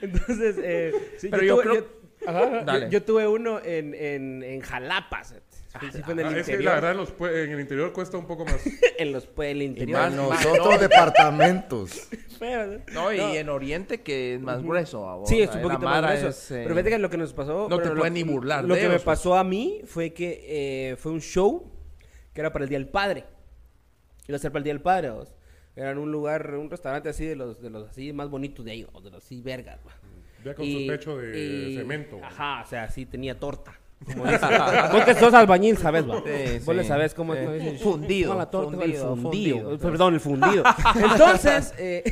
Entonces, eh, sí, Pero yo tuve, creo- yo- ajá, Dale. yo- yo tuve uno en, en, en Jalapa. ¿sí? Sí, fue en el Ah, es que interior. la verdad en, los en el interior cuesta un poco más. en los el Y interior. más Nosotros departamentos. No, y en Oriente que es más grueso. a vos. Sí, es un poquito más grueso. es, eh, Pero fíjate que lo que nos pasó... no te bueno, pueden ni burlar Lo de que me pues. pasó a mí fue que eh, fue un show que era para el Día del Padre. Iba a ser para el Día del Padre, vos. Era en un lugar, un restaurante así de los, de los así más bonitos de ahí, o de los así vergas. Ya con su techo de cemento. Ajá, o sea, sí tenía torta. Como dicen. Vos que sos albañil, ¿sabes, va? Sí, Vos le sí. sabes cómo es. Fundido, No, la torta, fundido, el fundido. fundido. Perdón, el fundido. Entonces, eh,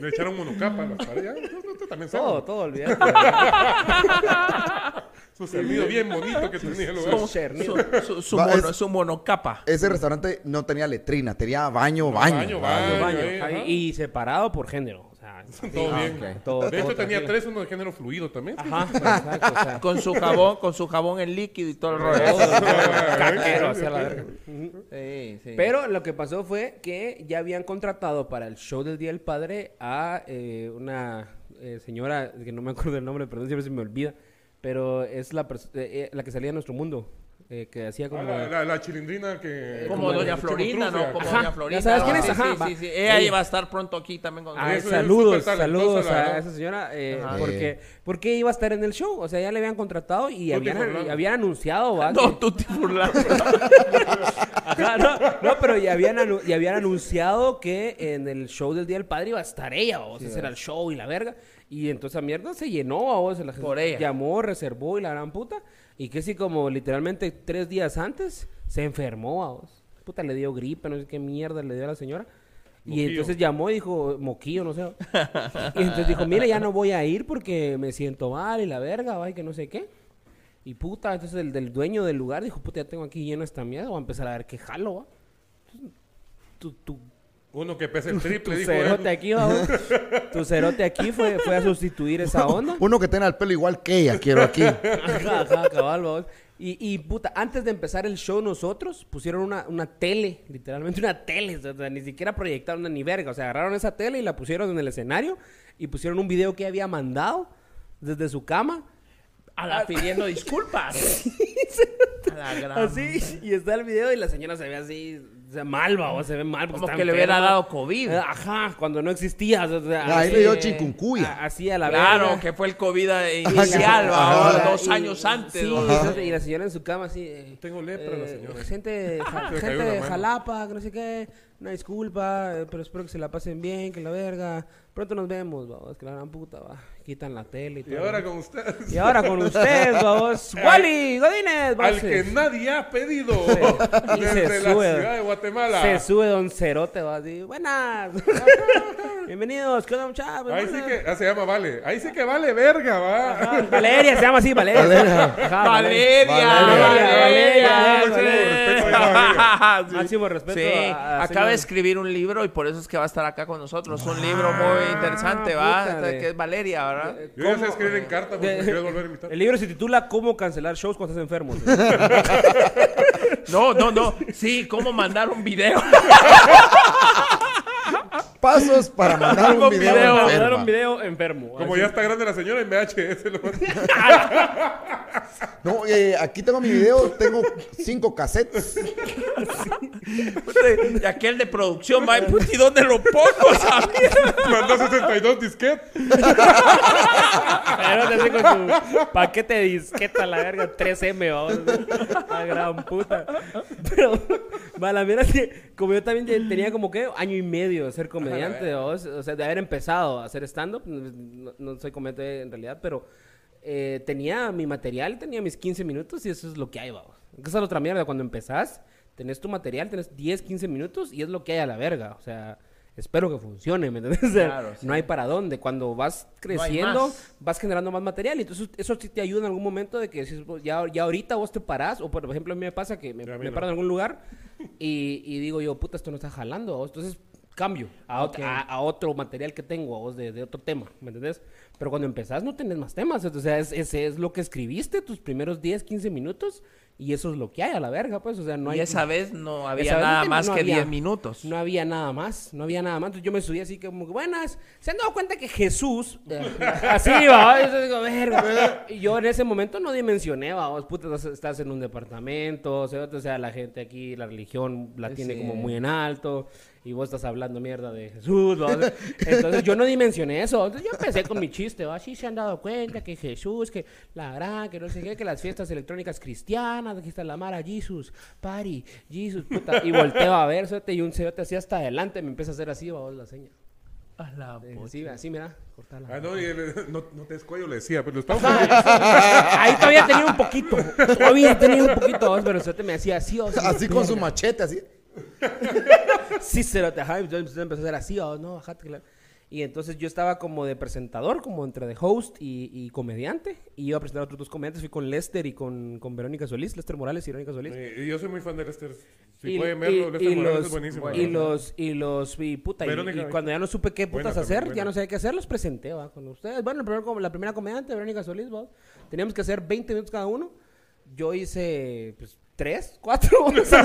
Le echaron monocapa a las paredes. Ya, tú- tú también sabes. todo, todo, olvídate. Su servido bien bonito que tenía el lugar. Su. Su, su, su Va, mono, es- su monocapa. Ese restaurante no tenía letrina, tenía baño, baño. baño, Vale. baño. baño. ahí, Ahí, ajá. y separado por género. Todo sí, bien. Todo- de hecho, tenía tres, uno de género fluido también. Ajá, exacto. O sea, Con su jabón, con su jabón en líquido y todo el rollo. todo, caquero, o sea, la verga. Sí, sí. Pero lo que pasó fue que ya habían contratado para el show del Día del Padre a eh, una eh, señora, que no me acuerdo el nombre, perdón, siempre se me olvida, pero es la, eh, la que salía en nuestro mundo, eh, que hacía Ah, como... la, la, la chilindrina que... como como Doña Florinda, ¿no? Como Ajá, Doña Florinda. ¿ya sabes quién es? Sí, Ajá, sí, va. sí, sí. Ella Ella- iba a estar pronto aquí también con Ah, saludos, saludos a esa señora, eh, Ajá. porque, porque iba a estar en el show, o sea, ya le habían contratado y habían, Furlano. habían anunciado, ¿va? No, tú te burlas. Ajá, no, no, pero ya habían, anu- ya habían anunciado que en el show del Día del Padre iba a estar ella, o sea, ese era el show y la verga. Y entonces a mierda se llenó, a vos, la gente Por ella. llamó, reservó y la gran puta. Y que sí, como literalmente tres días antes, se enfermó a vos. Puta, le dio gripe, no sé qué mierda le dio a la señora. Y entonces llamó y dijo, moquillo, no sé. y entonces dijo, mire, ya no voy a ir porque me siento mal y la verga, va, y que no sé qué. Y puta, entonces el del dueño del lugar dijo, puta, ya tengo aquí lleno esta mierda, voy a empezar a ver qué jalo, va. Entonces, Tu, tu Uno que pesa el triple, tu dijo él. cerote aquí, vamos. Tu cerote aquí fue, fue a sustituir esa onda. Uno que tenga el pelo igual que ella, quiero aquí. Ajá, ajá, cabal, vamos. Y, y, puta, antes de empezar el show nosotros pusieron una, una tele, literalmente una tele, o sea, ni siquiera proyectaron ni verga, o sea, agarraron esa tele y la pusieron en el escenario y pusieron un video que había mandado desde su cama. A la pidiendo disculpas. A la gran... Así, y está el video y la señora se ve así, se malva o se ve mal. Como que le hubiera dado COVID. Eh, ajá, cuando no existía. O sea, Ahí le dio chikungunya. Así a la Claro, verga. que fue el COVID inicial, va, dos y, años antes. Sí, ¿no? y la señora en su cama así. eh, Tengo lepra la señora. Gente, ja- gente de. Jalapa, que no sé qué. Una disculpa, eh, pero espero que se la pasen bien, que la verga. Pronto nos vemos, vamos, que la gran puta, va. Quitan la tele y todo. Y ahora con ustedes. Y ahora con ustedes, vamos. Wally, Godínez, Al que nadie ha pedido. Desde la sube. ciudad de Guatemala. Se sube Don Cerote, va así. Buenas. Bienvenidos, ¿qué onda, muchachos? Ahí sí que, ah, se llama Vale. Ahí sí que vale verga, va. Ajá, Valeria, se llama así, Valeria. Valeria. Ajá, Valeria, Valeria, Valeria, Valeria, sí. Máximo respeto. Sí, a- a acaba de señor- escribir un libro y por eso es que va a estar acá con nosotros. Un libro muy interesante, ¿va? de- Que es Valeria, ¿verdad? Yo ya sé escribir en carta porque me quieres volver a invitar. El libro se titula ¿Cómo cancelar shows cuando estás enfermo? No, no, no. Sí, ¿cómo mandar un video? Pasos para mandar un video. video, enferma. Mandar un video enfermo. Como Así. ya está grande la señora en VHS. lo. No, eh, aquí tengo mi video, tengo cinco cassettes. Y aquel de producción, va, puta, ¿y dónde lo pongo? ¿sabes? Mandó 62 disquetes. Pero te hace con su paquete de disqueta, la verga, 3M, vamos. La gran puta. Pero, va, la mierda es que, como yo también te- tenía como que año y medio de ser comediante, vamos, o sea, de haber empezado a hacer stand-up, no, no soy comediante en realidad, pero eh, tenía mi material, tenía mis 15 minutos y eso es lo que hay, vamos. Esa es la otra mierda, cuando empezás, tenés tu material, tenés 10, 15 minutos y es lo que hay a la verga, o sea... Espero que funcione, ¿me entiendes? O Claro, sí. No hay para dónde. Cuando vas creciendo, más. vas generando más material. y Entonces, eso sí te ayuda en algún momento de que pues, ya, ya ahorita vos te parás, o por ejemplo, a mí me pasa que me, me no. paro en algún lugar y, y digo yo, puta, esto no está jalando. Entonces, cambio a, ot- Ok. a, a otro material que tengo, a vos, de, de otro tema, ¿me entendés? Pero cuando empezás no tenés más temas. O sea, es, ese es lo que escribiste, tus primeros 10, 15 minutos, y eso es lo que hay a la verga, pues. O sea, no hay... Y esa vez no había vez nada no- más no que había- 10 minutos. No había nada más, no había nada más. Entonces yo me subí así como, que, buenas, ¿se han dado cuenta que Jesús... así, va, yo digo, verga. Y yo en ese momento no dimensioné, va, vos, puta, estás- en un departamento, o sea, o sea, la gente aquí, la religión la tiene Sí. como muy en alto, y vos estás hablando mierda de Jesús, va, o Entonces yo no dimensioné eso. Entonces yo empecé con mi chiste, va, sí se han dado cuenta que Jesús, que la gran, que no sé qué, que las fiestas electrónicas cristianas, aquí está la Mara, Jesus, Party, Jesus, puta. Y volteo a ver, cerote, y un cerote así hasta adelante me empieza a hacer así, va, vos, la seña. A la Eh. Sí, así, mira, cortala. Ah, no, y no, no te descuello, le decía, pero lo estamos Ahí todavía tenía un poquito, todavía tenía un poquito, vos, pero el cerote me hacía así, vos, Así con su machete, así. Sí, cerote, ajá, entonces empezó a hacer así, oh, no, que la- Y entonces yo estaba como de presentador, como entre de host y, y comediante. Y iba a presentar a otros dos comediantes. Fui con Lester y con, con Verónica Solís, Lester Morales y Verónica Solís. Y yo soy muy fan de Lester. Si y, pueden verlo, Lester Morales los, es buenísimo. y los, y los, y puta, y- Verónica, y, cuando ya no supe qué putas hacer, buena. ya no sabía qué hacer, los presenté, va, con ustedes. Bueno, primer la primera comediante, Verónica Solís, va. Teníamos que hacer 20 minutos cada uno. Yo hice, pues, tres, cuatro. o sea.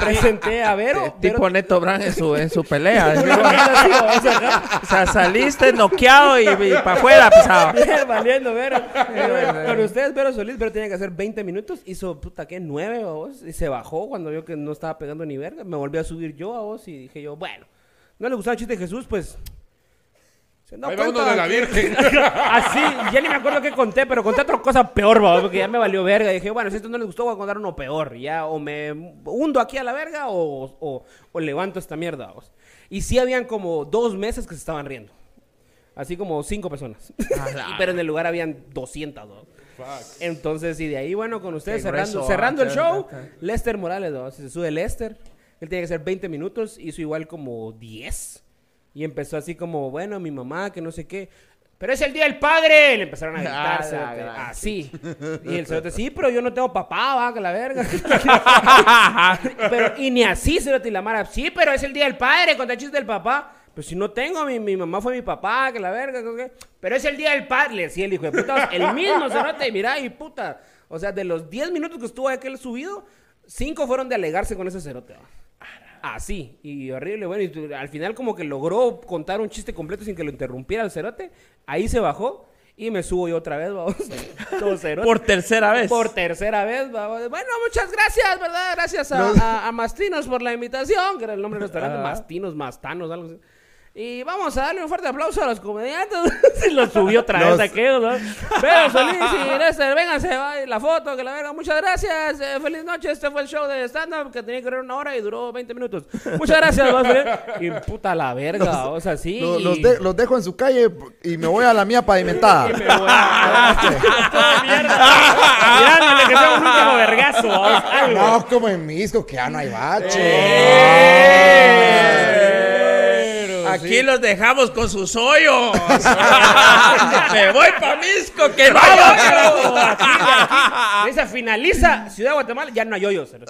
Presenté a Vero. Eh, Tipo Vero- Neto Brand en su, en su pelea. o sea, saliste noqueado y, para afuera, pesado. Bien, valiendo, Vero. Con ustedes, Vero Solís, Vero tenía que hacer 20 minutos. Hizo, puta, ¿qué? 9 a vos. Y se bajó cuando vio que no estaba pegando ni verga. Me volví a subir yo a vos y dije yo, bueno, no le gustaba el chiste de Jesús, pues. Dado Ahí va uno de la Virgen. Así, ya ni me acuerdo qué conté, pero conté otra cosa peor, va, porque ya me valió verga. Y dije, bueno, si esto no les gustó, voy a contar uno peor. Ya, o me hundo aquí a la verga o, o- o levanto esta mierda. vamos. Y sí habían como dos meses que se estaban riendo. Así como cinco personas. Pero en el lugar habían 200, ¿no? Entonces, y de ahí, bueno, con ustedes Qué cerrando, grueso, cerrando ah, el show, Lester Morales, ¿no? Se sube Lester. Él tenía que hacer 20 minutos, hizo igual como 10. Y empezó así como, bueno, mi mamá, que no sé qué. pero es el día del padre. Le empezaron a gritar, cerote, así. Y el cerote, sí, pero yo no tengo papá, va, que la verga. pero, y ni así, cerote, y la mara, sí, pero es el día del padre, contra el chiste del papá. Pero si no tengo, mi, mi mamá fue mi papá, que la verga, que- pero es el día del padre. Le decía el hijo de puta, el mismo cerote, y mira, y puta. O sea, de los 10 minutos que estuvo aquel subido, 5 fueron de alegarse con ese cerote, va. Así, y horrible, bueno, y al final como que logró contar un chiste completo sin que lo interrumpiera el cerote, ahí se bajó y me subo yo otra vez, vamos. Por tercera vez. Por tercera vez, vamos. Bueno, muchas gracias, ¿verdad? Gracias a, a- a Mastinos por la invitación, que era el nombre del restaurante, Mastinos, Mastanos, algo así. Y vamos a darle un fuerte aplauso a los comediantes. y lo subió otra vez Los- aquello, ¿no? Pero Solís y Lester, vénganse, va, la foto, que la verga. Muchas gracias, eh, feliz noche. Este fue el show de stand-up que tenía que durar una hora y duró 20 minutos. Muchas gracias. Y puta la verga, o sea, sí. Lo- y- los, de- los dejo en su calle y me voy a la mía pavimentada. y me voy a- Todo mierda. Que sea un último vergazo. No, como en Misco, que ya no hay bache. Aquí los dejamos con sus hoyos. Me voy pa' Misco, que no hay hoyos. Aquí, aquí. Esa finaliza Ciudad de Guatemala, ya no hay hoyos. Es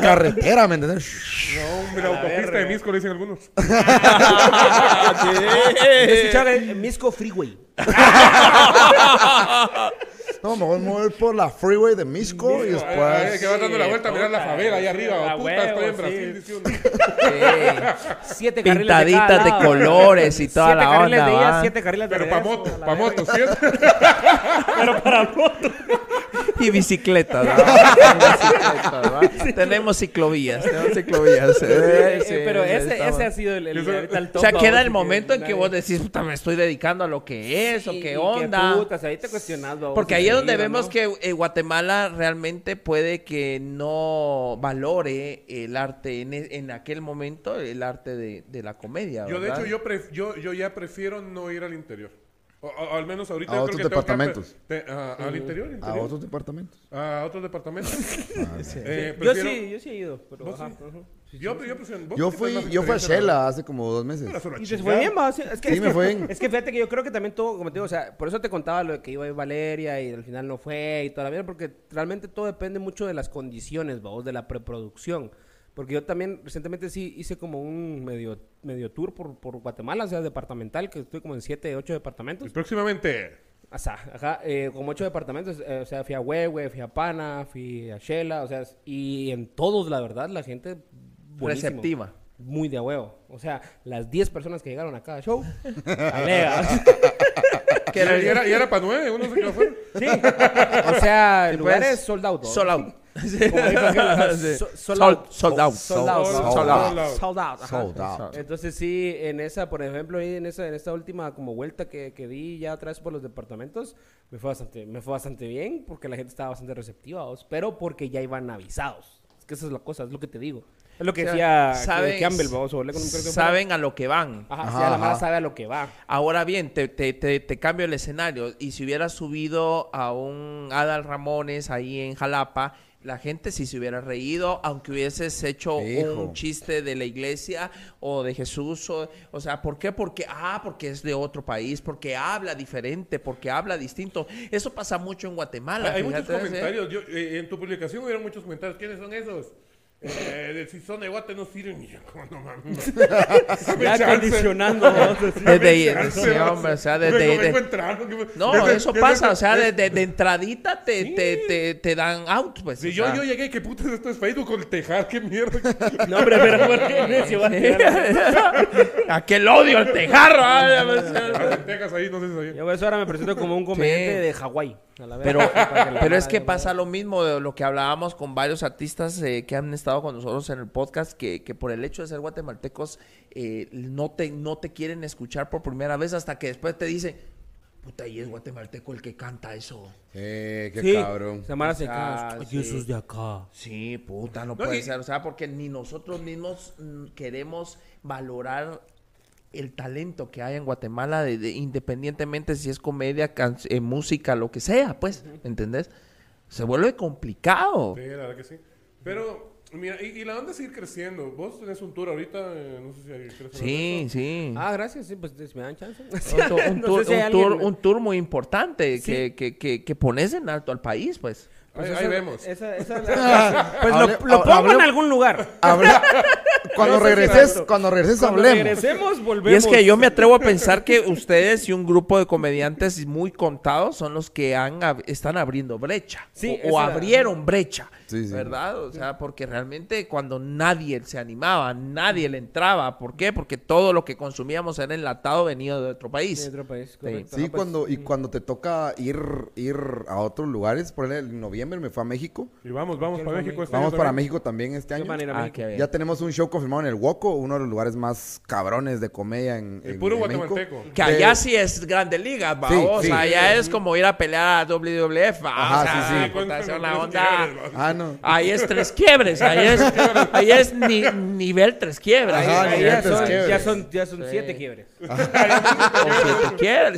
carretera, ¿me entiendes? No, hombre, autopista de Misco le dicen algunos. He escuchado es Misco Freeway. No, me voy a mover por la freeway de Misco y Ay, después. que vas dando la vuelta a mirar la favela ahí arriba. A Puta, huevo, estoy en sí. Brasil diciendo. Siete carriles de cada Pintaditas de colores y toda siete la carriles onda, de ida, ¿va? siete carriles de Pero para moto, para moto, ¿cierto? Pero para moto. Y bicicletas. Tenemos ciclovías, tenemos ciclovías. Eh, sí, Eh, pero ese, ese ha sido el, el, O sea, queda el que momento en que vos decís, puta, me estoy dedicando a lo que es o qué onda. putas, ahí te cuestionas, Porque ahí es donde vemos ¿no? que eh, Guatemala realmente puede que no valore el arte en, e- en aquel momento, el arte de, de la comedia. Yo, de hecho, yo, pref- yo, yo ya prefiero no ir al interior. O, o- al menos ahorita A yo otros creo que que departamentos. ape- te- a- al interior, A interior. otros departamentos. A otros departamentos. Eh, Yo prefiero- sí, yo sí he ido. Pero, ¿Vos ajá, sí? ajá. Yo, fui, yo fui a Shela hace como dos meses. Y te fue bien, va. Sí, es que, Sí, es me que- fue bien. Es que fíjate que yo creo que también todo, como te digo, o sea, por eso te contaba lo de que iba a ir Valeria y al final no fue y toda la vida, porque realmente todo depende mucho de las condiciones, vamos, de la preproducción. Porque yo también recientemente sí hice como un medio, medio tour por, por Guatemala, o sea, departamental, que estoy como en 7, 8 departamentos. Y próximamente. Ajá, ajá, eh, como ocho departamentos, eh, o sea, fui a Huehue, fui a Pana, fui a Shela, o sea, y en todos, la verdad, la gente buenísimo. Receptiva. Muy de a huevo. O sea, las 10 personas que llegaron a cada show, alegas. Y era, y era, y era para nueve, uno se quedó fuera. sí. O sea, lugares pues, sold out. ¿no? Sold out. Como dijo aquel, ajá, Sí. so- sold Sold- out. sold out. Sold out. Sold out. out. Sold out. ajá. Sold out. Entonces sí, en esa, por ejemplo, ahí en esa, en esta última como vuelta que, que di ya atrás por los departamentos, me fue bastante, me fue bastante bien porque la gente estaba bastante receptiva, ¿vos? pero porque ya iban avisados. Es que esa es la cosa, es lo que te digo. Es lo que O sea, decía saben- que- Campbell, vos, o hablé con un creo que fue- Saben a lo que van. Ajá, Ajá, sí, a la mala ajá. sabe a lo que va. Ahora bien, te, te, te, te cambio el escenario. Y si hubieras subido a un Adal Ramones ahí en Jalapa, la gente sí se hubiera reído, aunque hubieses hecho Hijo. un chiste de la iglesia o de Jesús. O, o sea, ¿por qué? Porque, ah, porque es de otro país, porque habla diferente, porque habla distinto. Eso pasa mucho en Guatemala. Hay, hay muchos ¿sí? comentarios. Yo, eh, en tu publicación hubieron muchos comentarios. ¿Quiénes son esos? Eh, de si son de Guate no sirven. Y yo, como, no mames. Ya condicionando. Desde- sí, ¿no? hombre, o sea, desde- de- que- No, desde- eso desde- pasa, o sea, desde- de, de, de entradita te, te, te, te dan out, pues. Si o yo, sea. yo llegué, ¿qué putas esto es Facebook con el tejar? ¿Qué mierda? No, hombre, pero ¿por qué necio? Aquel odio al tejarro. ay, a ver, Las lentejas ahí, no sé si. Yo eso ahora me presento como un comediante Sí. de Hawái. a la Pero, que pero es que pasa lo mismo de lo que hablábamos con varios artistas eh, que han estado con nosotros en el podcast, que, que por el hecho de ser guatemaltecos eh, no, te, no te quieren escuchar por primera vez hasta que después te dicen, puta, y es guatemalteco el que canta eso. Eh, qué Sí, cabrón. Se Mara se Ah, sí. "Ay, eso es de acá. Sí, puta, no, No, puede y- ser. O sea, porque ni nosotros mismos mm, queremos valorar el talento que hay en Guatemala, de, de- independientemente si es comedia, can- eh, música, lo que sea, pues, ¿entendés? Se vuelve complicado. Sí, la verdad que sí. Pero Mira, y, la onda es seguir creciendo. Vos tenés un tour ahorita, eh, no sé si hay Sí, sí. Ah, gracias, sí, pues me dan chance. un, tour, un, tour, muy importante que, que, que, que pones en alto al país, pues. Pues ahí, vemos. Esa, esa, pues lo, lo pongo en algún lugar. cuando, regreses, cuando regreses, cuando hablemos. regresemos, volvemos. Y es que yo me atrevo a pensar que ustedes y un grupo de comediantes muy contados son los que han, están abriendo brecha. Sí, o, abrieron brecha. ¿Verdad? O sea, porque realmente cuando nadie se animaba, nadie le entraba. ¿Por qué? Porque todo lo que consumíamos era enlatado venido de otro país. De otro país, correcto. Sí, cuando, y cuando te toca ir, ir a otros lugares, por ejemplo, en noviembre me fue a México. Y vamos, vamos para México este Vamos para México también este año. Ah, ya tenemos un show confirmado en el Woco, uno de los lugares más cabrones de comedia en, el puro guatemalteco. Que allá sí es grande liga, o sea, allá es como ir a pelear a WWF, Ajá, sí, sí. la onda. Ah, no. Ahí es tres quiebres, ahí es, ahí es ni, nivel tres quiebres. ahí, ya, son, ya, son, ya son siete quiebres.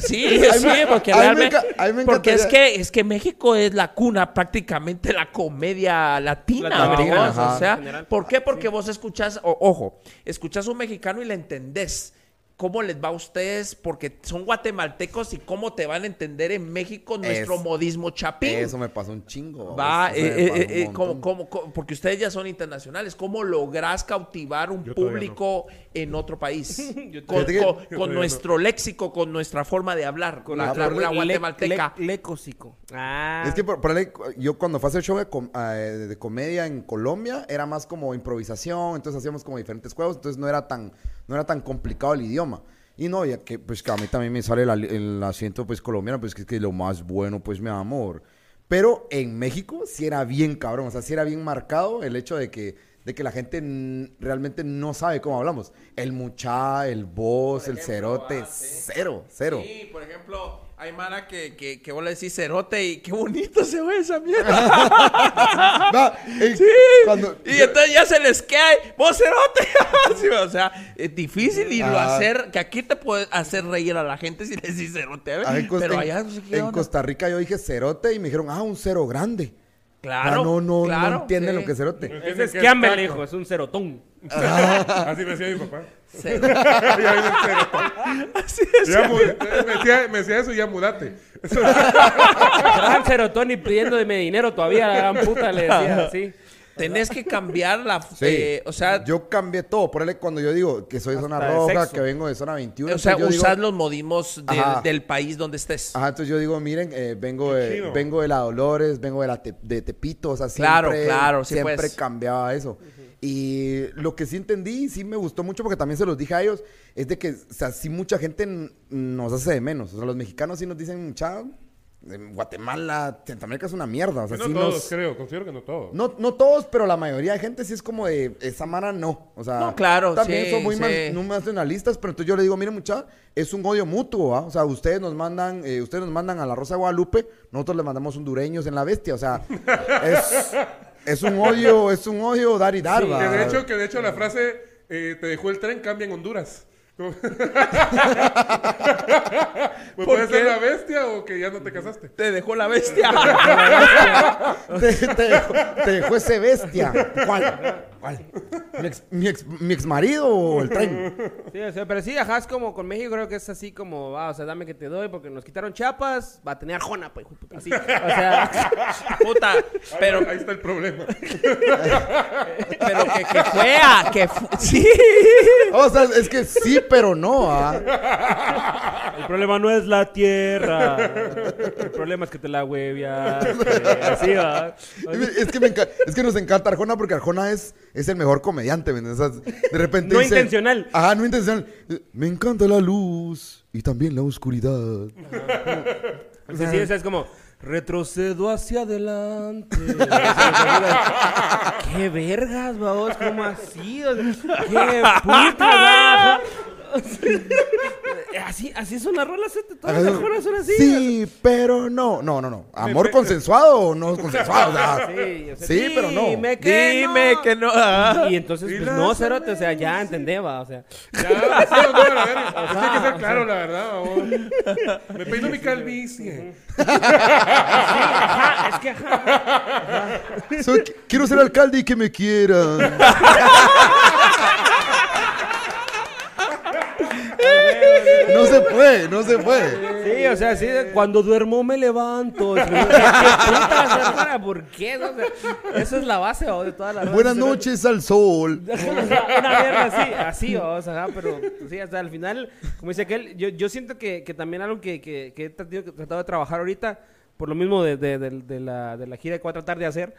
sí, sí, porque realmente, porque es que, es que México es la cuna prácticamente de la comedia latina, o sea, ¿por qué? Porque vos escuchás, ojo, escuchás un mexicano y le entendés cómo les va a ustedes, porque son guatemaltecos y cómo te van a entender en México nuestro modismo chapín. Eso me pasó un chingo. Va, eh, eh, eh, porque ustedes ya son internacionales, ¿cómo lográs cautivar un público en otro país? con, nuestro léxico, con nuestra forma de hablar, con la, guatemalteca. lecósico. Ah. Es que por, yo cuando fue a hacer show de, comedia en Colombia, era más como improvisación, entonces hacíamos como diferentes juegos, entonces no era tan no era tan complicado el idioma. Y no, ya que pues que a mí también me sale el, acento pues colombiano, pues que es que lo más bueno, pues mi amor. Pero en México sí era bien cabrón, o sea, sí era bien marcado el hecho de que, de que la gente realmente no sabe cómo hablamos. El mucha, el voz, el cerote, ah, cero, cero. Sí, por ejemplo, hay mara que, que, que vos le decís cerote y qué bonito se ve esa mierda. sí. y entonces ya se les cae, vos cerote. o sea, es difícil y lo hacer, que aquí te puede hacer reír a la gente si le decís cerote. en, pero allá En Costa Rica yo dije cerote y me dijeron, ah, un cero grande. Claro. no, no, no entienden lo que es cerote. Ese es Campbell, hijo, es un cerotón. Así me decía mi papá. Así es. me, decía, me, decía, eso, ya mudate. Gran cerotón y pidiendo de mi dinero todavía, la gran puta le decía así. Tenés que cambiar la... Eh, o sea... Yo cambié todo. Por él cuando yo digo que soy zona roja, que vengo de zona 21. O sea, usar los modismos del país donde estés. Ajá, entonces yo digo, miren, eh, vengo, de, vengo de la Dolores, vengo de la de Tepito. O sea, claro, siempre, claro, siempre pues. cambiaba eso. Y lo que sí entendí, sí me gustó mucho, porque también se los dije a ellos, es de que, o sea, sí mucha gente nos hace de menos. O sea, los mexicanos sí nos dicen, chao, Guatemala, Centroamérica es una mierda. O sea, no todos, creo, considero que no todos. No, no todos, pero la mayoría de gente sí es como de, esa mara no. O sea, no, claro, también son muy nacionalistas, pero entonces yo le digo, miren mucha, es un odio mutuo, ¿va? O sea, ustedes nos mandan, eh, ustedes nos mandan a la Rosa de Guadalupe, nosotros le mandamos hondureños en la bestia, o sea, es... Es un odio, es un odio dar y dar. que, de hecho, que de hecho la frase eh, te dejó el tren cambia en Honduras. Pues puede ser la bestia o que ya no te casaste. Te dejó la bestia. te, dejó, te, dejó, ese bestia. ¿Cuál? ¿Cuál? ¿Mi ex, mi, ex, marido o el tren? Sí, o sea, pero sí, ajá, es como con México creo que es así como, va, o sea, dame que te doy porque nos quitaron chapas, va a tener Arjona, pues, puta, así. O sea, puta, pero... Ahí, está el problema. pero que, que fue que sí. O sea, es que sí, pero no. ¿ah? El problema no es la tierra. El problema es que te la huevias. Así va. Es que, es que nos encanta Arjona porque Arjona es, es el mejor comediante. de repente. No intencional. Ajá, no intencional. Me encanta la luz y también la oscuridad. Sí, sí, es como. Retrocedo hacia adelante. ¿Qué vergas, vamos? ¿Cómo así? ¿Qué puta, así, así son las rolas, ¿eh? todas las rolas son así. Sí, pero no. No, no, no. ¿Amor consensuado o no consensuado? sí, sí, pero no. Dime que Dime no. que no. Y entonces, pues no, Cerote, o sea, ya entendé, va, o sea. Ya, sí, no, la verdad. Tiene que ser claro, la verdad, Me peino mi calvicie. Sí, ajá, es que ajá. quiero ser alcalde y que me quieran. No se puede, no se puede. Sí, o sea, sí, cuando duermo me levanto. ¿Por qué? eso es la base de toda la Buenas noches al sol. Una mierda así, así, o sea, pero sí, hasta al final, como dice aquel, yo, yo siento que, que también algo que, que, que he tratado de trabajar ahorita por lo mismo de, de, de, la, de la gira que voy a tratar de hacer.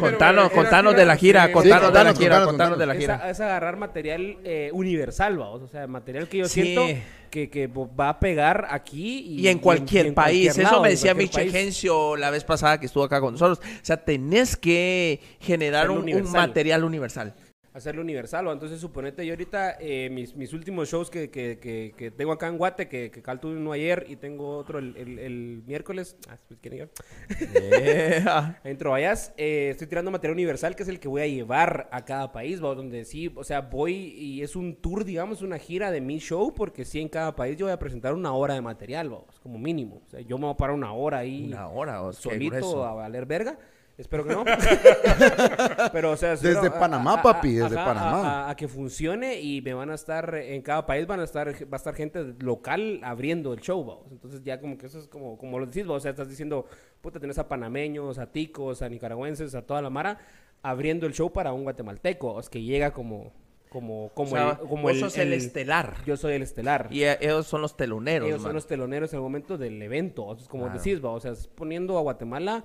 contanos, contanos de la gira, contanos, de la gira, contanos, de la gira. Es, agarrar material eh, universal, vamos, o sea, material que yo siento que, que, va a pegar aquí y, en cualquier país. Eso me decía Miche Gencio la vez pasada que estuvo acá con nosotros. O sea, tenés que generar un, un material universal hacerlo universal. O entonces, suponete, yo ahorita, eh, mis, mis últimos shows que, que, que, tengo acá en Guate, que, que cal uno ayer y tengo otro el, el, miércoles. Ah, pues. Yeah. Entro vayas, eh, estoy tirando material universal, que es el que voy a llevar a cada país, ¿va? donde sí, o sea, voy y es un tour, digamos, una gira de mi show, porque sí, en cada país yo voy a presentar una hora de material, vamos, como mínimo. O sea, yo me voy a parar una hora ahí. Una hora, o solito a valer verga. Espero que no. Pero, o sea, desde Panamá, papi, desde Panamá. A, que funcione y me van a estar, en cada país van a estar, va a estar gente local abriendo el show, vamos. Entonces ya como que eso es como, como lo decís, vos, o sea, estás diciendo, puta, tenés a panameños, a ticos, a nicaragüenses, a toda la mara, abriendo el show para un guatemalteco, es que llega como, como como el como vos sos el, estelar yo soy el estelar y ellos son los teloneros ellos son los teloneros en el momento del evento Entonces, como decís va o sea poniendo a Guatemala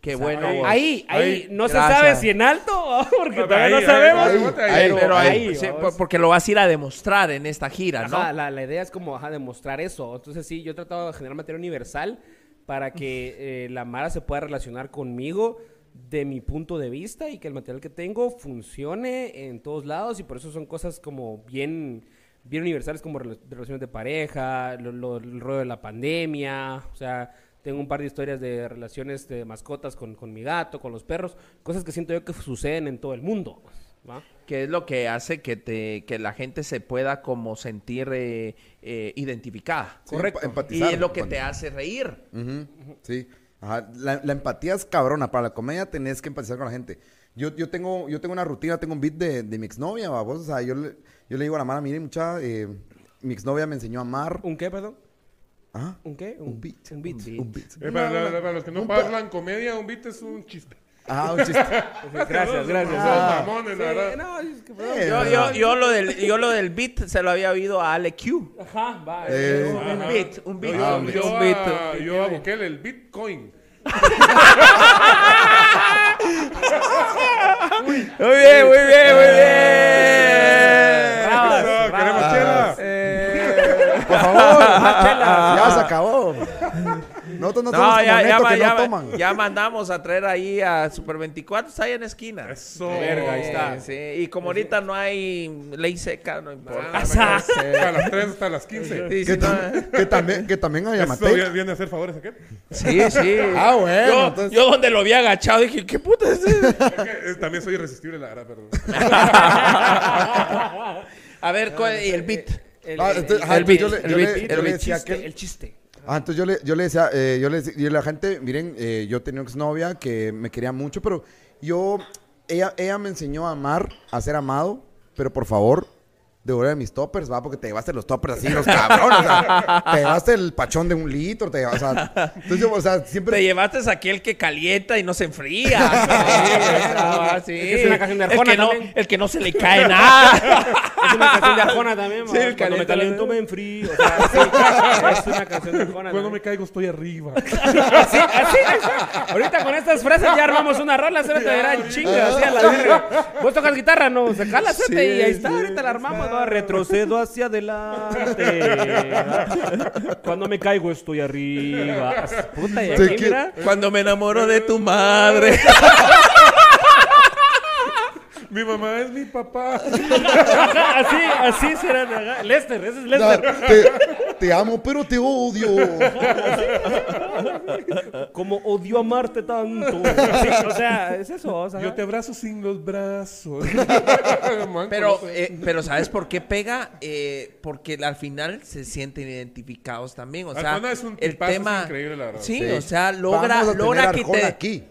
Qué bueno. Ahí, ahí, no se sabe si en alto, porque todavía no sabemos. pero ahí, porque lo vas a ir a demostrar en esta gira, ¿no? La, la, idea es como ajá, demostrar eso. Entonces sí, yo he tratado de generar material universal para que eh, la Mara se pueda relacionar conmigo de mi punto de vista y que el material que tengo funcione en todos lados y por eso son cosas como bien bien universales como relaciones de pareja, lo, el rollo de la pandemia, o sea, tengo un par de historias de relaciones de mascotas con, con mi gato, con los perros, cosas que siento yo que suceden en todo el mundo. ¿va? Que es lo que hace que te que la gente se pueda como sentir eh, eh, identificada. Correcto. Empatizar, y es lo que te hace reír. Sí. La, empatía es cabrona. Para la comedia tenés que empatizar con la gente. Yo, yo, tengo, yo tengo una rutina, tengo un beat de, de mi exnovia, vos. O sea, yo le, yo le digo a la mala, mire, mucha, eh, mi exnovia me enseñó a amar. ¿Un qué, perdón? ¿Ah? ¿Un qué? Un, beat. Un beat. Un beat. Eh, para, los que no hablan comedia, un beat es un chiste. Ah, un chiste. gracias, gracias. Ah, mamones, la verdad. No, es que, eh, yo, yo, yo, lo del, yo lo del beat se lo había oído a Ale Q. Ajá, va. Eh, un, beat, un beat. yo, un yo, un beat. A, yo a Bukele, el Bitcoin. muy bien, muy bien, muy bien. no, queremos chela. Por favor, ya se acabó. Nosotros no, no ya, ya, que ya, no toman. ya mandamos a traer ahí a Super 24, está ahí en esquina. Eso. Verga, ahí está. Sí, y como ahorita no hay ley seca, no importa. Ah, a las 3 hasta las 15. Sí, que, que, también, que también hay Eso viene a hacer favores a qué? Sí, sí. ah, bueno. Yo, entonces... yo, donde lo había agachado dije, ¿qué puta es eso? es que, también soy irresistible, la verdad, perdón. a ver, ¿cuál, y el beat. El, ah, chiste, el chiste. Ah, entonces yo le, yo le decía, eh, yo le decía, a la gente, miren, eh, yo tenía una exnovia que me quería mucho, pero yo, ella, ella me enseñó a amar, a ser amado, pero por favor, de mis toppers, va, porque te llevaste los toppers así, los cabrones, o sea, te llevaste el pachón de un litro, te llevaste, o sea, entonces, o sea, siempre... Te llevaste aquel que calienta y no se enfría. sí, sí. Es, una canción de Arjona el que. No, el que no se le cae nada. es una canción de Arjona también, sí, el Cuando me caliento me enfrío, o sea, sí, es una canción de Arjona. Cuando me caigo estoy arriba. así, así, Ahorita con estas frases ya armamos una rola, se me te verán chinga, así a la verga. Vos tocas guitarra, no, se cala, y ahí está, ahorita la armamos retrocedo hacia adelante. Cuando me caigo estoy arriba. Puta, y aquí, mira. Cuando me enamoro de tu madre. Mi mamá es mi papá. así, así será. Lester, ese es Lester. te, te amo, pero te odio. Como odio amarte tanto. Sí, o sea, es eso. o sea, Yo te abrazo sin los brazos. Pero, eh, pero ¿sabes por qué pega? Eh, porque al final se sienten identificados también. O sea, es un el es tema. increíble, la verdad. Sí, Sí. o sea, logra, Vamos a tener logra que te. aquí.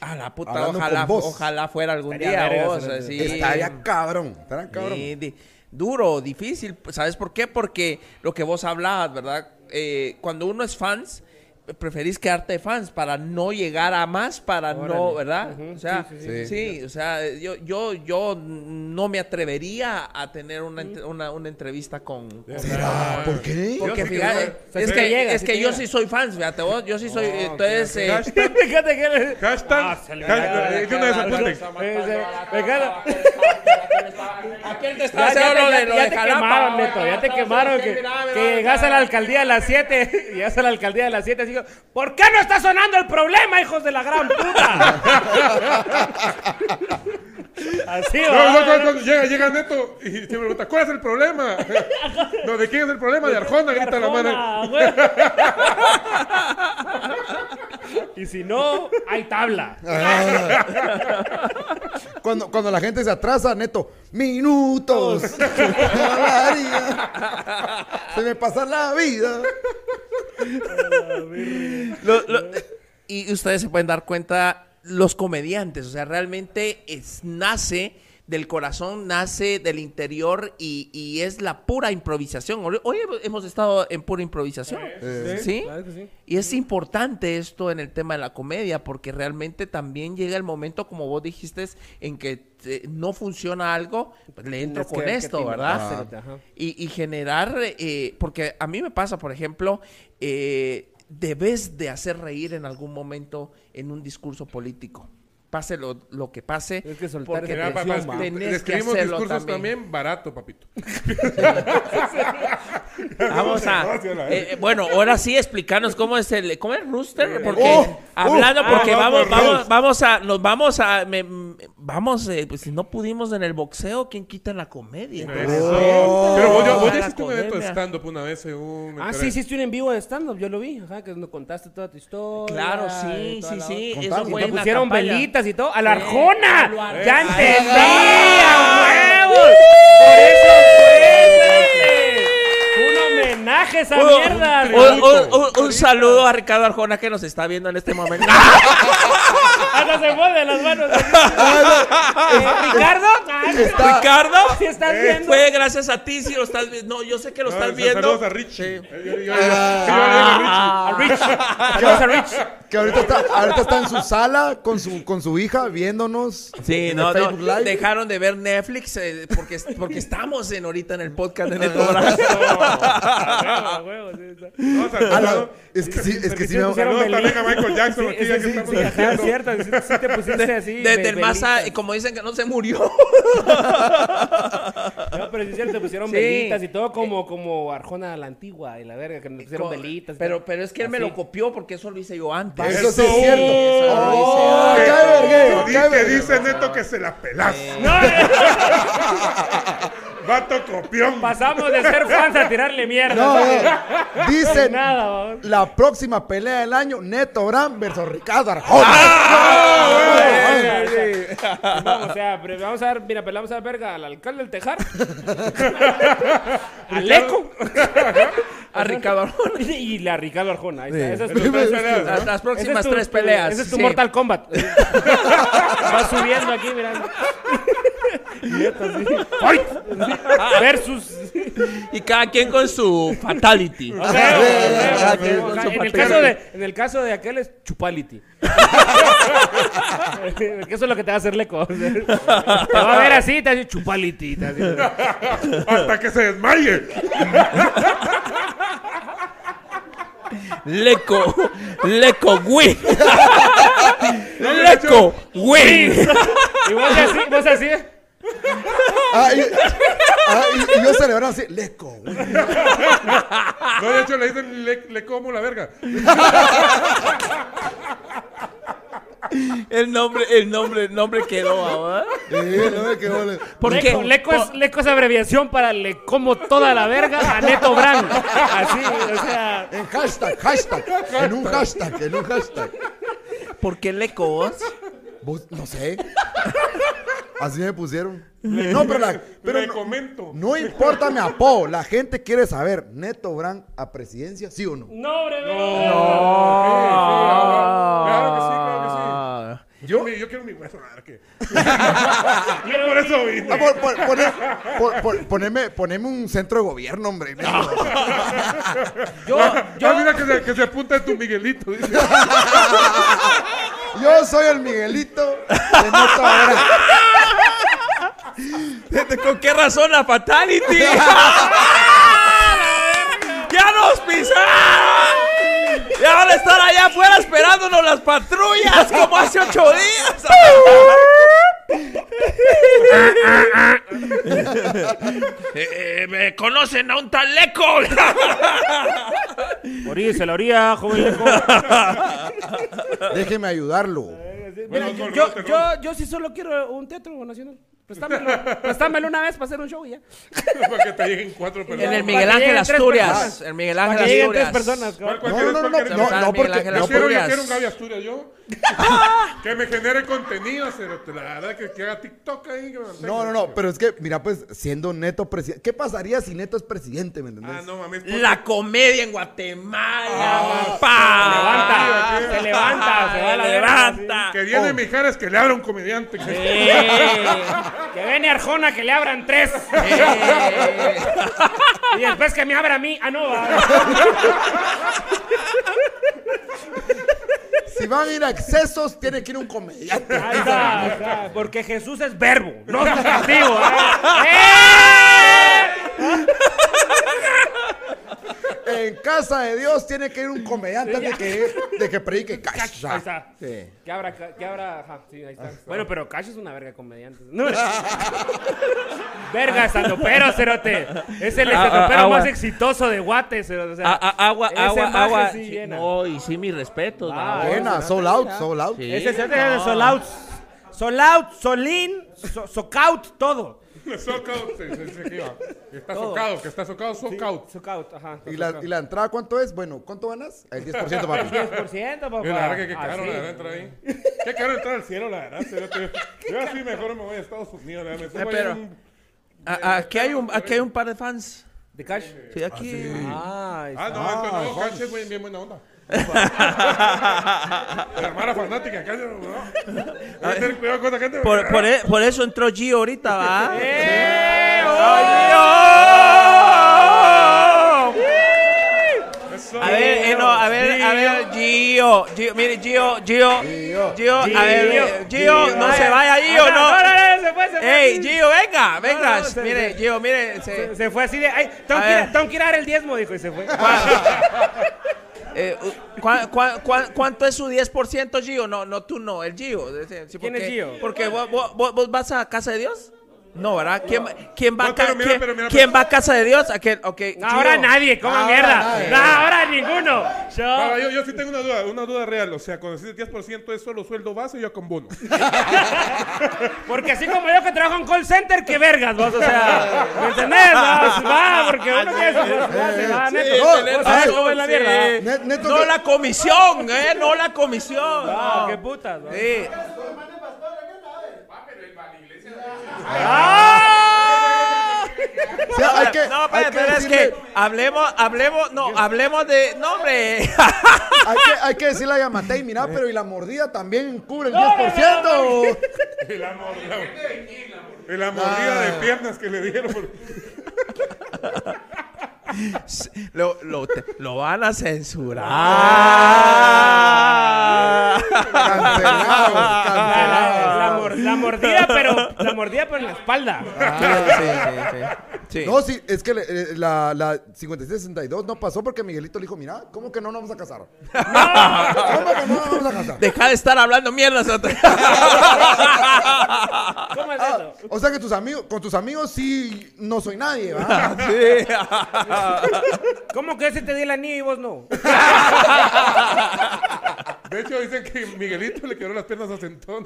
A la puta, Hablando ojalá, ojalá fuera algún Estaría día. vos, ¿no? así. Estaría cabrón. Estaría cabrón. Sí, duro, difícil. ¿Sabes por qué? Porque lo que vos hablabas, ¿verdad? Eh, cuando uno es fans, preferís quedarte de fans para no llegar a más, para no. ¿verdad? O sea, sí, sí, sí, o sea, yo, yo, yo no me atrevería a tener una, una, una entrevista con... con- ¿Será? ¿Por qué? Porque que fíjate, es que, llega, es que yo llega. sí soy fans, fíjate vos, yo sí soy, Oh, entonces... eh, Hashtag, hashtag, hashtag- haciendo te, lo ya- de, lo ya de te Jalapa, quemaron. Neto. Ya te quemaron. Que, que llegas a la alcaldía a las 7. Llegas a la alcaldía a las 7. Así ¿por qué no está sonando el problema, hijos de la gran puta? así, No, va. no, cuando, cuando llega, llega Neto y se pregunta, ¿cuál es el problema? No, ¿de quién es el problema? De Arjona, grita la mano. Y si no, hay tabla. Cuando, cuando la gente se atrasa, neto, minutos. Se me pasa la vida. Lo- lo- y ustedes se pueden dar cuenta, los comediantes, o sea, realmente es, nace del corazón, nace del interior y, y es la pura improvisación. Hoy, hemos estado en pura improvisación. ¿Sí? claro que sí. Y es importante esto en el tema de la comedia, porque realmente también llega el momento, como vos dijiste, en que eh, no funciona algo, pues le entro Es con que esto, te ¿verdad? Y, y generar, eh, porque a mí me pasa, por ejemplo, eh, debes de hacer reír en algún momento en un discurso político. Pase lo, lo que pase. Tienes que soltar porque esa tenés que escribimos hacerlo discursos también. también. barato, papito. Vamos a. Eh, eh, bueno, ahora sí explicarnos cómo es el. ¿Cómo es Rooster? Porque Oh, hablando, oh, porque ah, vamos, vamos, vamos, a. Nos vamos a. me- vamos, eh, pues si no pudimos en el boxeo, ¿quién quita la comedia? Eso. Pero vos, ya- vos ya hiciste un evento de stand-up una vez según... me Ah, sí, hiciste un en vivo de stand-up, yo lo vi. Ajá, que nos contaste toda tu historia. Claro, sí, sí, sí. Eso fue Te en la pusieron campaña. velitas y todo. ¡A la Arjona! ¡Ya entendí! Ah. ¡A huevos! Por eso fue. Homenaje esa Un- mierda. un, un- un- un saludo a Ricardo Arjona que nos está viendo en este momento. Hasta se mueven las manos. Eh, ¿Ricardo? Ah, Está- Ricardo, ¿Sí estás viendo? fue gracias a ti si lo estás viendo. No, yo sé que lo No, estás viendo. Saludos a Richie. Sí. Eh, yo- yo- yo- yo- yo- yo- yo- Richie. A Rich. Saludos a Rich. Que ahorita está, ahorita está en su sala con su, con su hija viéndonos. Sí, no, no, Live. dejaron de ver Netflix eh, porque, porque estamos en ahorita en el podcast de Neto Bravo. A huevo. No, es que sí, es que sí sí me... pusieron Saludos también a velitas. Michael Jackson Sí, aquí, ya que sí, estamos sí, ajá, haciendo. cierto. Sí, sí te pusiste así. Desde el más, como dicen que no se murió. No, pero sí es cierto, te pusieron Sí. velitas y todo como, como Arjona la antigua y la verga, que nos pusieron velitas. Pero, pero es que él me lo copió porque eso lo hice yo antes. Eso sí es cierto. Eso lo hice Oh, antes. qué vergueo, Di- qué que vergueo. dice Neto que se la pelas. No, Vato copión. pasamos de ser fans a tirarle mierda. No, no. Dicen Nada, vamos. la próxima pelea del año, Neto Brand versus Ricardo Arjona. Ah, Vamos, o sea, vamos a ver, mira, pelamos a la verga al alcalde del Tejar, al Eco A Ricardo Arjona. y la Ricardo Arjona. Ahí está. Sí. Esa es tu- Las, las próximas esa es tu- tres peleas. Ese es tu sí. Mortal Kombat. Va subiendo aquí, mirando. Y Neto así. ¡Fight! Versus. Y cada quien con su fatality. O sea, en, el caso de, en el caso de aquel es chupality. que eso es lo que te va a hacer leco. Te va a ver así, te va a decir chupality. te va a decir- Hasta que se desmaye. Leco, Leco, win. Leco, win. Y vos así, vos así. Ah, y, ah, y- y yo celebrando así, leco. güey. No, de hecho le dicen le, le como la verga. El nombre, el nombre, el nombre quedó, ¿verdad? Leco, Leco, es, Leco es abreviación para le como toda la verga a Neto Brand. Así, o sea. En hashtag, hashtag. En un hashtag, en un hashtag. ¿Por qué Leco vos? No sé. Así me pusieron. no, pero, la, pero no, comento. no importa mi apodo. La gente quiere saber, ¿Neto Brand a presidencia, sí o no? No, breve. No. no. Claro que sí, claro que sí. Yo, yo quiero mi hueso, ¿qué? yo por eso vine. Ah, por, por, poner, por, poneme, poneme, un centro de gobierno, hombre. yo, yo... Ah, mira que se, que se apunta en tu Miguelito. Dice. yo soy el Miguelito de Neto ¿Con qué razón la fatality? ¡Ya nos pisaron! Ya van a estar allá afuera esperándonos las patrullas como hace ocho días. Eh, me conocen a un tal Leco. Oríese la orilla, joven Leco. Déjeme ayudarlo. yo, yo, yo sí solo quiero un teatro nacional. Préstamelo, una vez para hacer un show ya. para que te lleguen cuatro personas. En el Miguel Ángel Asturias. El Miguel Ángel Asturias. Lleguen tres personas. No, no, no, no, no, no, porque yo quiero, yo quiero un Gaby Asturias yo. que me genere contenido, pero la verdad que, que haga TikTok ahí. Que no, no, no, pero es que, mira, pues, siendo Neto presidente, ¿qué pasaría si Neto es presidente, me entendés? Ah, no mames. La comedia en Guatemala, ah, Se levanta, se levanta, se va a la levanta. Que viene oh. Mijares que le abra un comediante. Que viene Arjona que le abran tres. y después que me abra a mí. Ah, no, va. Si van a ir a excesos, tiene que ir un comediante. Ahí está, porque Jesús es verbo, no sustantivo. ¿eh? ¡Eh! En casa de Dios tiene que ir un comediante de que, de que predique Cash. Ahí está. Sí. Que abra, que abra, ajá, sí, ahí está. Bueno, pero Cash es una verga comediante. verga, pero cerote. Es el ah, ah, más exitoso de Guate, cerote. O sea, agua, agua, agua. no, y sí, mi respeto. Ah, buena, sold out, sold out. Ese es el sold out. Sold out, solín, socaut, todo. Sockout, Está socado, que está socado, sockout. Sockout, ajá. ¿Y la, ¿Y la entrada cuánto es? Bueno, ¿cuánto ganas? El 10%, papi. El 10%, papá. La verdad que qué caro, la verdad, entrar ahí. Qué caro entrar al cielo, la verdad. Yo así mejor me voy a Estados Unidos, la verdad. Me pero, aquí, hay un, aquí hay un par de fans. ¿De Cash? Sí, aquí. Ah, ah no, ah, no, Cash es bien, bien buena onda. La hermana fanática, cállate, ¿no? Hay que tener cuidado con la gente. Por, por, e, por, eso entró Gio ahorita, ¿va? ¡Eh! ¡Oh! A ver, eh, no, a ver, a ver, Gio, Gio, mire, Gio, Gio, Gio, a ver, Gio, no se vaya Gio, no. No, no, se fue, se fue. Ey, Gio, venga, venga, mire, Gio, mire, se, se fue así de, ay, tengo que, tengo que ir a dar el diezmo, dijo, y se fue. Eh, cuánto es su 10%, Gio? No, no, tú no, el Gio. ¿Quién es Gio? Porque vos, vos, vas a casa de Dios. No, ¿verdad? ¿Quién, quién, va, ¿quién va a casa de Dios? Okay, ahora nadie, coma mierda. No, ahora ninguno. Yo... yo, yo sí tengo una duda, una duda real. O sea, cuando dices 10% es solo sueldo base, yo con bono. porque así como yo que trabajo en call center, qué vergas vos, o sea, ¿me entendés? Va, porque uno que es base, va, neto. No, la mierda. No la comisión, eh, no la comisión. Ah, qué putas. Sí. ¡Ah! hay que, no, pero, es que hablemos, hablemos, no, hablemos de. No, hombre. hay, que, hay que decirle a Yamatei, mira, pero y la mordida también cubre el 10%. y la mordida, y la mordida de piernas que le dieron. lo, lo, lo, van a censurar. La, mordida, pero la mordida, pero en la espalda. Ah, no, sí, es que eh, la, la 5662 no pasó porque Miguelito le dijo, mira, ¿cómo que no nos vamos a casar? No. ¿Cómo que no nos vamos a casar? Deja de estar hablando mierdas. ¿Cómo es eso? Ah, o sea que tus amigos, con tus amigos sí no soy nadie, ¿verdad? Sí. ¿Cómo que ese te di el anillo y vos no? De hecho, dicen que Miguelito le quebró las piernas a Centón.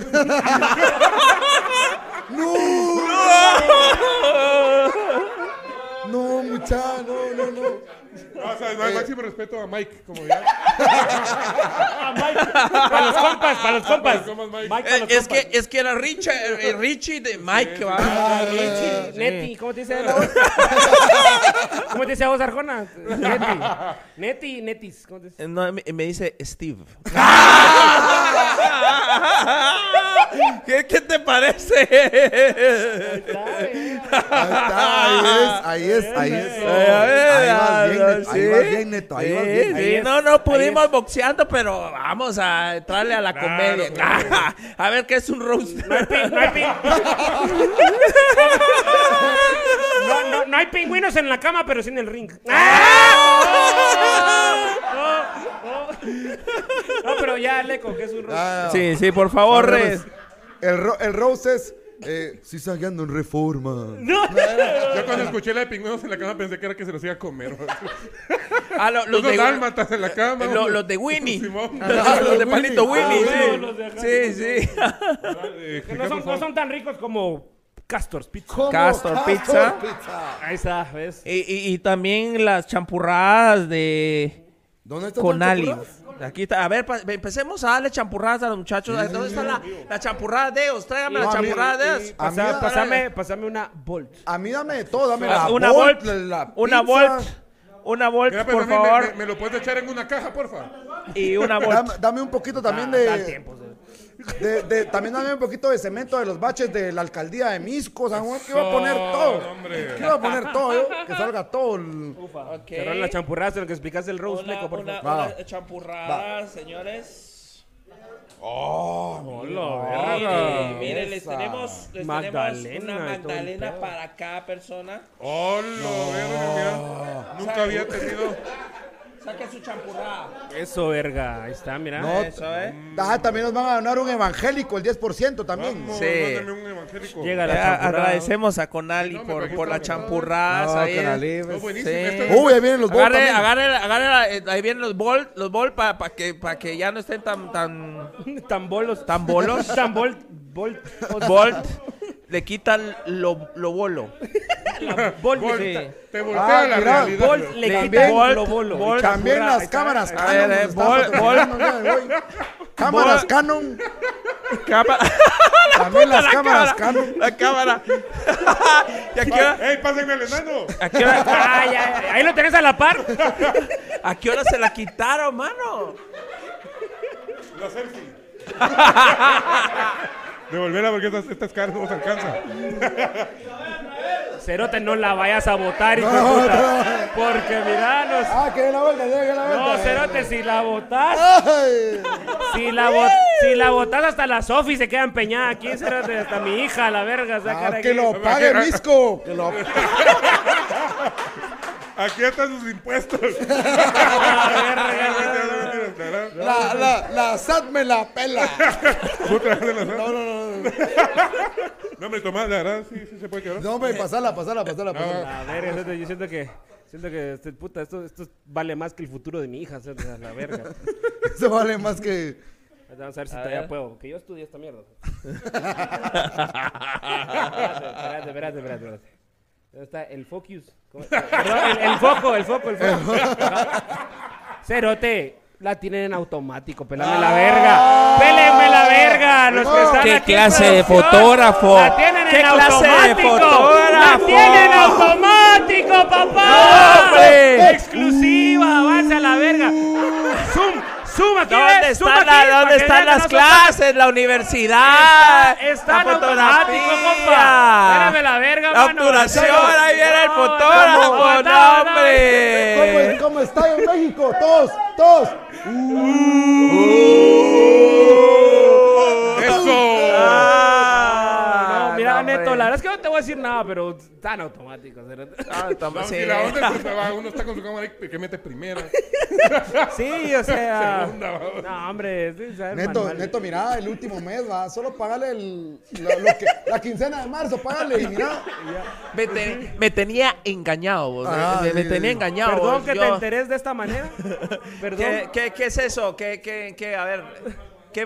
¡No! No, muchacho, no, no, no. No, o sea, no, máximo respeto a Mike, como ya. Para los compas, para los compas. Mike. Mike, para Eh, los es, compas. que, es que era Richie, eh, Richie de Mike, va. Ah, Richie, Sí. Neti, ¿cómo te dice la voz? ¿Cómo te dice a vos, Arjona? Neti. Neti, Netis. ¿Cómo te dice? Eh, No, me, me dice Steve. ¿Qué, qué te parece? Ahí está, ahí es, ahí es, ahí es. A ver, Ahí vas bien, ahí vas bien, Neto, ahí vas Sí, bien. sí, no, no pudimos boxeando, pero vamos a entrarle a la comedia. a ver qué es un roast. No hay, pin- no hay pin- No, no, no hay pingüinos en la cama, pero sí en el ring. No, pero ya le que es un roast. Ah, Sí, sí, por favor. El, el Rose es. Eh, sí, saliendo en reforma. Yo cuando escuché la de pingüinos en la cama pensé que era que se los iba a comer. Ah, lo- los Los de dálmatas en la cama. lo- los de Winnie. Simón. Ah, los de Palito Winnie, Ah, sí. los de acá. Sí, sí. Eh, Que no son, no son tan ricos como Castor's Pizza. ¿Cómo? Castor Pizza. Ahí está, ¿ves? Y, y- y también las champurradas de ¿Dónde están Conali. las champurradas? Aquí está. A ver, pa- empecemos a darle champurradas a los muchachos. ¿Dónde está la, la champurrada de Eos? Tráigame la champurrada de Pasa- pásame, pásame una Bolt. A mí dame de todo, dame Ah, la una Bolt, Volt, la, la una pizza. Volt, una Volt, por me- favor, Me, me lo puedes echar en una caja, porfa. y una Volt. Dame, dame un poquito también Da de, tiempo, sí. De, de- También dame un poquito de cemento de los baches de la alcaldía de Misco. San Juan, que iba a poner todo. hombre. Que iba a poner todo, que salga todo. el- Ok. Cerrar la champurrada en lo que explicaste el roast, Una, Leco, por una, favor. una champurrada, señores. Hola, Miren, miren, les tenemos, les Magdalena tenemos una magdalena para cada persona. Hola, verga, mira. Nunca había tenido. Saquen su champurrada. Eso, verga. Ahí está, mira. No, Eso, ¿eh? Ah, también nos van a donar un evangélico, el 10% también. Vamos, Sí. mándame un evangélico. Llega la Ya champurrada. agradecemos a Conali No, me por, por las la champurradas. No, ahí. que la No, buenísimo. Sí. Esto es- Uy, ahí vienen los bols Agarre, también. agarre, agarre, la- eh, ahí vienen los bol, los bol para que, pa que ya no estén tan, tan, Tan bolos. tan bolos. Tan bolt. Bolt. Bolt le quitan lo, lo bolo. Bolt. Vol- sí. Te voltea Ah, la mira, realidad. Bolt le Le- quita Bolt, lo bolo. Bolt. También las está. cámaras A Canon. eh, están Bol- patrocinando el día de hoy. Cámaras Canon. Cama- También las la cámaras cámara, Canon. la cámara. ¿Y a qué, hora, ¡Ey, pásenme al enano! a, qué hora, Ah, ya, ya. Ahí lo tenés a la par. a qué hora se la quitaron, mano? La selfie. Devolverla porque estas, estas caras no nos alcanzan. Cerote, no la vayas a botar, hijo de puta. Porque mira, nos... Ah, que dé la vuelta, que dé la vuelta. No, Cerote, si la botas, Ay. si la, bot, si la botas hasta la Sofi se queda empeñada aquí, Cerote, hasta mi hija, la verga, sacar Ah, aquí. que lo pague Misco. Que lo... Aquí están sus impuestos. La, la, la SAT me la pela. Puta, de la- No, no, no. No, No, hombre, Tomás, la verdad, sí, sí se puede quedar. no hombre, pasala, pasala, pasala. pasala. A ver, yo siento que, siento que, este, puta, esto, esto vale más que el futuro de mi hija, Cerote, a la verga. Eso vale más que. Vamos a ver si A todavía ver. puedo, que yo estudié esta mierda. espérate, espérate, espérate, espérate. ¿Dónde está el focus? ¿Cómo- Perdón, el, el foco, el foco, el foco. Cerote, la tienen en automático, pelame la verga. Pélenme la verga, los que están ¿Qué aquí clase de fotógrafo? La tienen ¿Qué en clase de automático. La fotógrafo? tienen en automático, papá. ¡No, hombre! Exclusiva, avance a la verga. Zoom aquí. ¿Dónde ves, zoom están, aquí, la- dónde están las no clases? La universidad. Está, está la en automático, compa. Espérame la verga, La mano. obturación, ahí viene el fotógrafo, no, no, no, no, hombre. ¿Cómo, es- ¿Cómo está en México? Todos, todos. ¡Eso! Verdad es que no te voy a decir nada, pero tan automático. Ah, toma, No, sí. si la onda es que va, uno está con su cámara y que mete primera. Sí, o sea. Segunda. No, hombre. sí, Neto, manual. Neto, mira, el último mes, va. Solo pagale el, lo- lo que- la quincena de marzo, págale y mira. Me, te- me tenía engañado, vos. Ah, me, me sí, tenía sí. engañado. Perdón vos. que Yo- te enteres de esta manera. Perdón. ¿Qué, qué, qué es eso? ¿Qué, qué, qué? A ver.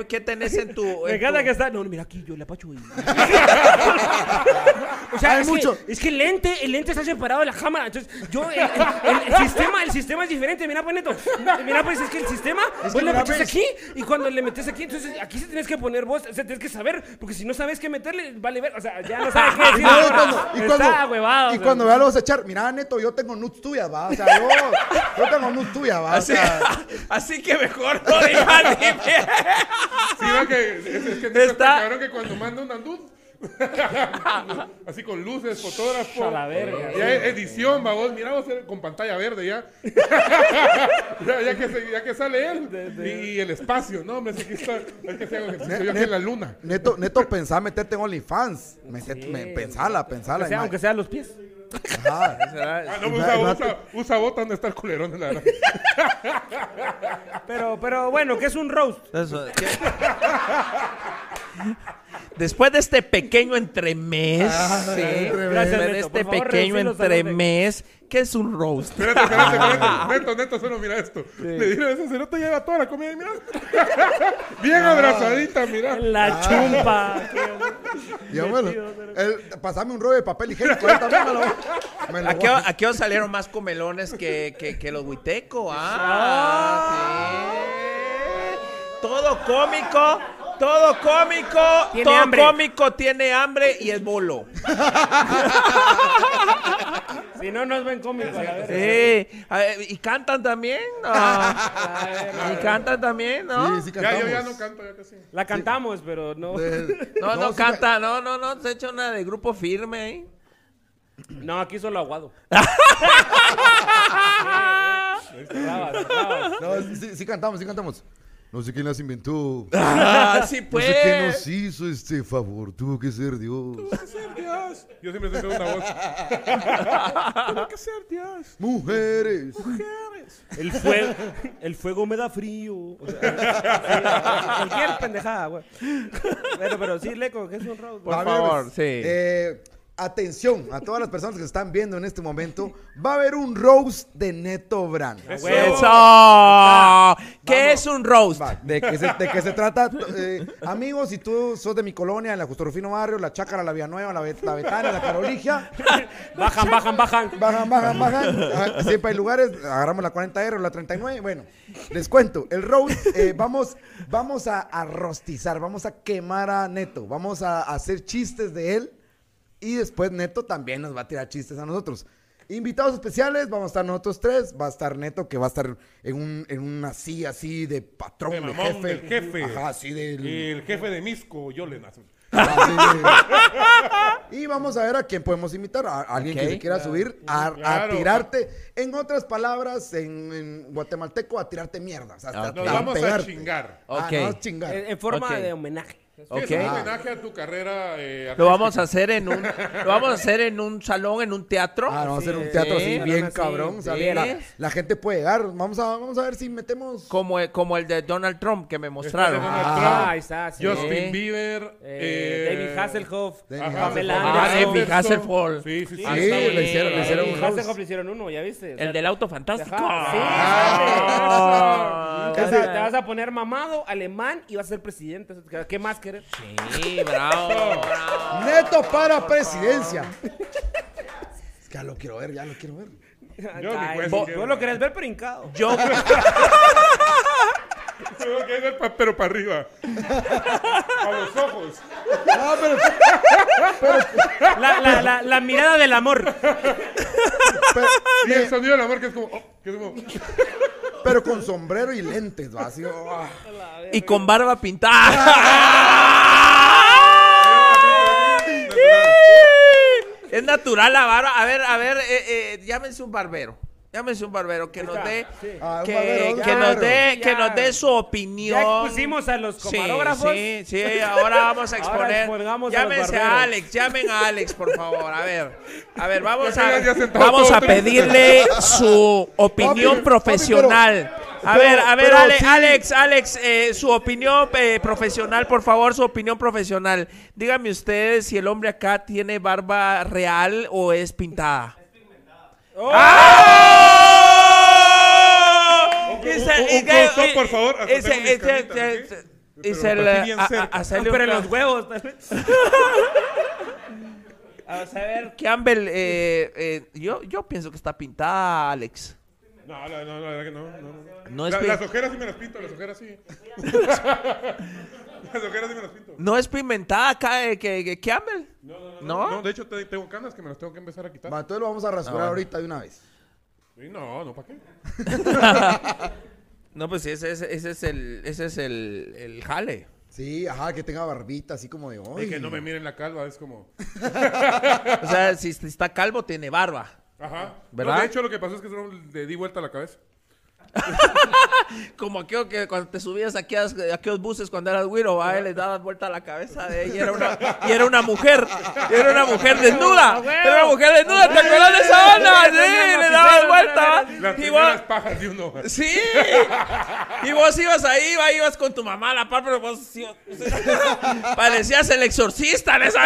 ¿Qué, qué tenés en tu. Me en encanta tu- que está. No, mira aquí, yo le apacho. ahí. o sea, Hay es, mucho. Que, es que el lente, el lente está separado de la cámara. Entonces, yo, el, el- el sistema, el sistema es diferente. Mira, pues, Neto. Mira, pues, es que el sistema, vos le metes pues. aquí y cuando le metes aquí, entonces aquí se tienes que poner vos. O sea, tienes que saber, porque si no sabes qué meterle, vale ver. O sea, ya no sabes qué decir. cuando, y Está cuando, huevado, y o cuando ya lo vas a echar, mira, Neto, yo tengo nudes tuyas, va. O sea, yo, yo tengo nudes tuyas, va. O Así, sea, así que mejor no digas ni. Sí, va que es, es que está Está- cabrón que cuando manda una luz. Así con luces, fotógrafo. A la verga. Ya edición, va vos, mira vos eh, con pantalla verde ya. ya, ya que, se- ya que sale él. Y, y el espacio, no, hombre, aquí está. Es que se hago ejercicio yo aquí en la luna. Neto, Neto, pensá meterte en OnlyFans. Metete- me- pensala, pensala. O sea, aunque sean los pies. Ajá. Ah, no, usa, usa, usa bota donde está el culerón, la verdad. Pero, pero bueno, ¿qué es un roast? Eso, ¿qué? Después de este pequeño entremés, Ah, sí, después Gracias, de este favor, pequeño entremés, ¿qué es un roast? Espérate, espérate, espérate. Neto, neto, solo mira esto. Le dieron ese cerote lleva toda la comida y mira. Bien abrazadita, mira. La chumpa. Ya bueno, el- pasame un rollo de papel higiénico. ahí también me lo, me lo ¿A qué, voy a- a qué hora salieron más comelones que, que, que los huitecos? Ah, sí. Todo cómico, todo cómico, Tiene todo hambre. cómico tiene hambre y es bolo. Si no, no es buen cómico. Sí. ¿Y cantan también? No. ¿Y cantan también? ¿no? Sí, sí, Ya, cantamos. yo ya no canto, ya casi. La cantamos, pero no. De- No, no, sí, canta, no, no, no, se echa una de grupo firme ahí. No, aquí solo aguado. No, sí, sí, sí cantamos, sí cantamos. No sé quién las inventó. Ah, sí, No pues. sé quién nos hizo este favor. Tuvo que ser Dios. ser Dios. Yo siempre estoy haciendo una voz. Tiene que ser Dios. Mujeres. El fuego, el fuego me da frío. O sea, cualquier pendejada, güey. Pero, pero sí, Leco, que es un roast. Por favor, pues, sí. eh, atención a todas las personas que están viendo en este momento. Va a haber un roast de Neto Brand. Eso. Eso. ¿Qué es un roast? Va, ¿De qué se, de qué se trata? Eh, amigos, si tú sos de mi colonia, en la Justo Rufino Barrio, la Chácara, la Villanueva, la, Bet- la Betania, la Caroligia, Bajan, bajan, bajan. bajan, bajan, bajan. Ajá, Siempre hay lugares, agarramos la 40R o la 39. Bueno, les cuento, el roast, eh, vamos, vamos a, a rostizar, vamos a quemar a Neto, vamos a, hacer chistes de él y después Neto también nos va a tirar chistes a nosotros. Invitados especiales, vamos a estar nosotros tres, va a estar Neto que va a estar en, un, en una silla así de patrón, De de, mamón, jefe. del jefe. Ajá, así del... El jefe de Misco, yo le nazo. Así de- Y vamos a ver a quién podemos invitar. A alguien que se quiera subir a, tirarte. En otras palabras, en, en guatemalteco, a tirarte mierda. O sea, hasta- Nos vamos a pegarte. chingar. Ah, Ok. no, a chingar. En, en forma de homenaje. Ok. Es un homenaje a tu carrera. Eh, Lo vamos a hacer en un, lo vamos a hacer en un salón, en un teatro. Ah, vamos a hacer un Sí, teatro sí, así bien así, cabrón. o sea, sí. la, la gente puede llegar. Vamos a, vamos a ver si metemos. Como, el- como el de Donald Trump que me mostraron. Donald Ah, Trump, ahí está, sí. Justin Sí. Bieber. Eh, eh, David Hasselhoff. Pamela Ah, Anderson. David Hasselhoff. Sí, sí, sí. Ah, Sí, sí. le hicieron, le hicieron David un roast. Hasselhoff le hicieron uno, ¿ya viste? El del auto fantástico. Sí, Ah, Te vas, a, Ese- te vas a poner mamado, alemán y vas a ser presidente. ¿Qué más querés? Sí, bravo, bravo. Neto para presidencia. Es que ya lo quiero ver, ya lo quiero ver. Yo Ay, cuento vos, lo querés ver, pero hincado. Yo, Tengo que ver pa- pero para arriba. a los ojos. No, pero, La, la, la, la mirada del amor. pero, Y el sonido del amor que es como. oh, que es como pero con sombrero y lentes, va. Así, ah. y con barba pintada. Es natural la barba. A ver, a ver, eh, eh, llámense un barbero. Llámense un barbero que nos dé, Ah, un que, barbero, que un nos dé, que nos dé su opinión. Ya expusimos a los Sí, camarógrafos. Sí, sí, ahora vamos a exponer. a Llámense a. Alex, llamen a Alex, por favor. A ver, a ver, vamos a, vamos a pedirle su opinión Papi, profesional. papi, a pero- ver, a ver, pero Ale- sí. Alex, Alex, eh, su opinión eh, profesional, por favor, su opinión profesional. Dígame ustedes si el hombre acá tiene barba real o es pintada. ¡Ah! Un- por favor. Y se le- Pero los huevos. Vamos a ver, Campbell, eh, eh, yo, yo pienso que está pintada, Alex. No, no, no, la verdad que no. no, no. No es La- las ojeras sí me las pinto, las ojeras sí. las ojeras sí me las pinto. ¿No es pimentada acá, eh, que, que Campbell? No, no, no. ¿No? No, de hecho te- tengo canas que me las tengo que empezar a quitar. Va, entonces lo vamos a rasurar bueno. ahorita de una vez. Sí, no, no, ¿para qué? No, pues ese, ese, ese es el, ese es el, el jale. Sí, ajá, que tenga barbita así como de Y hoy. que no me miren la calva, es como... O sea, si está calvo, tiene barba. Ajá. ¿Verdad? No, de hecho, lo que pasó es que solo le di vuelta a la cabeza. Como aquello que cuando te subías aquí a, a aquellos buses cuando eras güiro, le dabas vuelta a la cabeza de ella. Y era una, y era una mujer. Y era una mujer desnuda. Era una mujer desnuda. ¿Te acuerdas de esa onda? Sí, le dabas vuelta. Las Y vos, pajas de uno. sí. Y vos ibas ahí, va, ibas con tu mamá a la par, pero vos parecías el exorcista en esa.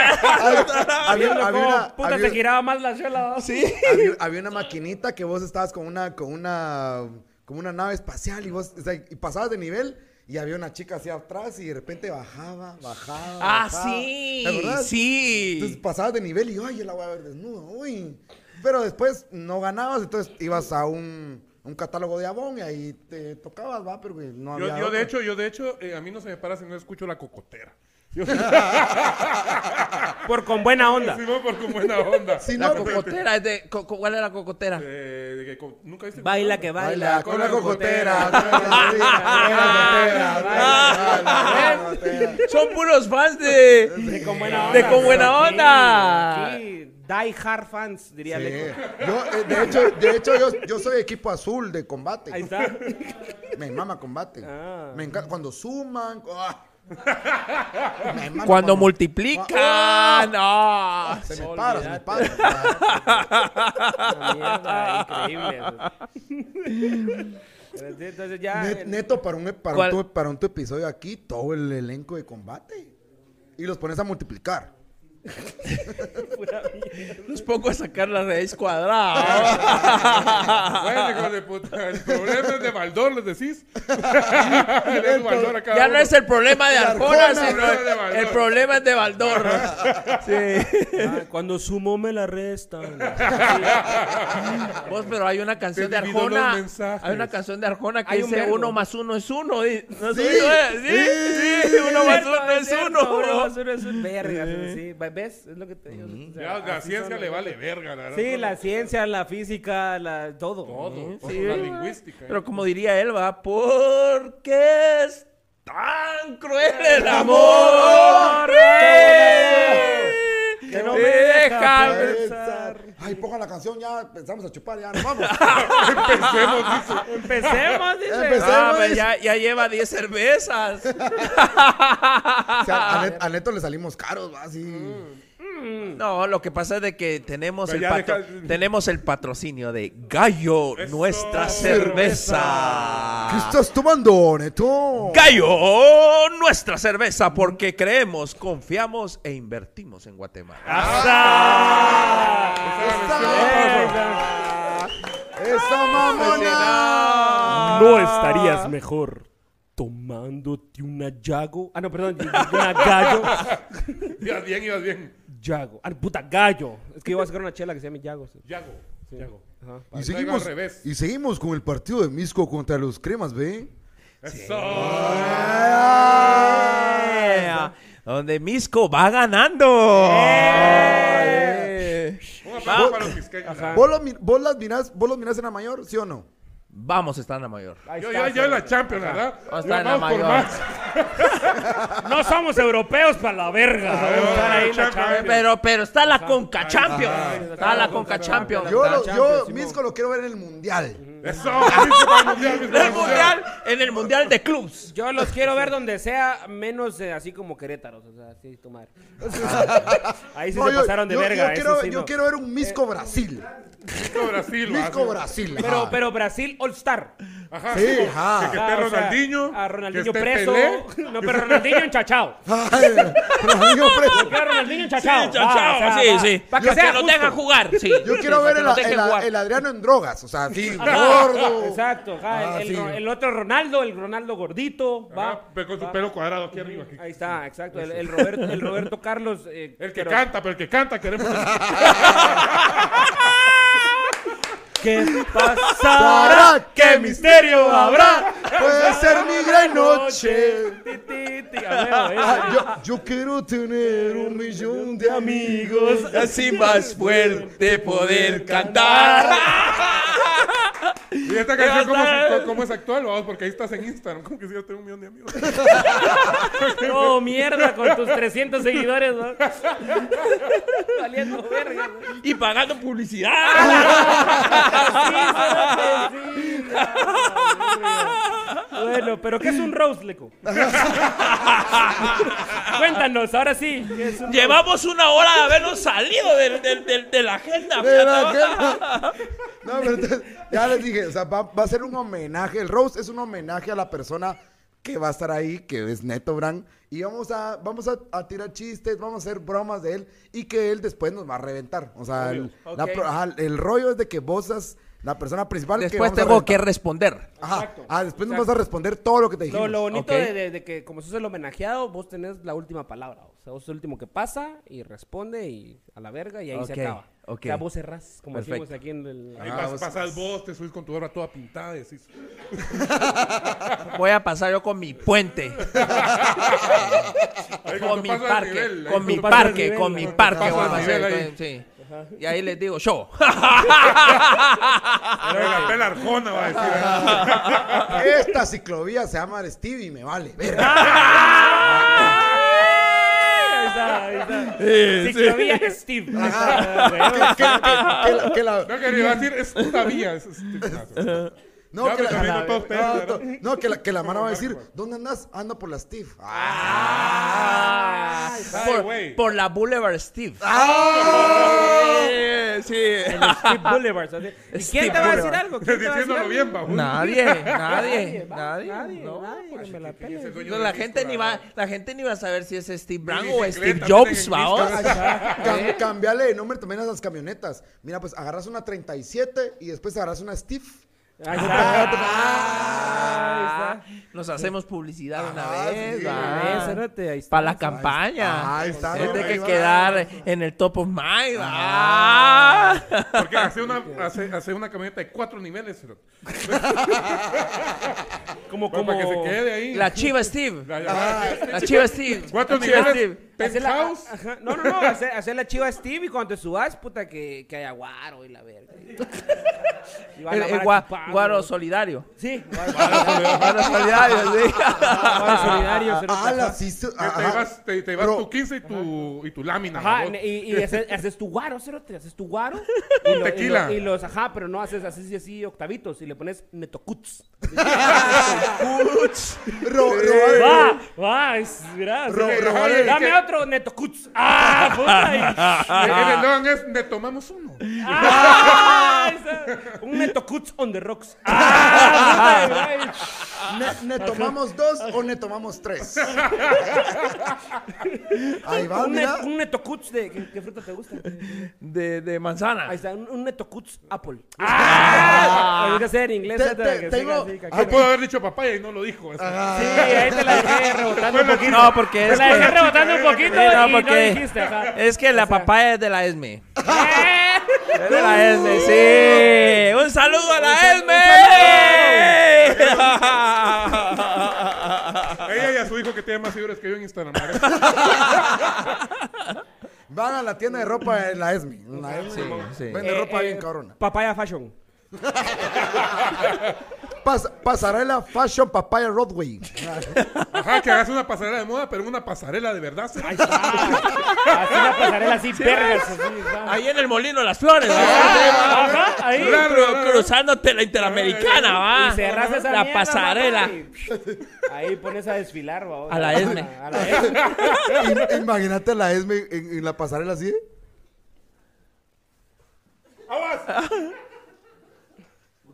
Había, había una, Puta, había- te giraba más la chola. Sí. había- había una maquinita que vos estabas con una, con una, como una nave espacial y vos, o sea, y pasabas de nivel y había una chica hacia atrás y de repente bajaba, bajaba. Ah, bajaba. sí. ¿Te acordás? Entonces Sí. pasabas de nivel y, ay, yo la voy a ver desnuda, uy. Pero después no ganabas, entonces ibas a un, un catálogo de Avon y ahí te tocabas, va, pero güey, no Yo, había. yo de otro. hecho, yo de hecho, eh, a mí no se me para si no escucho la cocotera. Por con buena onda. Simón, por con buena onda. Sí, La no, cocotera, es de, co- co- ¿cuál es la cocotera? Eh, de que co- ¿Nunca viste? Baila que baila. Baila con la cocotera. Son puros fans de... De con buena onda. De con buena onda. Sí, die hard fans, diría Leco. Yo, eh, de hecho, de hecho yo, yo soy equipo azul de combate. Ahí está. Me mama combate. Ah. Me encanta cuando suman. ah. Mama Cuando multiplican. No. Se me para, se me para. Mierda increíble. Entonces ya. Net- neto, para un, para, ¿Cuál? un, tu- para un tu episodio aquí, todo el elenco de combate. Y los pones a multiplicar. Los pongo a sacar la raíz cuadrada. Bueno, hijo de puta. El problema es de Baldor, les decís. Es Baldor Ya no uno. es el problema de Arjona, Arjona, sino no Baldor. el problema es de Baldor. Sí. Ah, Cuando sumo me la restan. Vos, pero hay una canción Te de Arjona. Hay una canción de Arjona que un dice verbo. uno más uno es uno. ¿No es Sí, uno, eh? Sí, sí, uno más uno es Uno uno. más uno es un verga. Sí. ¿Ves? Es lo que te digo. O sea, Ya, la ciencia le vale verga, la verdad. Sí, la ciencia, la física, la, todo. Todo. Sí. La lingüística. Pero como diría él, va, porque es tan cruel el amor. Que no me deja deja pensar. Ay, pongan la canción, ya pensamos a chupar, ya nos vamos. Empecemos, dice. Empecemos, dice. Empecemos. Ah, pues ya, ya lleva 10 cervezas. O sea, a, Net- a Neto le salimos caros, va, así. No, lo que pasa es de que tenemos, el, ya patro- deja- tenemos el patrocinio de Gallo, Eso. nuestra Cerveza. cerveza. ¿Qué estás tomando, Neto? Gallo, nuestra cerveza, porque creemos, confiamos e invertimos en Guatemala. ¡Esa mamona! No estarías mejor tomándote una Yago. Ah, no, perdón, una gallo. Ibas bien, ibas bien. Yago. Ah, puta, gallo. Es que iba a sacar una chela que se llama Yago. sí. Yago. Yago. Ajá. Y Al seguimos, revés. y seguimos con el partido de Misco contra los cremas, ¿ve? Eso. Yeah. Donde Misco va ganando. Un aplauso para los fisqueños. ¿Vos, lo mi- vos las mirás, ¿Vos los mirás en la mayor, sí o no? Vamos a estar en la mayor. Yo ya, ya en la Champions, ¿verdad? Vamos a Ya estar en la vamos por mayor. más. No somos europeos para la verga. Vamos a estar ahí en la Champions. Pero, pero está la Conca Champions. Está la Conca Champions. Yo, lo- yo Misco lo quiero ver en el Mundial. Eso. El mundial, En el mundial, en el mundial de clubs. Yo los quiero ver donde sea, menos eh, así como Querétaros. O sea, así tu madre. Ahí sí No, se yo, pasaron de yo- verga. yo eso quiero, sí yo no. quiero ver un Misco Brasil. Misco Brasil. Misco. Brasil. Pero, ajá. pero Brasil All Star. Ajá. Sí, ajá. Que, esté Ah, o sea, Ronaldinho. A Ronaldinho que esté preso. Pelé. No, pero Ronaldinho enchachado. Ay, Ronaldinho preso. Que Ronaldinho enchachado. Sí, enchachado, sí, sí. Para que Que sea lo justo. deja jugar, sí. Yo quiero Sí, ver el, que Adriano en drogas. O sea, Ajá, gordo. Exacto, ajá, Ah, el, sí. otro Ronaldo, el Ronaldo gordito, Ajá, va. pero con su va. pelo cuadrado aquí arriba. aquí. Ahí está, exacto. El, el Roberto, el Roberto Carlos. eh, El que pero- canta, pero el que canta queremos. ¿Qué pasará? Sará, ¿Qué misterio habrá? Puede ser mi gran noche. Ti, ti, ti. A ver, a ver, a Ah, ver. yo, yo quiero tener un millón de amigos. Así más fuerte poder cantar. Y esta canción, ¿cómo, es- cómo es actual? Vamos, porque ahí estás en Instagram. Como que si yo tengo un millón de amigos. No, mierda, con tus 300 seguidores, ¿no? Valiendo verga. Y pagando publicidad. Bueno, pero ¿qué es un roast, Leco? Cuéntanos, ahora sí. ¿qué es un Llevamos una hora de habernos salido del- del- del- de la agenda. De la fíjate. agenda. No, pero entonces, ya les dije, o sea, va, va a ser un homenaje. El roast es un homenaje a la persona que va a estar ahí, que es Neto Brand. Y vamos a, vamos a, a tirar chistes, vamos a hacer bromas de él y que él después nos va a reventar. O sea, el, la Ok. pro- ajá, el rollo es de que vos sos la persona principal. que Después a tengo que responder. Ajá. Exacto. Ah, después nos Exacto. vas a responder todo lo que te dijimos. Lo, lo bonito Ok. de, de- de que como sos el homenajeado, vos tenés la última palabra. O sea, vos sos el último que pasa y responde y a la verga y ahí Ok, se acaba. Ok. O sea, vos cerrás, como Perfecto. decimos aquí en el... Ahí Ah, vos- pasas vos, te subes con tu barba toda pintada y decís. Voy a pasar yo con mi puente. Ahí con mi parque. nivel, Con mi parque. nivel, Con mi parque. voy a ahí. sí. Y ahí les digo, yo. Pero la pela arjona va a decir. ¿eh? Esta ciclovía se llama Stevie y me vale. verga. Está, ahí está. Ciclovía Steve. Ahí está, que, que- que la- que la- No, que iba a decir, es puta vía. es- es- No, que la, que la, que la mano va a decir, ¿dónde andas? Ando por la Steve. Ah, Por, por la Boulevard Steve. Sí, sí. el Steve Boulevard. ¿sabes? ¿Y Steve quién te va a decir algo? ¿Quién te va a decir Diciéndolo algo? bien, bajo. Nadie, nadie, Nadie, nadie. nadie, no. nadie, que me la No, gente ni va, la gente ni va a saber si es Steve Brown o Steve Jobs, vamos. Cam- cambiale de nombre también a las camionetas. Mira, pues agarras una 37 y después agarras una Steve. Ahí está. Ahí está. Nos hacemos publicidad una Ah, vez. Una. Para la campaña. Ahí está, Tiene ahí que va. quedar en el top of mind. Ah. Porque hace una, hace, hace una camioneta de cuatro niveles. Como, Para que se quede ahí. La chiva Steve. La chiva Steve. Cuatro La niveles. Steve. Hacer la- Penthouse. ajá, No, no, no, hacer, hacer la chiva Steve y cuando te subas, puta, que, que haya guaro y la verga. Y va El, la el guaro solidario. Sí, Guaro solidario, sí. guaro solidario. Ah, sí. te ajá. vas, te, te vas Bro. tu 15 y tu, y tu lámina. Ajá, ¿no? y, y haces, haces tu guaro, cerote, haces tu guaro. Y, lo- y Tequila. lo- y los, ajá, pero no haces así, así, octavitos y le pones netocuts. Ro- robar- Va, va, es, mira, Dame otro netocuts. Ah, puta. El eslogan es, le tomamos uno. Ah, un netocuts on the rocks. Ah, ¿Ne, ne tomamos dos o ne tomamos tres? Ahí va, un, mira. net- un netocuts de. ¿qué, qué fruta te gusta? De, de manzana. Ahí está, un, un netocuts apple. Ah, hay que hacer en inglés. Te- te- que tengo- así, Yo caquero. puedo haber dicho papaya y no lo dijo. eso. Sí, ahí te la dejé rebotando un poquito. No, porque Te es la dejé que, rebotando un poquito no, y porque- no dijiste, ajá. es que la papaya es de la ESME. ¡Eh! Es de la ESME, sí. Un saludo a la ESME. Ella y a su hijo que tiene más seguidores que yo en Instagram. Van a la tienda de ropa en la ESMI. En la ESMI sí. Vende Eh, ropa eh, bien cabrona. Papaya Fashion. Pas- pasarela Fashion Papaya Roadway. Ajá, que hagas una pasarela de moda, pero una pasarela de verdad. ¿sí? Ahí está. Así una pasarela así, está. Ahí en el Molino Las Flores, ¿va? Ajá, ahí. Claro, claro. cruzándote la Interamericana, va. Y cerras esa La mierda, pasarela. Ahí pones a desfilar, va. A la ESME. A la ESME. Im- Imagínate la ESMI en, en la pasarela así.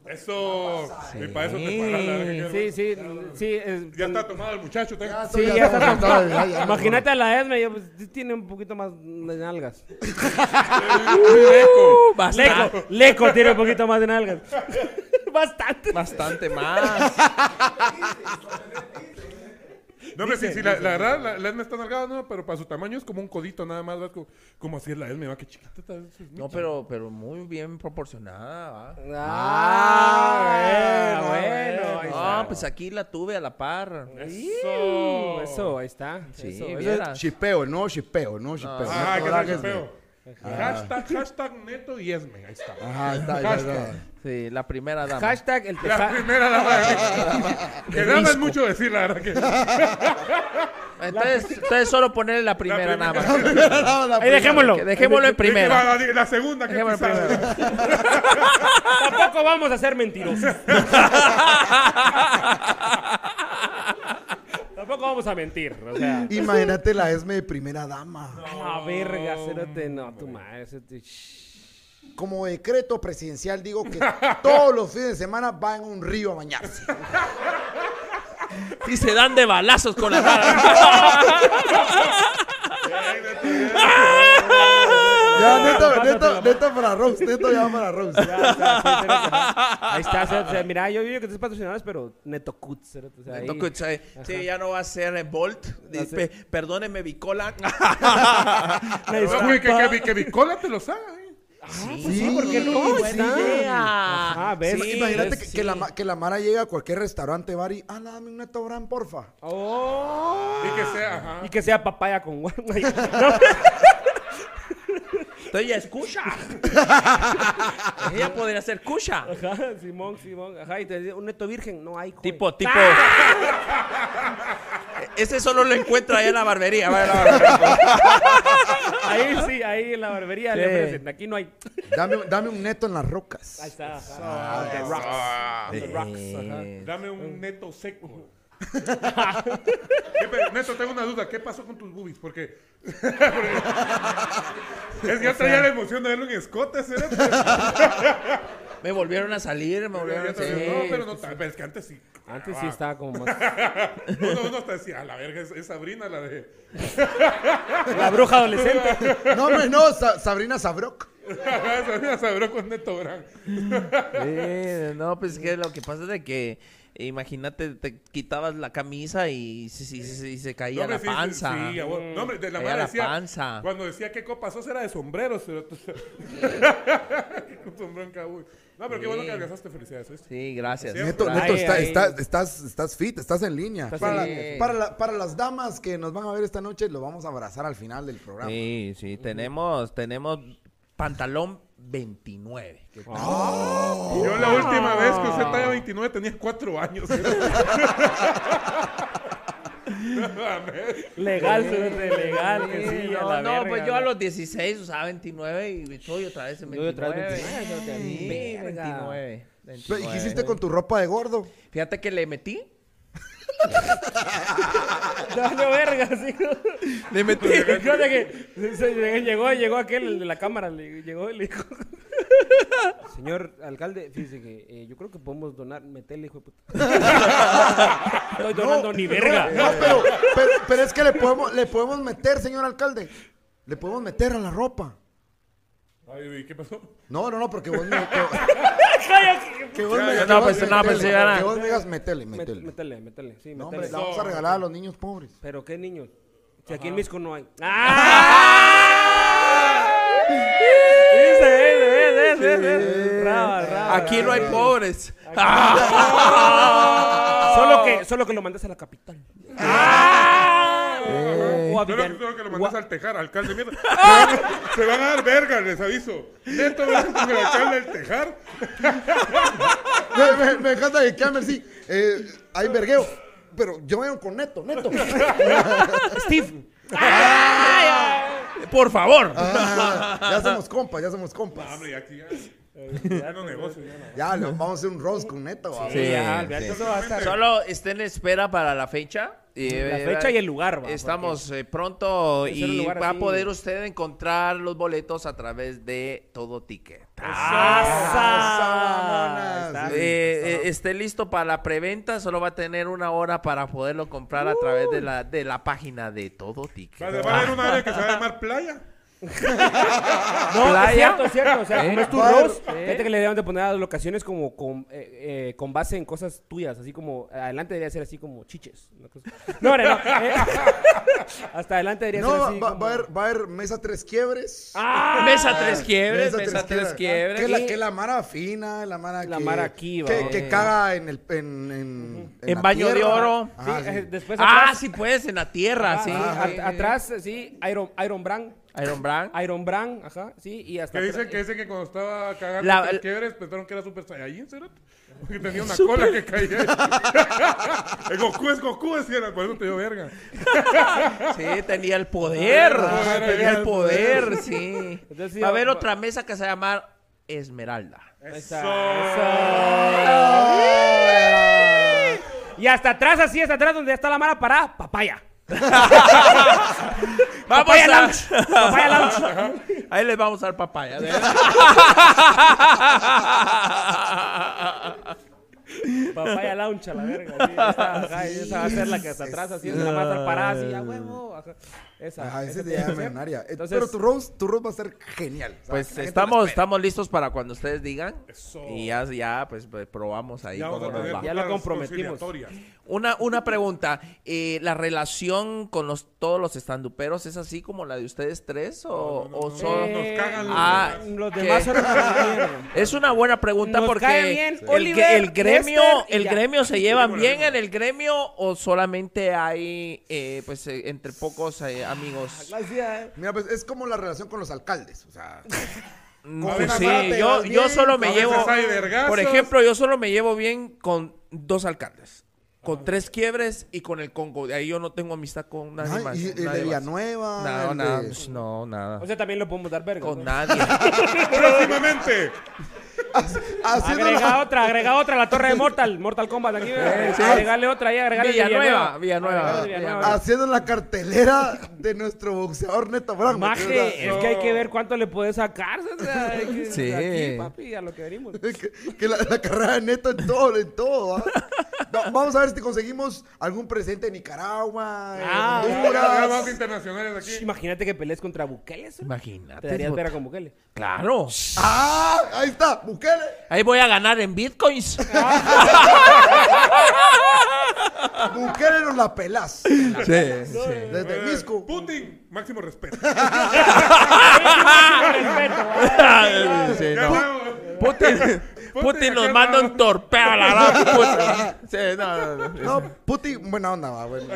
Eso. Y para eso te paras. Sí, sí, sí. ya está tomado el muchacho. sí, ya está tomado. Imagínate a la Esme, pues, tiene un poquito más de nalgas. leco. Leco. Leco tiene un poquito más de nalgas. Bastante. Bastante más. No, pero sí, sí, la, la, verdad, la, la Esme está nalgada, no, pero para su tamaño es como un codito nada más, Como, como así es la Esme, va, que chiquita está. No, pero, pero muy bien proporcionada, va. Ah, ah bueno. bueno. No, pues aquí la tuve a la par. Eso. Eso, ahí está. Sí, eso, Chipeo, no chipeo, no chipeo. Ah, no, que chipeo. Hashtag, hashtag neto y esme. Ahí está. Ajá, ahí está. Sí, la primera dama. Hashtag el La primera dama. que dama es mucho decir, la verdad que. Entonces, entonces solo ponerle la primera, la nada Ahí dejémoslo. dejémoslo en primera. La, la segunda que Dejémoslo en primera. Tampoco vamos a ser mentirosos. Vamos a mentir. O sea. Imagínate la ESME de primera dama. No, verga, cérate. No, tu madre. Como decreto presidencial digo que todos los fines de semana va en un río a bañarse. Y se dan de balazos con la cara. Ya, neto, neto, neto para Rose, neto ya para Rose. ahí está, mira, yo digo que te patrocinadores, pero Neto Cuts. neto Cuts, sí, ya no va a ser Bolt. perdóneme, Bicola. que, que, que, Bicola te lo sabe. Ah, sí, pues sí, porque no, Ajá, ¿ves? imagínate que, que, la, que la Mara llega a cualquier restaurante bar y, ah, dame un neto gran, porfa. Oh. Y que sea, ajá. Y que sea papaya con ¿No? Entonces ella escucha. ella podría ser cucha. Ajá, Simón, Simón. Ajá, y te dice, un neto virgen, no hay. Tipo, tipo. Ese solo lo encuentra ahí en la barbería. ahí sí, ahí en la barbería le ofrecen. Aquí no hay. Dame, dame un neto en las rocas. Ahí está. Ah, the rocks. The rocks. Dame un neto seco. Neto, tengo una duda. ¿Qué pasó con tus boobies? Porque. es que yo traía la emoción de verlo en escotes. ¿eh? me volvieron a salir, me volvieron a salir. No, pero no, pero es que antes sí. Antes sí estaba como más. uno, uno hasta decía, a la verga, es, Sabrina la de. la bruja adolescente. No, hombre, no, Sabrina Sabrok. Sabrina Sabrok con Neto Gran. no, pues que lo que pasa es de que Imagínate, te quitabas la camisa y, se caía la panza. Sí, no, hombre, de la madre decía, panza. Cuando decía qué copa sos era de sombreros. Pero... No, pero qué bueno que alcanzaste felicidades. ¿sí? Sí, gracias. Neto, Neto estás, estás fit, estás en línea. para, para, para, las damas que nos van a ver esta noche, lo vamos a abrazar al final del programa. Sí, sí, tenemos, tenemos pantalón 29. Yo la última vez que usé talla 29 tenía 4 años. legal, legal, que sí, no, no, pues yo a los 16 usaba 29 y soy otra vez en 29. Sí, 29. ¿Y qué hiciste con tu ropa de gordo? Fíjate que le metí no, verga, sí. Le metí. que llegó, llegó aquel de la cámara, le, llegó y le dijo. Señor alcalde, fíjese que eh, yo creo que podemos donar, meterle, hijo de puta. Estoy donando ni verga. No, pero, pero, es que le podemos, le podemos meter, señor alcalde. Le podemos meter a la ropa. Ay, ¿qué pasó? No, no, no, porque vos me. Que, vos me. No, pues no, pues Que vos me digas, métele, métele. Métele, métele. Sí, no, hombre, la vamos a regalar a los niños pobres. ¿Pero qué niños? Si aquí en Misco no hay. ¡Ah! Dice, dice, Aquí no hay pobres. Solo que, solo que lo mandes a la capital. ¡Ah! O a Villan... Solo que lo mandes al Tejar, alcalde. Mierda. Se van a dar verga, les aviso. Neto, con el alcalde del Tejar. me, me, encanta que Camer, sí. Eh, hay vergueo. Pero yo vengo con Neto, Neto. Steve. Por favor. Ah, ya somos compas, ya somos compas. hombre, aquí ya. Ya, vamos a hacer un roast con Neto. Sí, Solo estén en espera para la fecha. la eh, fecha y el lugar. estamos eh, pronto y va a poder usted encontrar los boletos a través de Todo Ticket. Ah, eh, esté listo para la preventa, solo va a tener una hora para poderlo comprar a través de la, de la página de Todo Ticket. Va a haber un área que se va a llamar Playa no, es cierto, es cierto. O sea, como es tu roast, fíjate que le deben de poner a las locaciones como con, eh, eh, con base en cosas tuyas, así como adelante debería ser así como chiches. No, no, no. Eh, hasta adelante debería ser así. Va, va, a haber, va a haber mesa tres quiebres. ¡Ah! Mesa tres quiebres, mesa, tres, quiebres. Que la, que la mara fina, la mara La que, mara aquí, que, que, caga en el en, en, en, baño de oro. sí, después ah, sí puedes, en la tierra, sí. atrás, sí, Iron, Iron Brand. Iron Brand. Iron Brand, ajá, sí, y hasta... Que dice que ese que cuando estaba cagando la, los quiebres pensaron que era Super Saiyajin, ¿será? Porque tenía una cola que caía. el Goku es Goku, decía, por eso te dio verga. sí, tenía el poder. Ah, tenía el poder, sí. Va a haber otra mesa que se va a llamar Esmeralda. Eso. Y hasta atrás, así, hasta atrás, donde está la mala parada, papaya. papaya a... lunch. Papaya lunch. Ahí les vamos a dar papaya. Papaya Lounge a la verga. Sí, esa, esa, va a ser la que está atrás, así, la va a estar parada así, a huevo. Esa. Ajá, ese te llama área. Entonces, Pero tu roast, tu roast va a ser genial. Pues estamos, estamos listos para cuando ustedes digan. Eso. Y ya, ya pues, pues probamos ahí ya cómo nos va. Ya lo comprometimos. Una, una pregunta. Eh, ¿La relación con los, todos los estanduperos es así como la de ustedes tres? ¿O, no, o son...? nos cagan los, ah, los demás. Son es una buena pregunta nos porque bien, el, Oliver, el gremio, el gremio se llevan bien en el gremio o solamente hay eh, pues eh, entre pocos amigos. Mira, pues es como la relación con los alcaldes. O sea. Mm, pues sí, yo, yo solo me llevo. Por ejemplo, yo solo me llevo bien con dos alcaldes. Con tres quiebres y con el Congo. De ahí yo no tengo amistad con nadie más. ¿Y el de Villanueva? No, nada, pues, no, nada. O sea, también lo podemos dar verga. Con nadie. Próximamente. Agrega otra, agrega otra, la torre de Mortal, Mortal Kombat aquí. Eh, Agregale otra ahí, agregale Villanueva. Villanueva. Villanueva. Haciendo la cartelera de nuestro boxeador Neto Franco. Maje, es que hay que ver cuánto le puede sacar. O sea, sí. Aquí, papi, a lo que venimos. que, la, carrera de Neto en todo, en todo. ¿ah? vamos a ver si conseguimos algún presente de Nicaragua, ah, Honduras. internacionales aquí. Imagínate que pelees contra Bukele. Imagínate. Te darías ver con Bukele. Claro. Ah, ahí está, Bukele. Ahí voy a ganar en bitcoins. Bukele nos la pelas. Sí, sí. Desde Misco. Putin, máximo respeto. máximo respeto. Sí, no. Putin. Putin nos manda un torpeo a la Sí, no, no, no. Putin, buena onda, va, bueno,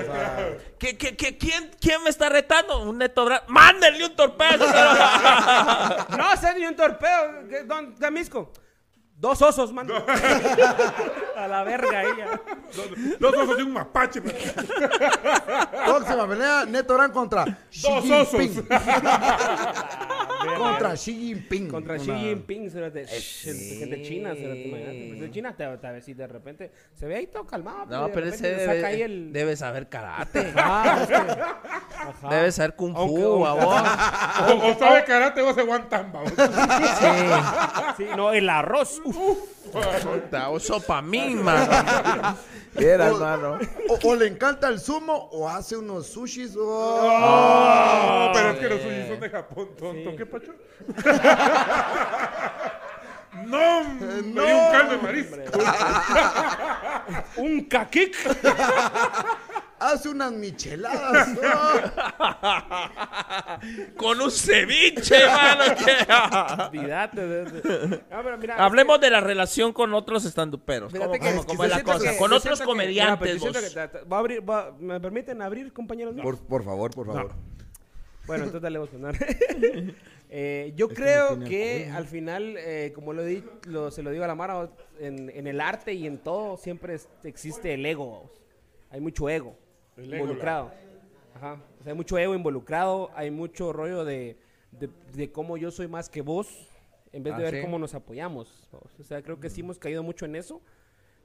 ¿Qué, qué, qué, quién, ¿Quién me está retando? Un neto Brand. ¡Mándenle un torpeo! no, sé ni un torpeo. Don Camisco. Dos osos, mano. a la verga ella. Dos, osos y un mapache. Próxima pelea, Neto Brand contra Dos osos. contra Xi Jinping. Contra Xi Jinping, de gente china, de China, a ver si de repente se ve ahí todo calmado. No, pero ese debe, debe, saber karate. Ah, debe saber kung fu, o, o, sabe karate o se guantan, Sí. sí. No, el arroz. Uf. O sopa misma. Era, hermano. O, le encanta el sumo o hace unos sushis. Oh, pero es que los sushis son de Japón, tonto. ¿Qué pacho? No, no, un caldo de marisco. un caquic. Hace unas micheladas. Con un ceviche, hermano. Hablemos de la relación con otros estanduperos. ¿Cómo, es la cosa? con otros comediantes. ¿Me permiten abrir, compañeros? Por, por favor, por favor. Bueno, entonces dale a sonar. Eh, yo creo que, al final, eh, como lo, di, lo, se lo digo a la Mara, en, en, el arte y en todo siempre existe el ego. Hay mucho ego involucrado. Ajá. hay mucho ego involucrado, hay mucho rollo de, de, cómo yo soy más que vos. en vez de ah, ver cómo nos apoyamos. O sea, creo que sí hemos caído mucho en eso,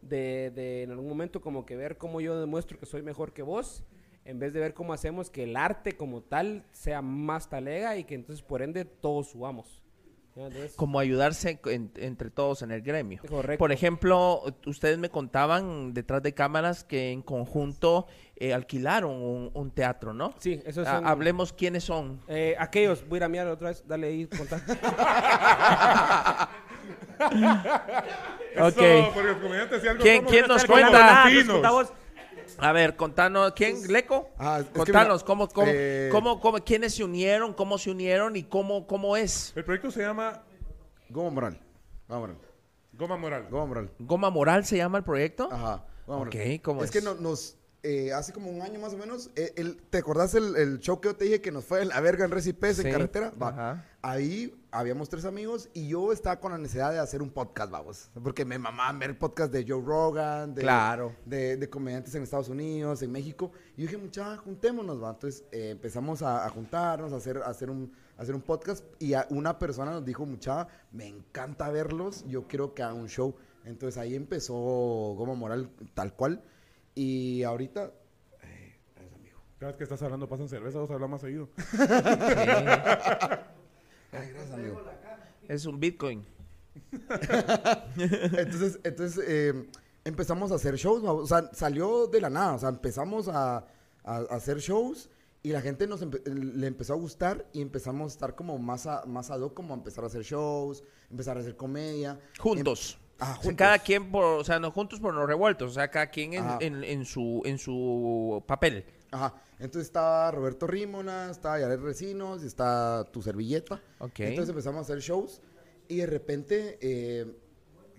de, de en algún momento como que ver cómo yo demuestro que soy mejor que vos, en vez de ver cómo hacemos que el arte como tal sea más talega y que entonces por ende todos subamos. Como ayudarse entre todos en el gremio. Por ejemplo, ustedes me contaban detrás de cámaras que en conjunto eh, alquilaron un, teatro, ¿no? Sí, eso es. Ah, hablemos quiénes son. Eh, aquellos, voy a ir a mirar otra vez, dale ahí, contar. ok. ¿Quién, ¿quién nos cuenta? A ver, contanos, ¿quién? ¿Leco? Ah, contanos, ¿cómo, eh, cómo, cómo, quiénes se unieron, cómo se unieron y cómo, cómo es? El proyecto se llama... Goma Moral. Goma Moral. Goma Moral. Goma Moral. ¿Goma Moral se llama el proyecto? Ajá. Goma Ok, ¿cómo es? Es que nos, eh, hace como un año más o menos, eh, el, ¿te acordás el, el, show que yo te dije que nos fue la verga en Recipes en carretera? Va. Ahí habíamos tres amigos y yo estaba con la necesidad de hacer un podcast, vamos. Porque me mamaban ver podcast de Joe Rogan, de, claro. de, comediantes en Estados Unidos, en México. Y yo dije, mucha, juntémonos, va. Entonces eh, empezamos a, juntarnos, a hacer, a hacer, un, hacer un podcast. Y una persona nos dijo, mucha, me encanta verlos, yo quiero que haga un show. Entonces ahí empezó Goma Moral tal cual. Y ahorita, eh, amigo. Cada vez que estás hablando pasan cerveza, vamos a hablar más seguido. Ay, gracias, amigo. Es un Bitcoin. entonces, entonces eh, empezamos a hacer shows. O sea, salió de la nada. O sea, empezamos a, hacer shows y la gente nos le empezó a gustar y empezamos a estar como más a, más ad hoc, como a empezar a hacer shows, empezar a hacer comedia. Juntos. Ah, cada quien, por, o sea, no juntos por los revueltos, o sea, cada quien en, en, su, en su papel. Ajá. Entonces estaba Roberto Rímona, estaba Yared Recinos, está tu servilleta. Ok. Entonces empezamos a hacer shows y de repente eh,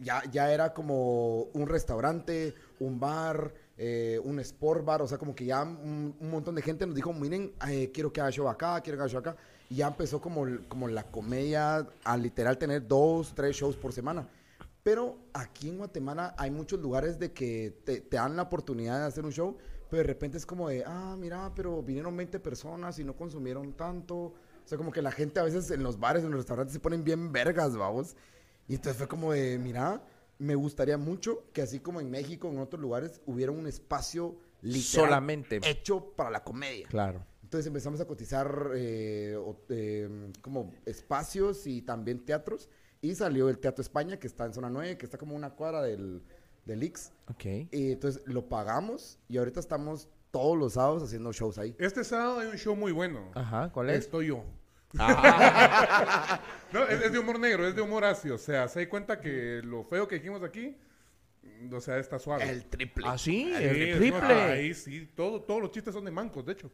ya, ya era como un restaurante, un bar, eh, un sport bar, o sea, como que ya un, montón de gente nos dijo, miren, eh, quiero que haga show acá, quiero que haga show acá. Y ya empezó como, como la comedia a literal tener dos, tres shows por semana. Pero aquí en Guatemala hay muchos lugares de que te, dan la oportunidad de hacer un show, pero de repente es como de, ah, mira, pero vinieron 20 personas y no consumieron tanto. O sea, como que la gente a veces en los bares, en los restaurantes se ponen bien vergas, vamos. Y entonces fue como de, mira, me gustaría mucho que así como en México, en otros lugares, hubiera un espacio literal solamente hecho para la comedia. Claro. Entonces empezamos a cotizar eh, eh, como espacios y también teatros. Y salió el Teatro España, que está en zona 9, que está como una cuadra del, del Ix. Ok. Y entonces lo pagamos y ahorita estamos todos los sábados haciendo shows ahí. Este sábado hay un show muy bueno. Ajá, ¿cuál es? Estoy yo. Ah. no, es, es, de humor negro, es de humor ácido. O sea, se da cuenta que lo feo que dijimos aquí o sea, está suave. El triple. Ah, sí, el triple. ahí sí, todo, todos los chistes son de mancos, de hecho.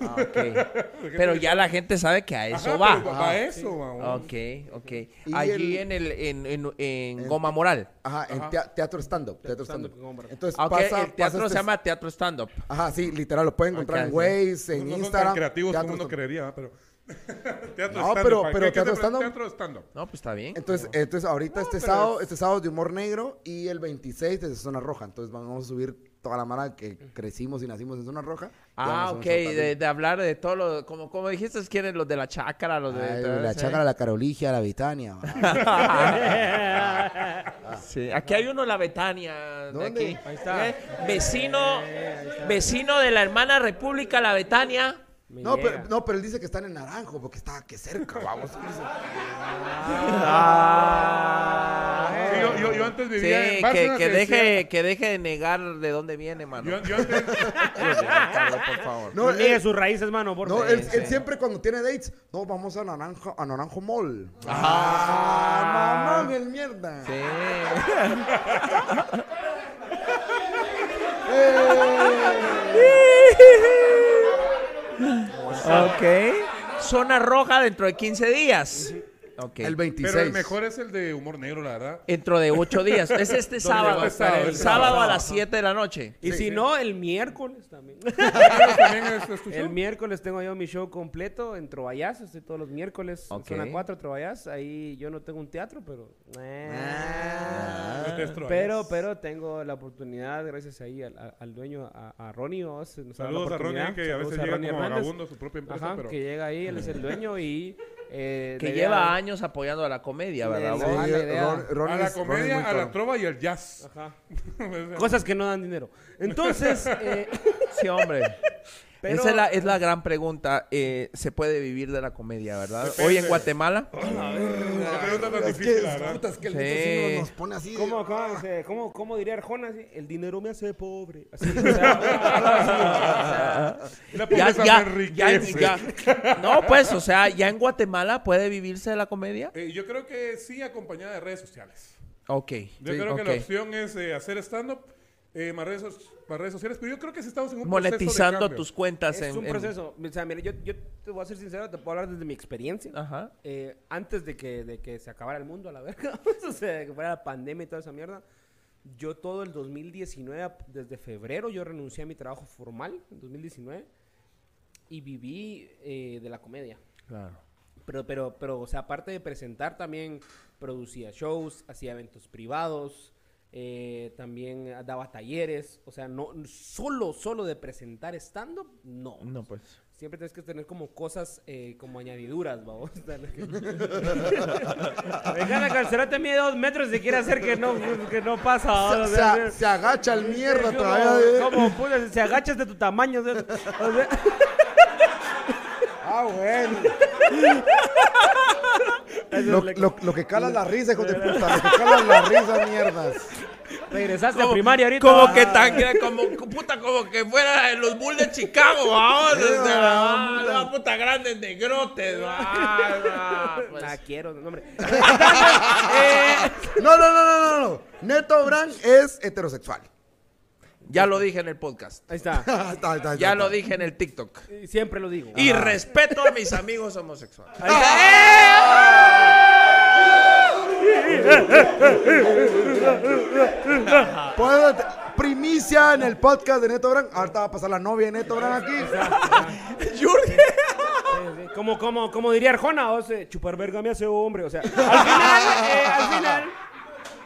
Ah, pero ya la gente sabe que a eso va. va a eso, Ok, ok. Allí en el en, en, Goma Moral. Ajá, en teatro stand-up. Teatro stand-up. Entonces pasa, el teatro se este llama teatro stand-up. Ajá, sí, literal, lo pueden encontrar en Waze, en Instagram. No son tan creativos como uno creería, pero... teatro no, pero, pero teatro stand-up. No, pues está bien. Entonces, entonces ahorita este sábado, este sábado de humor negro y el 26 de Zona Roja. Entonces vamos a subir toda la mara que crecimos y nacimos en Zona Roja. Ah, ok, de, de, hablar de todo lo, como, como dijiste, quieren los de la chácara, los de... la chácara, la Caroligia, la Betania. sí, aquí hay uno, la Betania. De aquí. Ahí está. ¿Eh? Vecino, vecino de la hermana República, la Betania. No pero, no, pero él dice que están en Naranjo porque está que cerca, vamos. Ah. yo, yo, yo, antes vivía sí, que, que, deje, que deje de negar de dónde viene, mano. Yo, yo antes... por favor. No, no sus raíces, mano. Por no, él, él, siempre cuando tiene dates, no, vamos a Naranjo, a Naranjo Mall. Ah, mamá, el mierda. Sí. ok. Zona roja dentro de 15 días. El 26. Pero el mejor es el de humor negro, la verdad. Dentro de ocho días. Es este sábado. el sábado a las 7 de la noche. Y si no, el miércoles también. el miércoles tengo yo mi show completo en Trovallas. Estoy todos los miércoles. Okay. Zona 4, Trovallas. Ahí yo no tengo un teatro, pero... Eh. Ah. pero, pero tengo la oportunidad, gracias ahí al, dueño, a, Ronnie Saludos a Ronnie, que a veces llega como vagabundo a su propia empresa. Ajá, que llega ahí, él es el dueño y Eh, que lleva años apoyando a la comedia, ¿verdad? a la comedia, a la trova y al jazz. Ajá. Cosas que no dan dinero. Entonces, eh, sí, hombre. Esa es la, es la gran pregunta. Eh, ¿Se puede vivir de la comedia, verdad? Hoy en Guatemala. la pregunta tan difícil, Es que el nos pone así. ¿Cómo, cómo, cómo, diría Arjona? El dinero me hace pobre. Así, o sea, ya, ya, ya, ya, No, pues, o sea, ¿ya en Guatemala puede vivirse de la comedia? Eh, yo creo que sí, acompañada de redes sociales. Ok. Yo creo que la opción es eh, hacer stand-up eh, más, redes, redes, sociales, pero yo creo que estamos en un Monetizando proceso tus cuentas. Es un proceso. O sea, mire, yo, yo, te voy a ser sincero, te puedo hablar desde mi experiencia. Ajá. Eh, antes de que, de que se acabara el mundo a la verga, o sea, que fuera la pandemia y toda esa mierda, yo todo el 2019, desde febrero, yo renuncié a mi trabajo formal, en 2019, y viví eh, de la comedia. Claro. Pero, pero, pero, o sea, aparte de presentar, también producía shows, hacía eventos privados, eh, también daba talleres, o sea, no solo, solo de presentar stand-up, no. No, pues. Siempre tienes que tener como cosas, eh, como añadiduras, vamos. Dejale que mide dos metros y quiere hacer que no, que no pasa. Se, agacha el mierda todavía. Como, se agachas de tu tamaño. ah, bueno. Lo, lo, lo, que cala la risa, hijo de puta. Lo que cala la risa, mierdas. Regresaste a primaria ahorita. Como que tan como puta, como que fuera en los Bulls de Chicago, vamos. la, la puta grande negrotes, pues. Ah, quiero, no, hombre. no, no, no, no, no. Neto Brand es heterosexual. Ya lo dije en el podcast. Ahí está. ya lo dije en el TikTok. Siempre lo digo. Y respeto a mis amigos homosexuales. Ahí está. ¡Eh! Primicia en el podcast de Neto Brand. Ahorita va a pasar la novia de Neto Brand aquí. Como, como, como diría Arjona, o sea, chupar verga me hace hombre. O sea, al final, eh, al final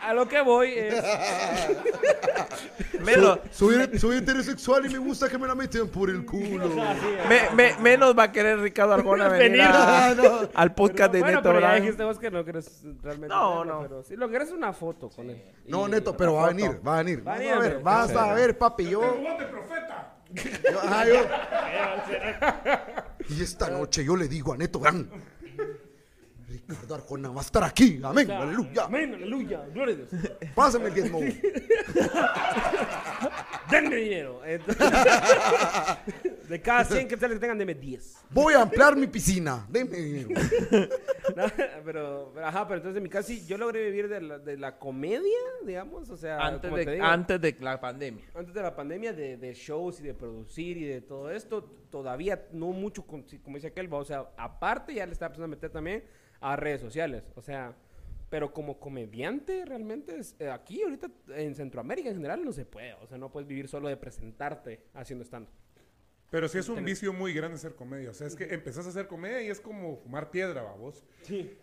a lo que voy es. menos. Soy, soy, heterosexual y me gusta que me la metan por el culo. menos va a querer Ricardo Arjona venir, al podcast de Neto. Pero ya dijiste vos que no quieres realmente. No, no. Pero sí, lo que es una foto con él. No, Neto, pero va a venir, va a venir. Va a, ver, vas a ver, papi. Yo. profeta! y esta noche yo le digo a Neto Gran Ricardo Arjona va a estar aquí. Amén, aleluya. Amén, aleluya. Gloria a Dios. Pásame el diezmo. denme dinero. de cada 100 que que tengan, denme 10. Voy a ampliar mi piscina. Denme dinero. pero, ajá, pero entonces en mi caso yo logré vivir de la, de la comedia, digamos. O sea, antes, de, antes de la pandemia. Antes de la pandemia, de, de, shows y de producir y de todo esto, todavía no mucho, como dice aquel, o sea, aparte ya le estaba empezando a meter también a redes sociales. O sea, pero como comediante realmente es, eh, aquí ahorita en Centroamérica en general no se puede. O sea, no puedes vivir solo de presentarte haciendo stand Pero sí es un vicio muy grande hacer comedia. O sea, es que empezás a hacer comedia y es como fumar piedra, vos. Sí.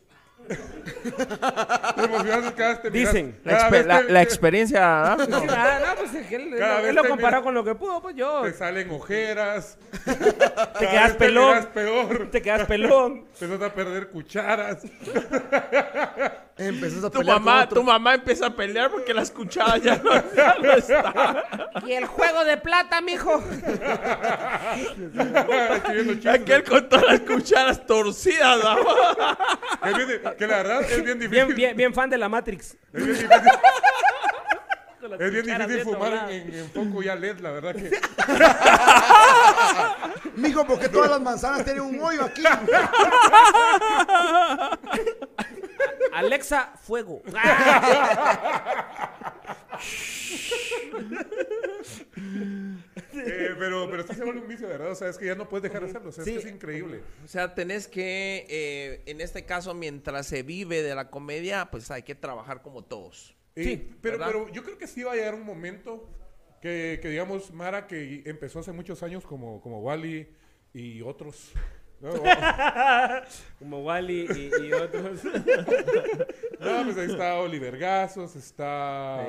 Dicen. La, experiencia. ¿no? No, pues él, él lo comparó con lo que pudo, pues yo. Te salen ojeras. te quedas pelón. Te quedas peor. Te quedas pelón. Empezás a perder cucharas. Empezás a tu mamá, tu mamá empieza a pelear porque las cucharas ya no, están. Y el juego de plata, mijo. Aquel con todas las cucharas torcidas, ¿no? que la verdad es bien difícil. Bien, bien, fan de la Matrix. Es bien difícil. Fumar en, en, foco ya LED, la verdad que. Mijo, porque todas las manzanas tienen un hoyo aquí. Alexa, fuego. Eh, pero, pero esto se vuelve un vicio, ¿verdad? O sea, es que ya no puedes dejar de hacerlo. O sea, es que es increíble. O sea, tenés que, eh, en este caso, mientras se vive de la comedia, pues hay que trabajar como todos. Sí, pero, pero yo creo que sí va a llegar un momento que, que, digamos, Mara, que empezó hace muchos años como, como Wally y otros, Como Wally y, otros. no, pues ahí está Oliver Gazos, está.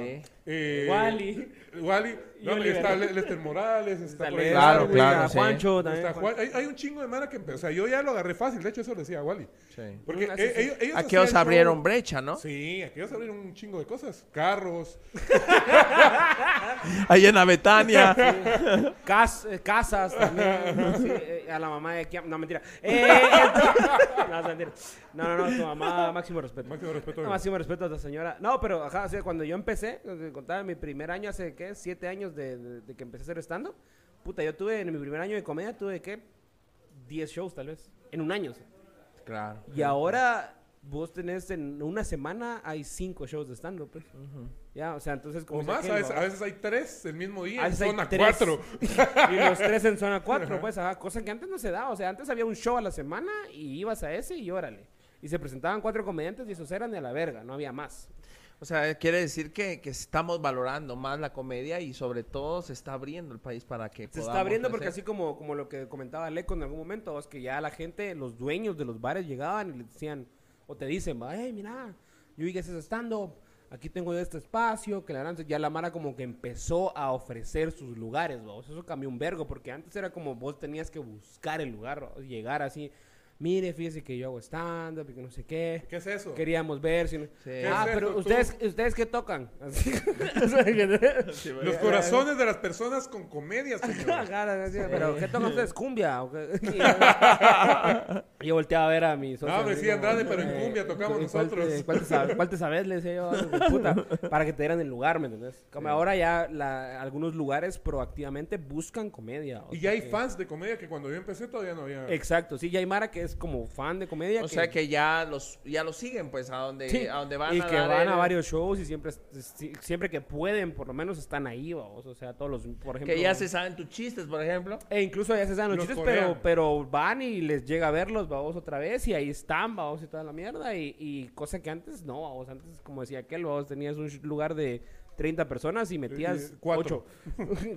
Eh, Wally. Wally. No, está Lester Morales, está, por ahí. Claro, claro. Juancho también. hay, hay, un chingo de mana que empezó. O sea, yo ya lo agarré fácil. De hecho, eso lo decía Wally. Sí. Porque e, ellos, ellos Aquellos abrieron brecha, ¿no? Sí, aquellos abrieron un chingo de cosas. Carros. Ahí en la Betania. Cas, eh, casas también. Sí, eh, a la mamá de Kiam. No, mentira. Eh, no, mentira. No, no, no, tu mamá, máximo respeto. Máximo respeto. máximo respeto a esta señora. No, pero ajá, o cuando yo empecé, contaba mi primer año hace, ¿qué? Siete años de, de, que empecé a hacer stand-up. Puta, yo tuve, en mi primer año de comedia, tuve, ¿qué? Diez shows, tal vez. En un año. Claro. Y ahora vos tenés en una semana hay cinco shows de stand-up, pues. Ya, o sea, entonces como... O más, a, veces, hay tres el mismo día en zona cuatro. y los tres en zona cuatro, pues, ajá, cosa que antes no se daba. O sea, antes había un show a la semana y ibas a ese y órale. Y se presentaban cuatro comediantes y esos eran de la verga, no había más. O sea, quiere decir que, que, estamos valorando más la comedia y sobre todo se está abriendo el país para que Se está abriendo porque así como, como lo que comentaba Leco en algún momento, es que ya la gente, los dueños de los bares llegaban y le decían, o te dicen, hey, mira, yo que estás stand-up, aquí tengo este espacio, que la ya la Mara como que empezó a ofrecer sus lugares. Eso cambió un vergo, porque antes era como vos tenías que buscar el lugar, llegar así mire, fíjese que yo hago stand-up y que no sé qué. ¿Qué es eso? Queríamos ver si... Ah, pero ustedes, ¿ustedes qué tocan? Los corazones de las personas con comedia, señor. pero ¿qué tocan ustedes? ¿Cumbia? yo volteaba a ver a mis socios. No, me decía Andrade, pero en cumbia tocamos nosotros. ¿Cuál te, sabes? ¿Cuál te sabes? Le decía yo, puta, para que te dieran el lugar, ¿me entendés? Como ahora ya la, algunos lugares proactivamente buscan comedia. Y ya hay fans de comedia que cuando yo empecé todavía no había... Exacto, sí, ya hay Mara que es como fan de comedia. O sea que ya los ya los siguen pues a donde, a donde van. Y que van a varios shows y siempre, siempre que pueden, por lo menos están ahí, O sea, todos los, por ejemplo. Que ya se saben tus chistes, por ejemplo. E incluso ya se saben los, chistes, pero, pero van y les llega a verlos, vamos otra vez y ahí están, vamos y toda la mierda. Y, y cosa que antes no, vamos, antes como decía aquel, vamos, tenías un lugar de 30 personas y metías 8.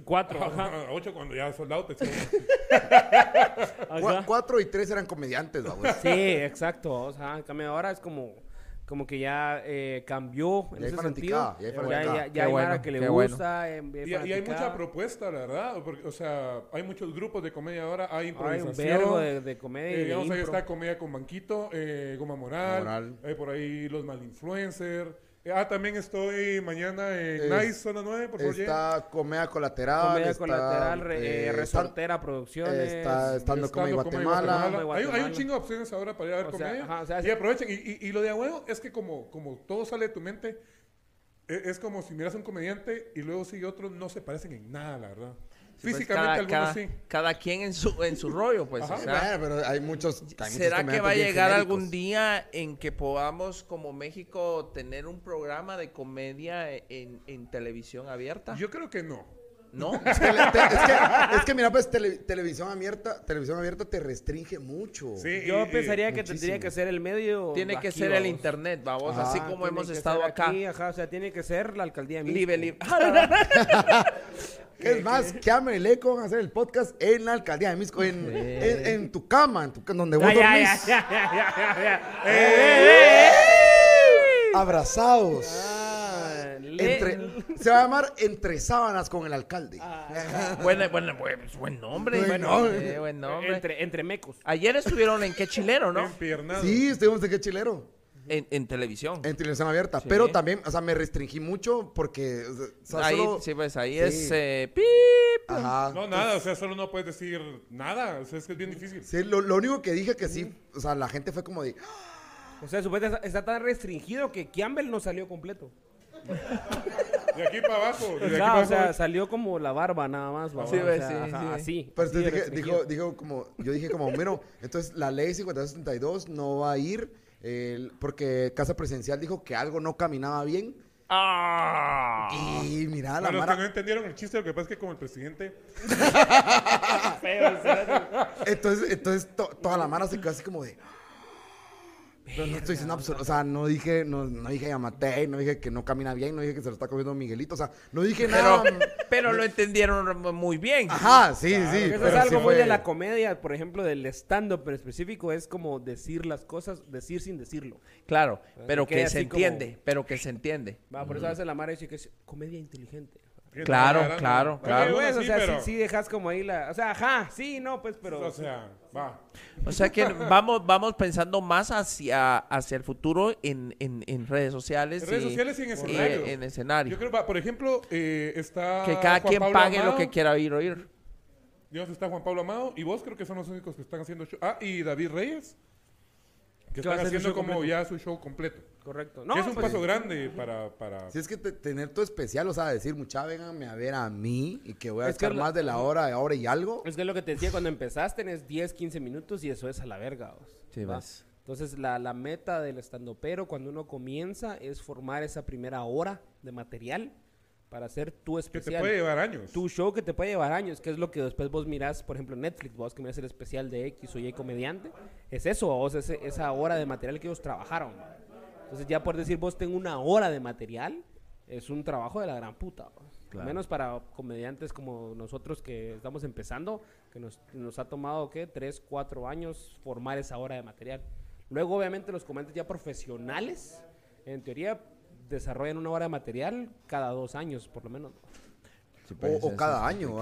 4. Ocho cuando ya soldado te Cuatro y tres eran comediantes, vamos. Sí, exacto. O sea, ahora es como como que ya eh, cambió en ese sentido. Ya hay, ya, ya, hay bueno, que le gusta. Eh, y, hay mucha propuesta, la verdad. Porque, o sea, hay muchos grupos de comedia ahora. Hay improvisación. Hay un verbo de, de comedia. Eh, digamos, ahí está Comedia con Banquito, eh, Goma Moral. Moral. Hay por ahí los Malinfluencers. Ah, también estoy mañana en Nice, zona 9, por favor. Está Comedia Colateral. Comedia Colateral, eh, Resortera Producciones. Está estando Comedia Guatemala. Guatemala. Hay, hay, un chingo de opciones ahora para ir a ver comedia. y aprovechen. Y, y, lo de abuelo es que como, como todo sale de tu mente, es, es como si miras a un comediante y luego sigue otro, no se parecen en nada, la verdad. Pues, Físicamente cada, sí. Cada quien en su, en su rollo, pues. pero hay muchos. ¿Será que va a llegar algún día en que podamos, como México, tener un programa de comedia en, en televisión abierta? Yo creo que no. ¿No? es, que, es, que, mira, pues televisión abierta, televisión abierta te restringe mucho. Yo pensaría que tendría que ser el medio. Tiene que ser el internet, vamos, así como hemos estado acá. o sea, tiene que ser la alcaldía Libre, libre. Es más, que ame el eco, van a hacer el podcast en la alcaldía de Misco, en, en, tu cama, en tu, donde vos dormís. Abrazados. Ah, se va a llamar Entre Sábanas con el alcalde. Ah, buen, buen, buen, nombre. Buen nombre. buen nombre. Entre, entre mecos. Ayer estuvieron en Qué Chilero, ¿no? Sí, estuvimos en Qué Chilero. En, televisión. En televisión abierta. Pero también, o sea, me restringí mucho porque. ahí, sí, pues ahí es. Eh, pip. Ajá. No, nada, o sea, solo no puedes decir nada. O sea, es que es bien difícil. Sí, lo, lo único que dije que sí, o sea, la gente fue como de. O sea, supuestamente está tan restringido que Campbell no salió completo. De aquí para abajo. o sea, salió como la barba nada más. Sí, o sea, sí, sí, así. Pero dije, dijo, dijo como, yo dije como, bueno, entonces la ley 5262 no va a ir porque Casa Presidencial dijo que algo no caminaba bien. ¡Ah! Y mira, la Para los que no entendieron el chiste, lo que pasa es que como el presidente... entonces, entonces toda la mara se quedó así como de... No, no estoy diciendo absoluto, o sea, no dije, no, no dije Yamatei, no dije que no camina bien, no dije que se lo está comiendo Miguelito, o sea, no dije nada. Pero lo entendieron muy bien. Ajá, sí, sí. Eso es algo muy de la comedia, por ejemplo, del stand-up en específico, es como decir las cosas, decir sin decirlo. Claro, pero que, se entiende, pero que se entiende. Va, por eso a veces la madre dice que es comedia inteligente. Claro, claro, claro. o sea, sí, dejas como ahí la... O sea, ajá, sí, no, pues, pero... O sea, va. O sea que vamos, vamos pensando más hacia, hacia el futuro en, en, en redes sociales. En redes sociales y en escenarios. en escenario. Yo creo, por ejemplo, eh, está Que cada quien pague lo que quiera oír oír. Dios está Juan Pablo Amado y vos creo que son los únicos que están haciendo show. Ah, y David Reyes. Que están haciendo como ya su show completo. Correcto. No, es un pues, paso grande para, para... Si es que tener todo especial, o sea, decir, mucha, vénganme a ver a mí y que voy a estar más de la hora, ahora y algo. Es que lo que te decía cuando empezaste, tenés 10, 15 minutos y eso es a la verga. Sí, vas. Entonces, la, la meta del estando pero cuando uno comienza es formar esa primera hora de material para hacer tu especial. Que te puede llevar años. Tu show que te puede llevar años, que es lo que después vos mirás, por ejemplo, en Netflix, vos que miras el especial de X o Y comediante, es eso, vos, esa hora de material que ellos trabajaron. Entonces ya por decir vos tengo una hora de material, es un trabajo de la gran puta. Al menos para comediantes como nosotros que estamos empezando, que nos, nos ha tomado, ¿qué? Tres, cuatro años formar esa hora de material. Luego, obviamente, los comediantes ya profesionales, en teoría, desarrollan una hora de material cada dos años, por lo menos. o, cada año.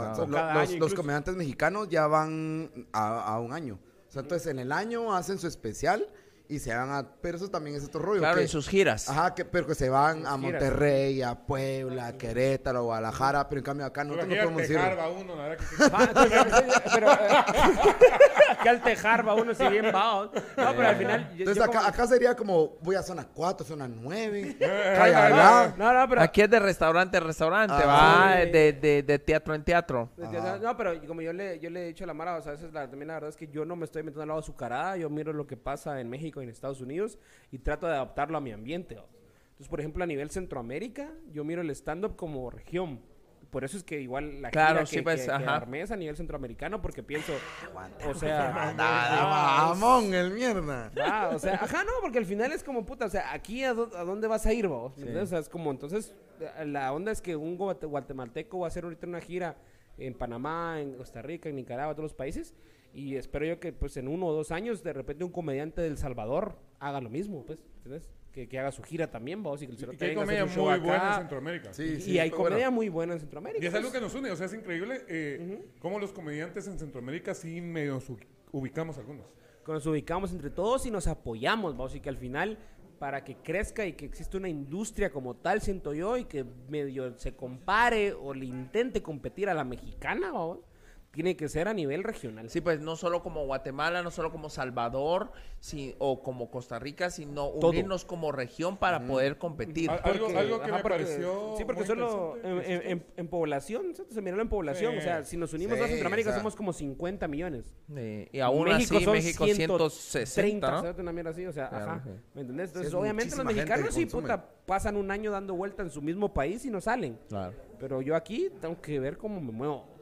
los, comediantes mexicanos ya van a, un año. O sea, entonces en el año hacen su especial y se van a... Pero eso también es otro rollo. Claro, en sus giras. Ajá, que, pero que se van a Monterrey, a Puebla, a Querétaro, Guadalajara, pero en cambio acá no, no podemos ir. uno, la verdad que... pero, que al tejar va uno si bien va. No, pero al final... Entonces acá, acá, sería como, voy a zona 4, zona 9, No, no, pero... Aquí es de restaurante a restaurante, ah, va de, de, de, teatro en teatro. No, pero como yo le, yo le he dicho a la Mara, o sea, a veces la, también la verdad es que yo no me estoy metiendo al lado azucarada, yo miro lo que pasa en México en Estados Unidos y trato de adaptarlo a mi ambiente. Entonces, por ejemplo, a nivel Centroamérica, yo miro el stand-up como región. Por eso es que igual la claro, que, pues, es a nivel centroamericano, porque pienso, o sea... ¡Vamos, el mierda! o sea, ajá, no, porque al final es como, puta, o sea, aquí a, dónde vas a ir vos, O sea, es como, entonces, la onda es que un guatemalteco va a hacer ahorita una gira en Panamá, en Costa Rica, en Nicaragua, todos los países, y espero yo que pues en uno o dos años de repente un comediante del Salvador haga lo mismo, pues, ¿entiendes? Que, que haga su gira también, vos, y que el hay comedia muy buena en Centroamérica. Sí, y, hay comedia muy buena en Centroamérica. Y es algo pues. que nos une, o sea, es increíble eh, cómo los comediantes en Centroamérica sí medio ubicamos algunos. Nos ubicamos entre todos y nos apoyamos, vos, y que al final para que crezca y que exista una industria como tal, siento yo, y que medio se compare o le intente competir a la mexicana, ¿vos? Tiene que ser a nivel regional. Sí, pues no solo como Guatemala, no solo como Salvador o como Costa Rica, sino unirnos como región para poder competir. algo, que me pareció. Sí, porque solo en, población, se miró en población. O sea, si nos unimos a Centroamérica somos como 50 millones. y aún México así, México 160. ¿no? Una mierda así, o sea, ajá. ¿Me entendés? Entonces, obviamente los mexicanos sí, puta, pasan un año dando vuelta en su mismo país y no salen. Claro. Pero yo aquí tengo que ver cómo me muevo.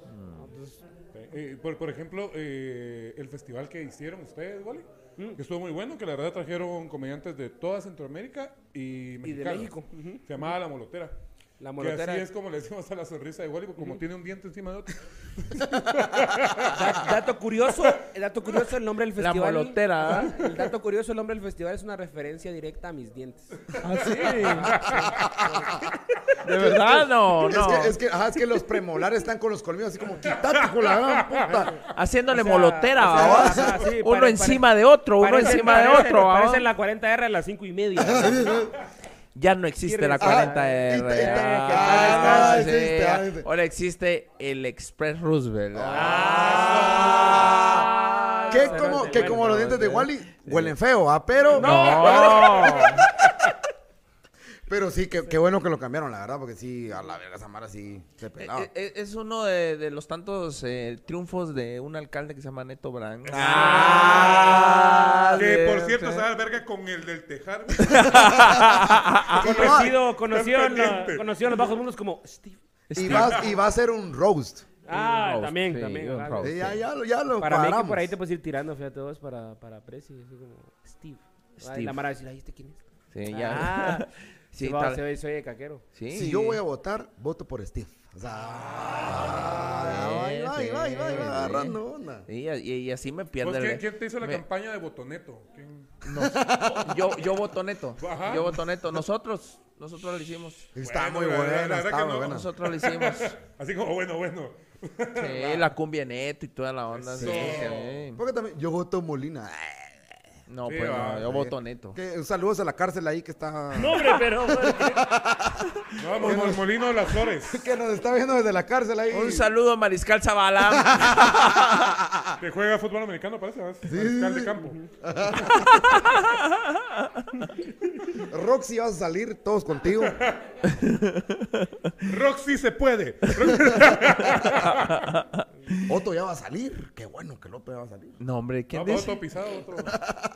Eh, por, por, ejemplo, eh, el festival que hicieron ustedes, ¿vale? Mm. Que estuvo muy bueno, que la verdad trajeron comediantes de toda Centroamérica y, y de México. Se llamaba La Molotera. La molotera. Que así es como le decimos a la sonrisa de Wally, como tiene un diente encima de otro. dato curioso, el dato curioso, el nombre del festival. La molotera. ¿ah? El dato curioso, el nombre del festival es una referencia directa a mis dientes. ¿Ah, sí? De verdad, no, es Que, es, que, es que los premolares están con los colmillos así como quítate con la gran puta. Haciéndole molotera, Uno encima de otro, uno encima de otro. Parece la 40R a las 5 y media. Ya no existe la 40R. Ahora existe el Express Roosevelt. Ah. que como, que como los dientes de Wally huelen feo, ¿ah? Pero. No. Pero sí, qué, bueno que lo cambiaron, la verdad, porque sí, a la verga Samara sí se pegaba. Eh, eh, es uno de, los tantos eh, triunfos de un alcalde que se llama Neto Brand. Ah, que por cierto se da verga con el del Tejar. conocido, conocido, en, conocido en los bajos mundos como Steve. Y va, y va a ser un roast. Ah, también, también. ya, ya, lo, ya lo Para mí que por ahí te puedes ir tirando, fíjate vos, para, para Preci, así como Steve. Steve. La Mara decir, ahí este quién es. Sí, ya. Ah. Sí, soy de caquero. Sí. Si yo voy a votar, voto por Steve. O sea, ay, ay, ay, ay, agarrando onda. Y, y, así me pierde. ¿Quién, ¿Quién, te hizo la campaña de Botoneto? ¿Quién? No, yo, yo voto neto. Yo voto neto. Nosotros Nosotros lo hicimos. Está muy buena, está muy buena. Nosotros lo hicimos. Así como bueno, bueno. Sí, la cumbia neto y toda la onda. Sí, Porque también, yo voto Molina. No, pues no, yo voto neto. Que, saludos a la cárcel ahí que está. No, hombre, pero. Vamos, no, Molino de las Flores. que nos está viendo desde la cárcel ahí. Un saludo a Mariscal Zavala. que juega fútbol americano, parece. Sí. Mariscal de campo. Roxy, vas a salir todos contigo. Roxy se puede. Otto ya va a salir. Qué bueno que ya va a salir. No, hombre, ¿quién no, Otto pisado, otro.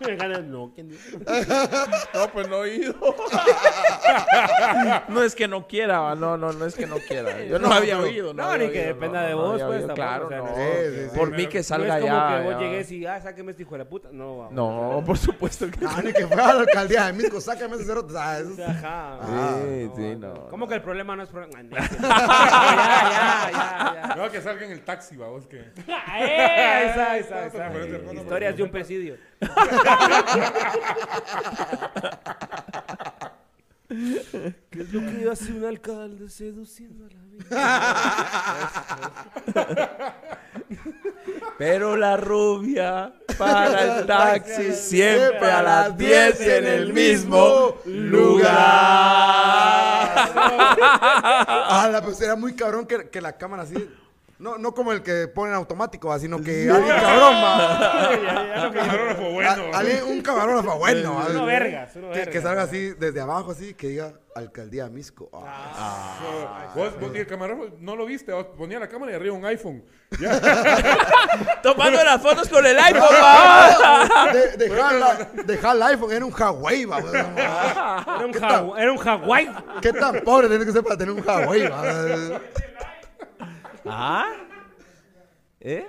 no, ¿quién dice? no, pues no he ido. no es que no quiera, no, no, no es que no quiera. Yo no, había oído. No, ni que dependa de vos, pues. claro, no. Por mí que salga ya. No es como que vos llegues y, ah, sáqueme este hijo de la puta. No, No, por supuesto que Ah, ni que fuera a la alcaldía de Misco, sáqueme ese cero. Ajá. Sí, sí, no. ¿Cómo que el problema no es problema? ya, ya, ya, ya. No, que salga en el taxi, vos que. Eh, esa, esa, esa. Historias de un presidio. ¿Qué es lo que hace un alcalde seduciendo a la vida? Pero la rubia para el taxi siempre a las 10 en el mismo lugar. Ah, pues era muy cabrón que, que la cámara así no, no como el que ponen automático, sino que alguien cabrón, Un camarógrafo bueno. un camarógrafo bueno. Uno verga, que, salga así, desde abajo, así, que diga Alcaldía Misco. Ah. Ah. Vos, el camarógrafo no lo viste, ponía la cámara y arriba un iPhone. Tomando las fotos con el iPhone, Dejar el iPhone, era un Huawei, va. Era un, era un Huawei. ¿Qué tan pobre tiene que ser para tener un Huawei, va? ¿Ah? ¿Eh?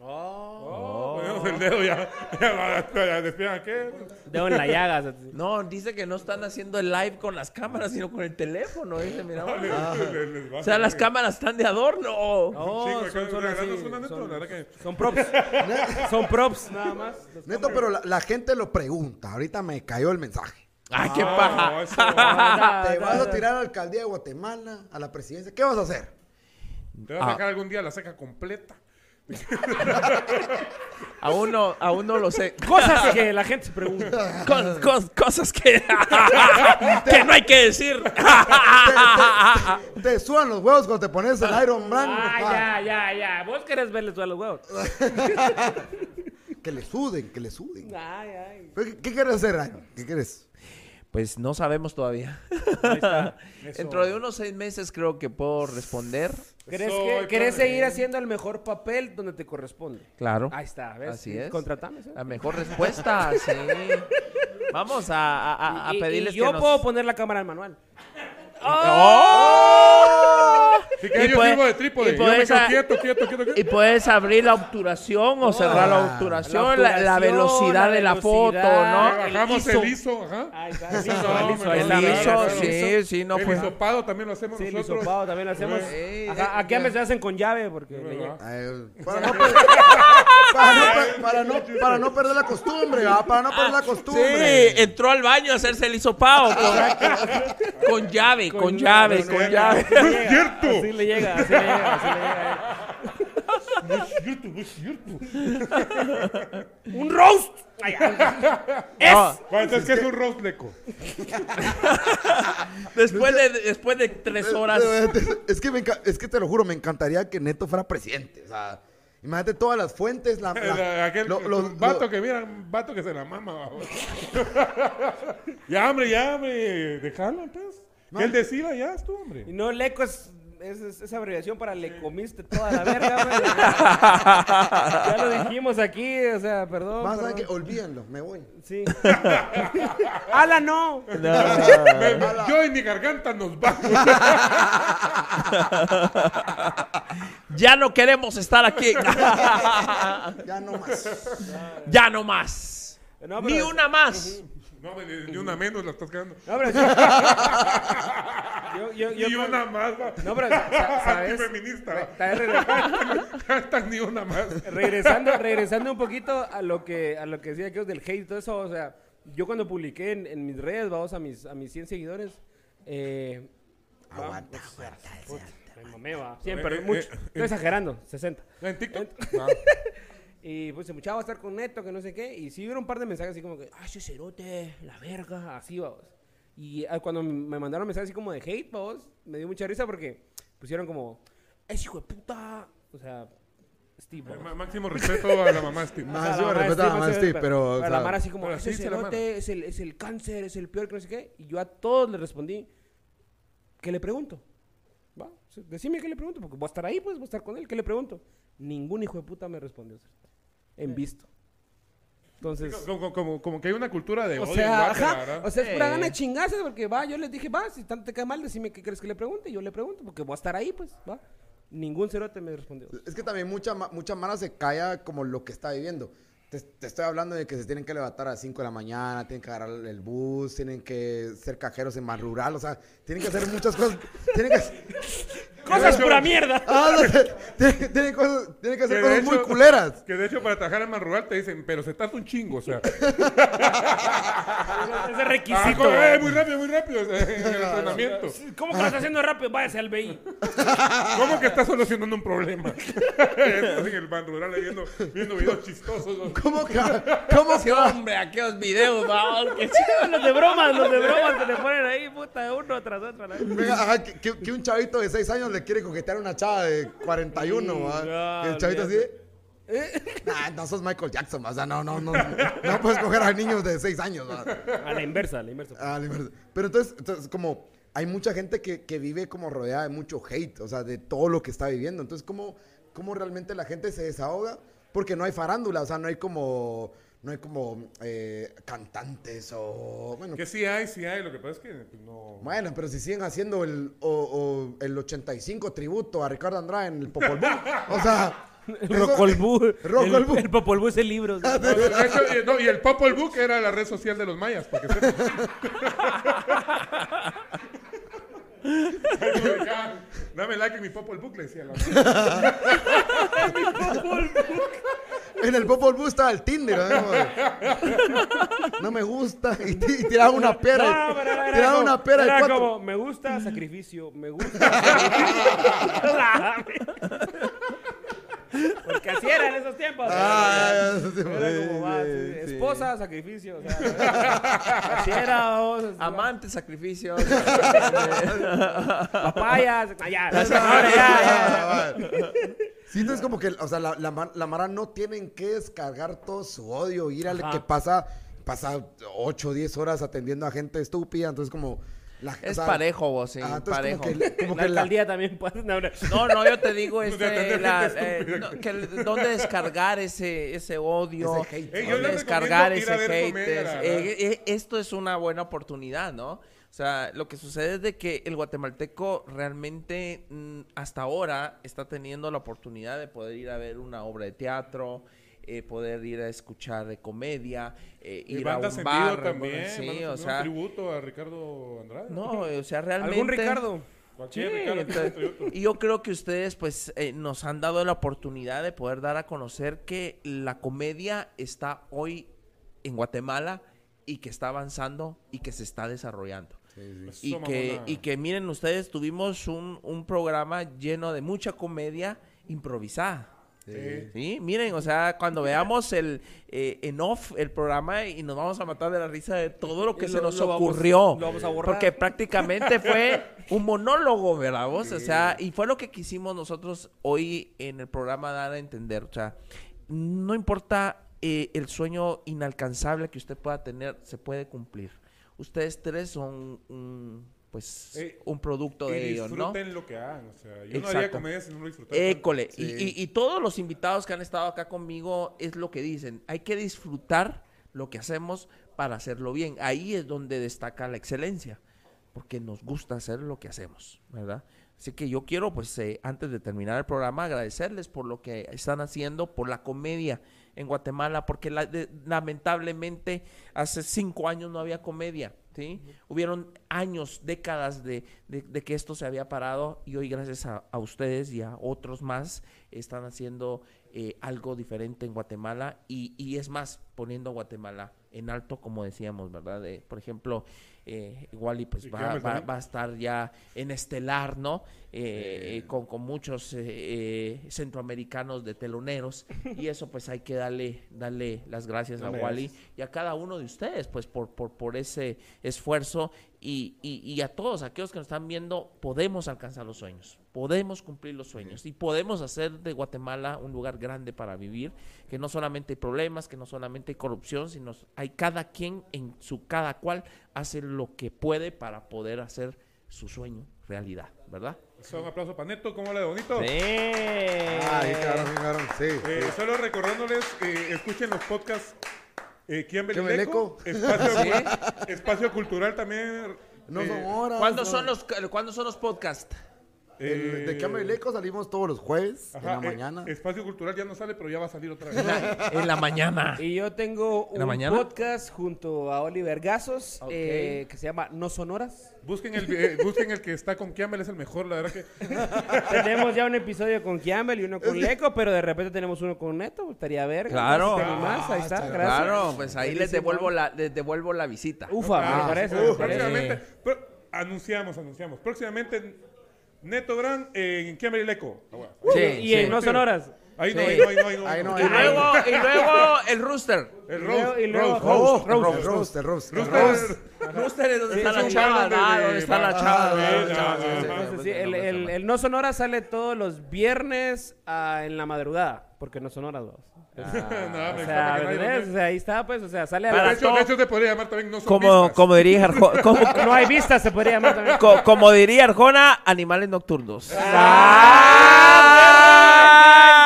Oh, Ponemos el dedo ya. ya, qué? Dedo en la llaga. No, dice que no están haciendo el live con las cámaras, sino con el teléfono. Dice, mira. o sea, las cámaras están de adorno. Oh, son, son, props. son props, nada más. Neto, pero la, la gente lo pregunta. Ahorita me cayó el mensaje. ¡Ay, qué paja! Te vas a tirar a la alcaldía de Guatemala, a la presidencia. ¿Qué vas a hacer? Te vas a sacar algún día la seca completa. aún, no, aún no lo sé. Cosas que la gente se pregunta. cosas que, que no hay que decir. te, te, sudan los huevos cuando te pones el Iron Man. Ah, ya, ya, ya. Vos querés verle sudar los huevos. que le suden, que le suden. Ay, ay. ¿Qué, quieres hacer, Iron? ¿Qué quieres? Pues no sabemos todavía. Dentro de unos seis meses creo que puedo responder. ¿Crees que, ¿Querés seguir haciendo el mejor papel donde te corresponde? Claro. Ahí está, ¿ves? Así es. Contratame. La mejor respuesta, sí. Vamos a, a, a pedirles y, yo puedo poner la cámara al manual. ¡Oh! Sí, que y yo puedes, de trípode. Y puedes, quieto, quieto, quieto, Y puedes abrir la obturación o cerrar la obturación, la, velocidad de la foto, ¿no? Bajamos el ISO, ajá. el ISO, sí, sí, no fue. El hisopado también lo hacemos nosotros. Sí, el hisopado también lo hacemos. Aquí a veces se hacen con llave porque... Para no, para, no, perder la costumbre, para no perder la costumbre. Sí, entró al baño a hacerse el hisopado con llave con, llave, con llave. No es cierto. Así le llega, así le llega, así le llega. No es cierto, no es cierto. ¡Un roast! ¡Es! No. Entonces, ¿qué es un roast, Leco? después, de, después de tres horas. Es que, me, es que te lo juro, me encantaría que Neto fuera presidente. O sea, Imagínate todas las fuentes. La, Aquel, los vato que mira, vato que se la mama. ya, hombre, ya, hombre. Déjalo, pues. No. él decida ya es tu hombre. Y no, Leco es, es, es, abreviación para le comiste toda la verga, ya lo dijimos aquí, o sea, perdón. Más que olvídenlo, me voy. Sí. ¡Ala, no! yo y mi garganta nos vamos. ya no queremos estar aquí. ya no más. Ya no más. Ni una más. No, ni, una menos la estás quedando. No, pero yo, yo, yo, ni una más. No, pero ¿sabes? feminista. ni una más. Regresando, regresando un poquito a lo que a lo que decía que es del hate y todo eso, o sea, yo cuando publiqué en, mis redes, vamos a mis, a mis 100 seguidores, eh, aguanta, aguanta, me va. Siempre, mucho. Estoy exagerando, 60. ¿En TikTok? Y pues muchacho va a estar con Neto, que no sé qué. Y sí hubo un par de mensajes así como que, ay, ese cerote, la verga, así vamos. Y ah, cuando me mandaron mensajes así como de hate, vos, me dio mucha risa porque pusieron como, es hijo de puta. O sea, Steve. máximo respeto a la mamá Steve. Máximo respeto a la mamá Steve, pero. la Mara así como, ese cerote es el, es el cáncer, es el peor, que no sé qué. Y yo a todos les respondí, ¿qué le pregunto? Va, decime qué le pregunto, porque voy a estar ahí, pues, voy a estar con él, ¿qué le pregunto? Ningún hijo de puta me respondió en visto. Entonces. Como, como, que hay una cultura de o sea, ajá, O sea, es pura gana de chingarse porque va, yo les dije, va, si tanto te cae mal, decime qué crees que le pregunte. Y yo le pregunto, porque voy a estar ahí, pues, va. Ningún cerote me respondió. Es que también mucha, mucha mano se calla como lo que está viviendo. Te, estoy hablando de que se tienen que levantar a las 5 de la mañana, tienen que agarrar el bus, tienen que ser cajeros en más rural, o sea, tienen que hacer muchas cosas. tienen que, Cosas pura mierda. Ah, tiene, tiene, cosas, tiene que hacer cosas muy culeras. Que de hecho para trabajar en más rural te dicen, pero se tarda un chingo, o sea. Ese requisito. Ah, eh, muy rápido, muy rápido en el entrenamiento. ¿Cómo que lo estás haciendo rápido? Váyase al BI. ¿Cómo que estás solucionando un problema? en el man rural viendo, viendo videos chistosos. ¿Cómo que? ¿Cómo que? hombre, aquellos videos, vamos. Que los de bromas, los de bromas que le ponen ahí, puta, uno tras otro. Venga, que, que un chavito de 6 años le quiere coquetear a una chava de 41, el chavito así. ¿Eh? no sos Michael Jackson, o sea, no, no, no, no puedes coger a niños de 6 años. A la inversa, a la inversa. A la inversa. Pero entonces, entonces, como hay mucha gente que, que, vive como rodeada de mucho hate, o sea, de todo lo que está viviendo. Entonces, ¿cómo, cómo realmente la gente se desahoga? Porque no hay farándula, o sea, no hay como no hay como eh, cantantes o bueno. Que sí hay sí hay lo que pasa es que pues, no. Bueno pero si siguen haciendo el o, o el 85 tributo a Ricardo Andrade en el Popol Vuh o sea Rocol Vuh. el, el Popol Vuh es el libro no, y el Popol Vuh que era la red social de los mayas para que Dame like en mi Popol Book, le decía la mi Popol Book. En el Popol Vuh estaba el Tinder, No me gusta. Y, tiraba una pera. No, tiraba una pera era de como, me gusta sacrificio, me gusta sacrificio. Porque así era en esos tiempos. Ah, esos tiempos. Era como va, esposa, sacrificio. O sea, así era. Amante, sacrificio. Papayas. Allá. Sí, entonces como que, o sea, la, la, la, Mara no tienen que descargar todo su odio, ir al que pasa, pasa 8 o 10 horas atendiendo a gente estúpida, entonces como es parejo vos, sí, parejo. Como que, la alcaldía también puede... No, no, yo te digo, este, la, eh, que, dónde descargar ese, ese odio, ese hate, dónde descargar ese hate. Eh, eh, esto es una buena oportunidad, ¿no? O sea, lo que sucede es de que el guatemalteco realmente mm, hasta ahora está teniendo la oportunidad de poder ir a ver una obra de teatro, eh, poder ir a escuchar de comedia, eh, ir a un bar. también, sí, o sea, un tributo a Ricardo Andrade. No, o sea, realmente... ¿Algún Ricardo? Sí, y yo creo que ustedes pues eh, nos han dado la oportunidad de poder dar a conocer que la comedia está hoy en Guatemala y que está avanzando y que se está desarrollando. Y, que, y que miren ustedes, tuvimos un, un programa lleno de mucha comedia improvisada. Sí. miren, o sea, cuando veamos el eh, en off el programa y nos vamos a matar de la risa de todo lo que se nos ocurrió. porque prácticamente fue un monólogo, ¿verdad? Vos? O sea, y fue lo que quisimos nosotros hoy en el programa dar a entender. O sea, no importa eh, el sueño inalcanzable que usted pueda tener, se puede cumplir. Ustedes tres son pues eh, un producto de ellos, ¿no? Disfruten lo que hagan, o sea, yo no haría comedia si no lo disfrutara. École, y, y, todos los invitados que han estado acá conmigo es lo que dicen, hay que disfrutar lo que hacemos para hacerlo bien. Ahí es donde destaca la excelencia, porque nos gusta hacer lo que hacemos, ¿verdad? Así que yo quiero, pues, eh, antes de terminar el programa, agradecerles por lo que están haciendo, por la comedia en Guatemala, porque lamentablemente hace cinco años no había comedia. ¿sí? Hubieron años, décadas de, que esto se había parado y hoy gracias a, ustedes y a otros más están haciendo eh, algo diferente en Guatemala y, y, es más, poniendo a Guatemala en alto, como decíamos, ¿verdad? por ejemplo, eh, Wally pues va, va, a estar ya en estelar, ¿no? Eh, con, con, muchos eh, centroamericanos de teloneros. Y eso pues hay que darle, darle las gracias a Wally y a cada uno de ustedes pues por, por, por ese esfuerzo. Y, y, a todos aquellos que nos están viendo, podemos alcanzar los sueños, podemos cumplir los sueños y podemos hacer de Guatemala un lugar grande para vivir, que no solamente hay problemas, que no solamente hay corrupción, sino hay cada quien en su cada cual hace lo que puede para poder hacer su sueño realidad, ¿verdad? un aplauso para Neto, ¿cómo le bonito? Sí. sí. Eh, solo recordándoles, eh, escuchen los podcasts eh, ¿Quién Belileco? Espacio, espacio cultural también. No son horas. ¿Cuándo, son los, ¿Cuándo son los podcasts? De Cámara y Eco salimos todos los jueves en la eh, mañana. Espacio Cultural ya no sale, pero ya va a salir otra vez. en la mañana. Y yo tengo un podcast junto a Oliver Gazos eh, que se llama No Sonoras. Busquen el, eh, busquen el que está con Kiamel, es el mejor, la verdad que. tenemos ya un episodio con Kiamel y uno con Leco, pero de repente tenemos uno con Neto. Estaría ver. Claro. ahí está, gracias. Claro, pues ahí les devuelvo la, les devuelvo la visita. Ufa, me ah, parece. próximamente, anunciamos, anunciamos. Próximamente Neto Gran en Leco. Sí, y en No Sonoras. Ahí no, ahí no, ahí no, ahí no. Y luego, y luego el Rooster. El Roast. Y luego Roast. Roast. Roast. Roast. Rooster es donde está la chava. Donde está la chava. El No Sonoras sale todos los viernes en la madrugada. Porque No Sonoras dos. Ah, o, sea, ahí está, pues, o sea, sale a de, hecho, de hecho, te podría llamar también no son como, vistas. como diría Arjona, como, no hay vistas, se podría llamar también. Co, como diría Arjona, animales nocturnos. Ah,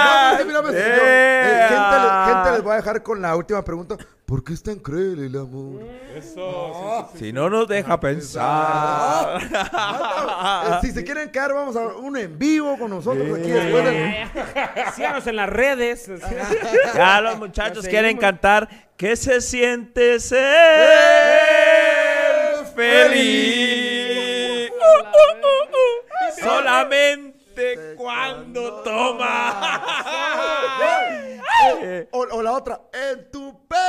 ah, no, mira, mira, eh, gente, gente les voy a dejar con la última pregunta. ¿Por qué es tan cruel el amor? Eso. si no nos deja pensar. si se quieren quedar, vamos a un en vivo con nosotros aquí después Síganos en las redes. ya los muchachos quieren cantar. ¿Qué se siente ser feliz? Solamente cuando toma. O la otra, en tu vida.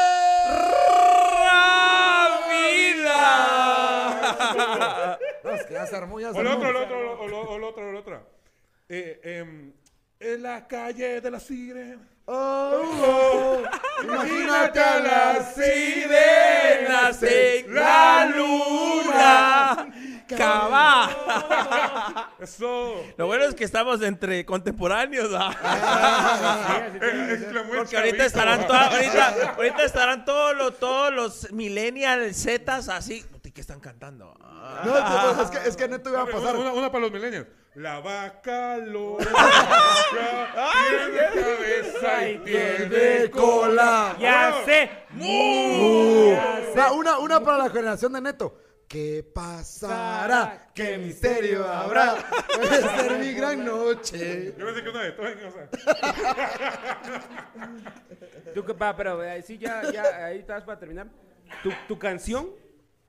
no, es que ya se armó, ya se o el otro, el otro, o el otro, el otro. Eh, eh, en la calle de la sirenas. Oh, oh, imagínate a las sirenas en la luna. Cabá. Eso. Lo bueno es que estamos entre contemporáneos. Porque ahorita estarán, ahorita, ahorita estarán todos los, todos los millennials zetas así. ¿Qué están cantando? No, es, que, es que neto iba a pasar. Una, una para los millennials. La vaca loca tiene cabeza y tiene cola. Ya sé. Una, una para la generación de Neto. ¿Qué pasará? ¿Qué misterio habrá? Puede ser mi gran noche. Yo pensé que una de todas, Tú qué pa, pero eh, sí, ya, ya, ahí estás para terminar. Tu, tu canción.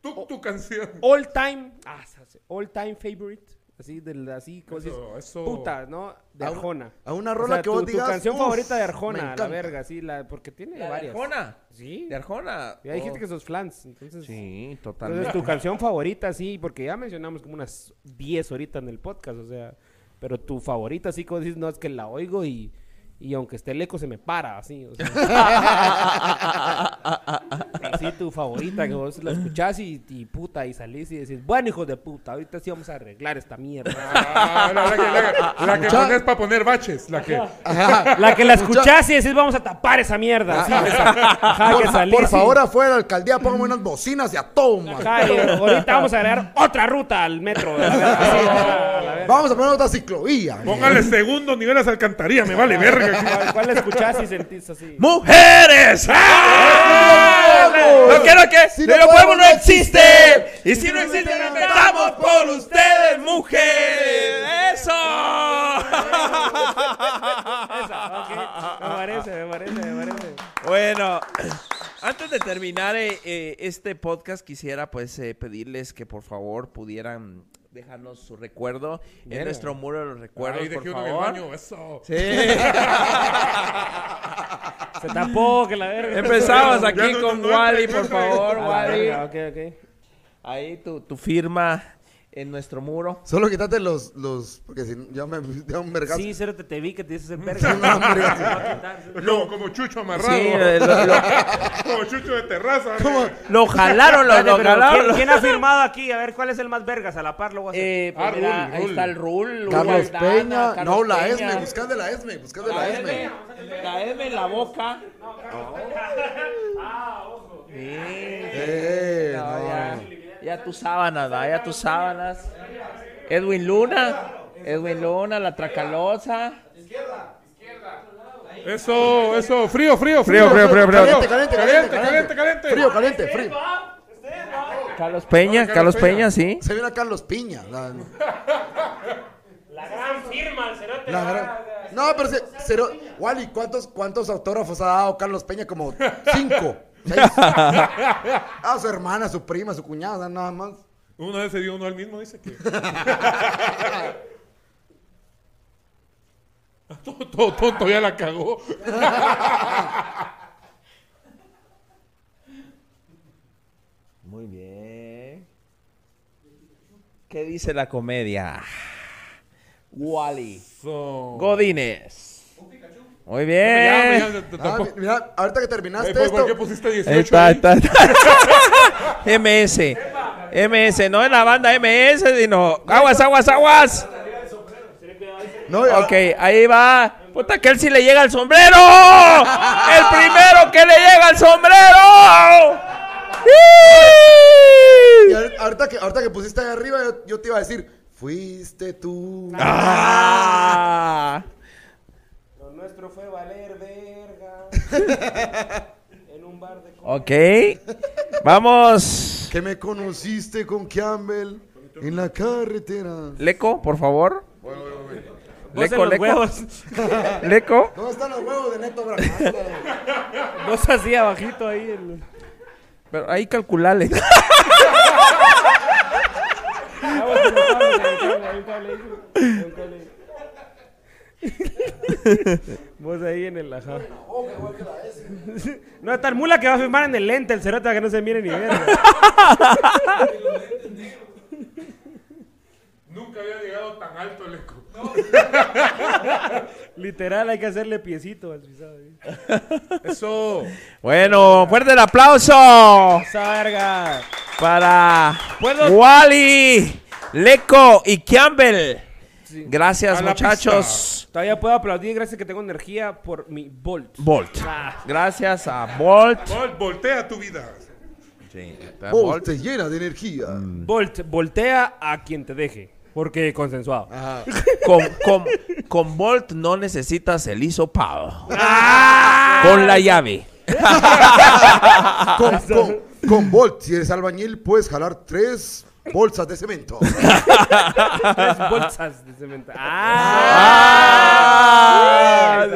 Tu, tu canción. All time. Ah, all time favorite. Así, del, así, como eso, eso. puta, ¿no? De Arjona. A una rola que vos digas. Tu canción favorita de Arjona, la verga, sí, la, porque tiene ¿La varias. ¿De Arjona? Sí. ¿De Arjona? Y hay gente que sos flans, entonces. Sí, totalmente. Entonces, tu canción favorita, sí, porque ya mencionamos como unas 10 ahorita en el podcast, o sea. Pero tu favorita, sí, como dices, no, es que la oigo y y aunque esté el eco se me para, así. O sea. así tu favorita, que vos la escuchás y, puta, y salís y decís, bueno, hijo de puta, ahorita sí vamos a arreglar esta mierda. Ah, la, que, pones para poner baches, la que... La que la escuchás y decís, vamos a tapar esa mierda. por, favor, afuera de la alcaldía, póngame unas bocinas y a todo, ahorita vamos a agregar otra ruta al metro. vamos a poner otra ciclovía. Póngale segundo nivel a esa alcantarilla, me vale verga. ¿Cuál, cuál escuchás y sentís así? ¡Mujeres! ¡Ah! No quiero que si no, pueblo no existe. Y si no existe, lo inventamos por ustedes, mujeres. ¡Eso! Me parece, me parece, me parece. Bueno. Antes de terminar eh, eh, este podcast, quisiera pues eh, pedirles que por favor pudieran déjanos su recuerdo en nuestro muro de los recuerdos, Ay, por favor. En el baño, eso. Sí. Se tapó, que la verga. Empezamos aquí con Wally, por favor, Wally. Ok, ok. Ahí tu, tu firma en nuestro muro. Solo quítate los, los, porque si ya me da un vergazo. Sí, cero te, te vi que te dices el verga. no, como, chucho amarrado. Sí, como chucho de terraza. Lo jalaron, lo, lo jalaron. ¿quién, ha firmado aquí? A ver, ¿cuál es el más vergas? A la par lo voy a hacer. Eh, pues ah, mira, ahí está el Rul. Carlos Peña. no, la Esme, buscad de la Esme, buscad de la, Esme. La Esme en la boca. Ah, ojo. Eh, no, ya tus sábanas, ya tus sábanas. Edwin Luna, Edwin Luna, la Tracalosa. Izquierda, izquierda. Eso, eso, frío, frío, frío, frío, frío, frío. Caliente, caliente, caliente, caliente, caliente. Frío, caliente, frío. Carlos Peña, Carlos Peña, sí. Se viene a Carlos Piña. La, gran firma, el cerote. La gran... No, pero se, cero... Wally, ¿cuántos, ¿cuántos autógrafos ha dado Carlos Peña? Como cinco. ah, su hermana, su prima, su cuñada, nada más. Una vez se dio uno al mismo, dice que. todo, todo tonto ya la cagó. Muy bien. ¿Qué dice la comedia? Wally. Godínez. Muy bien. Ah, mira, ahorita que terminaste esto. ¿Por qué pusiste 18 ahí? MS. MS, no en la banda MS, sino aguas, aguas, aguas. No, ok, ahí va. Puta, que él sí le llega al sombrero. El primero que le llega al sombrero. Y ahorita que, ahorita que pusiste ahí arriba, yo, yo te iba a decir, fuiste tú. Ah fue valer verga. en un bar de... Ok. Vamos. Que me conociste con Campbell en la carretera. Leco, por favor. Leco, Leco. Huevos. Leco. ¿Dónde están los huevos de Neto Vos así abajito ahí. El... Pero ahí calculale. Vos ahí en el ajá. No, tal mula que va a firmar en el lente el cerote que no se mire ni ver. Nunca había llegado tan alto el eco. Literal, hay que hacerle piecito al pisado. Eso. Bueno, fuerte el aplauso. Esa Para Wally, Leco y Campbell. Gracias, muchachos. Todavía puedo aplaudir gracias que tengo energía por mi Bolt. Bolt. Ah. Gracias a Bolt. Bolt, voltea tu vida. Sí, Bolt te llena de energía. Mm. Bolt, voltea a quien te deje. Porque consensuado. Con, con, con Bolt no necesitas el hisopado. Ah. Con la llave. con, con, con Bolt, si eres albañil, puedes jalar tres bolsas de cemento. Tres bolsas de cemento. ¡Ah! ah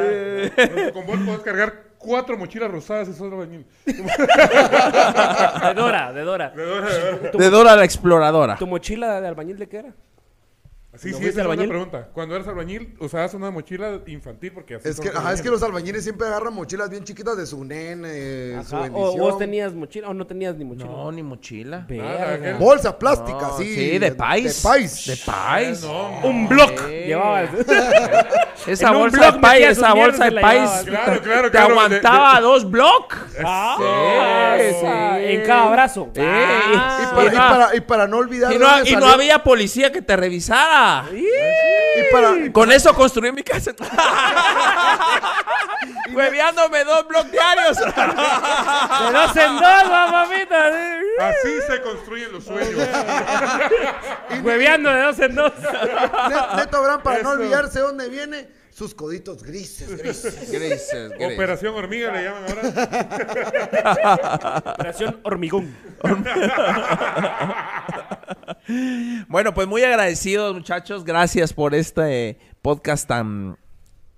con vos puedes cargar cuatro mochilas rosadas y sos albañil. De Dora, de Dora. De Dora, de Dora. De Dora la exploradora. ¿Tu mochila de albañil de qué era? Sí, sí, esa es una pregunta. Cuando eres albañil, usabas una mochila infantil porque así es que, ajá, es que los albañiles siempre agarran mochilas bien chiquitas de su nene, su bendición. O vos tenías mochila o no tenías ni mochila. No, ni mochila. Bolsa plástica, sí. Sí, de pais. De pais. De pais. un block. Llevabas. esa bolsa de pais, esa bolsa de pais. Claro, claro, Te aguantaba dos blocks. Ah, en cada brazo. Ah. y, para, y, para, no olvidar. y no había policía que te revisara. Y para... Con eso construí mi casa. Hueveándome dos bloques diarios. De dos en dos, mamita. Así se construyen los sueños. Hueveando de dos en dos. Neto Bran, para no olvidarse dónde viene sus coditos grises, grises. grises, Operación hormiga le llaman ahora. Operación hormigón. bueno, pues muy agradecidos, muchachos. Gracias por este podcast tan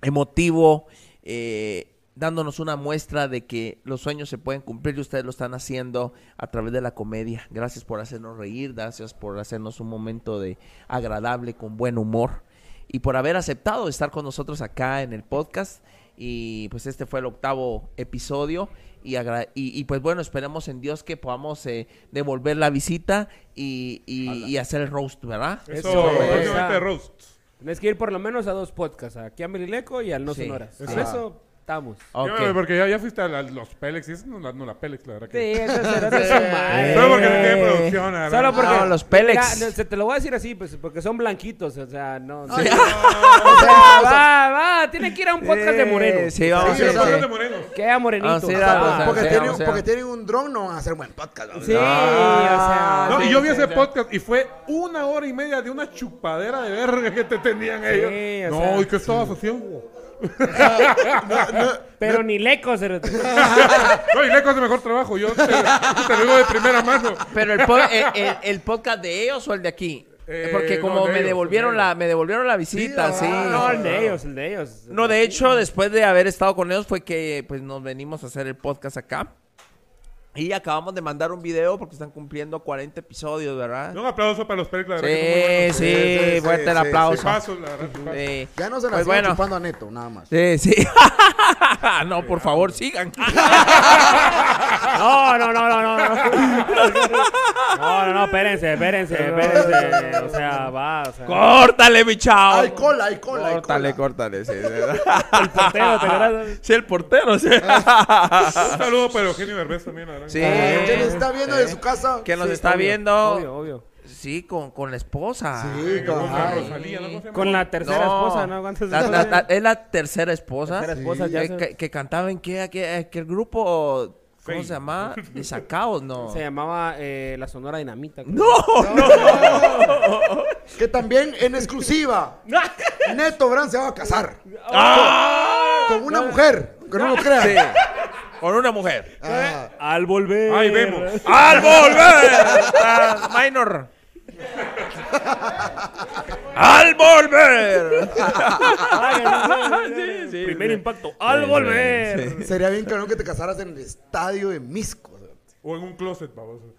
emotivo. Eh, dándonos una muestra de que los sueños se pueden cumplir y ustedes lo están haciendo a través de la comedia. Gracias por hacernos reír, gracias por hacernos un momento de agradable con buen humor y por haber aceptado estar con nosotros acá en el podcast. Y pues este fue el octavo episodio. Y, y, pues bueno, esperemos en Dios que podamos eh, devolver la visita y, y, hacer el roast, ¿verdad? Eso, Eso roast. Tienes que ir por lo menos a dos podcasts, aquí a Merileco y al No Sonoras. Eso estamos. Okay. porque ya, ya fuiste a, los Pélex y eso no, la, no la Pélex, la verdad que. Sí, eso será de su madre. Solo porque me quedé producción, a Solo porque. No, los Pélex. se te lo voy a decir así, pues, porque son blanquitos, o sea, no. Sí. o sea, va, va, tiene que ir a un podcast de morenos. Sí, vamos. Sí, sí, de morenos. Queda morenito. porque, tiene, porque tiene un dron, no van a hacer buen podcast. Sí, o sea. No, y yo vi ese podcast y fue una hora y media de una chupadera de verga que te tenían ellos. no, ¿y qué estabas haciendo? Pero ni Leco se No, y Leco hace mejor trabajo. Yo te, lo digo de primera mano. Pero el, el, podcast de ellos o el de aquí. Eh, Porque como me devolvieron la me devolvieron la visita, sí. No, el de ellos, el de ellos. No, de hecho, después de haber estado con ellos fue que pues nos venimos a hacer el podcast acá. Y acabamos de mandar un video porque están cumpliendo 40 episodios, ¿verdad? Un aplauso para los Pericles. Sí, sí, sí, fuerte el aplauso. Ya no se la pues chupando a Neto, nada más. Sí, sí. no, por favor, sigan. no, no, no, no, no. No, no, no, espérense, espérense, espérense. O sea, va, o sea. Córtale, mi chao. Hay cola, hay cola, Córtale, córtale, sí. el portero, ¿te Sí, el portero, sí. Un saludo para Eugenio Derbez también, Sí. ¿Quién nos está viendo de su casa? ¿Quién nos está viendo? Obvio, obvio. Sí, con, con la esposa. Sí, con, con la tercera esposa, ¿no? es la tercera esposa. Tercera esposa que, que, cantaba en qué, qué, qué grupo ¿Cómo se llamaba? De Sacaos, no. Se llamaba eh, La Sonora Dinamita. No, no, que también en exclusiva. Neto Brand se va a casar. Ah. Con una mujer. Que no lo crean. Sí. Con una mujer. Ah. Al volver. Ahí vemos. ¡Al volver! minor. ¡Al volver! Primer impacto. ¡Al volver! Sería bien claro que te casaras en el estadio de Misco. O en un closet, baboso.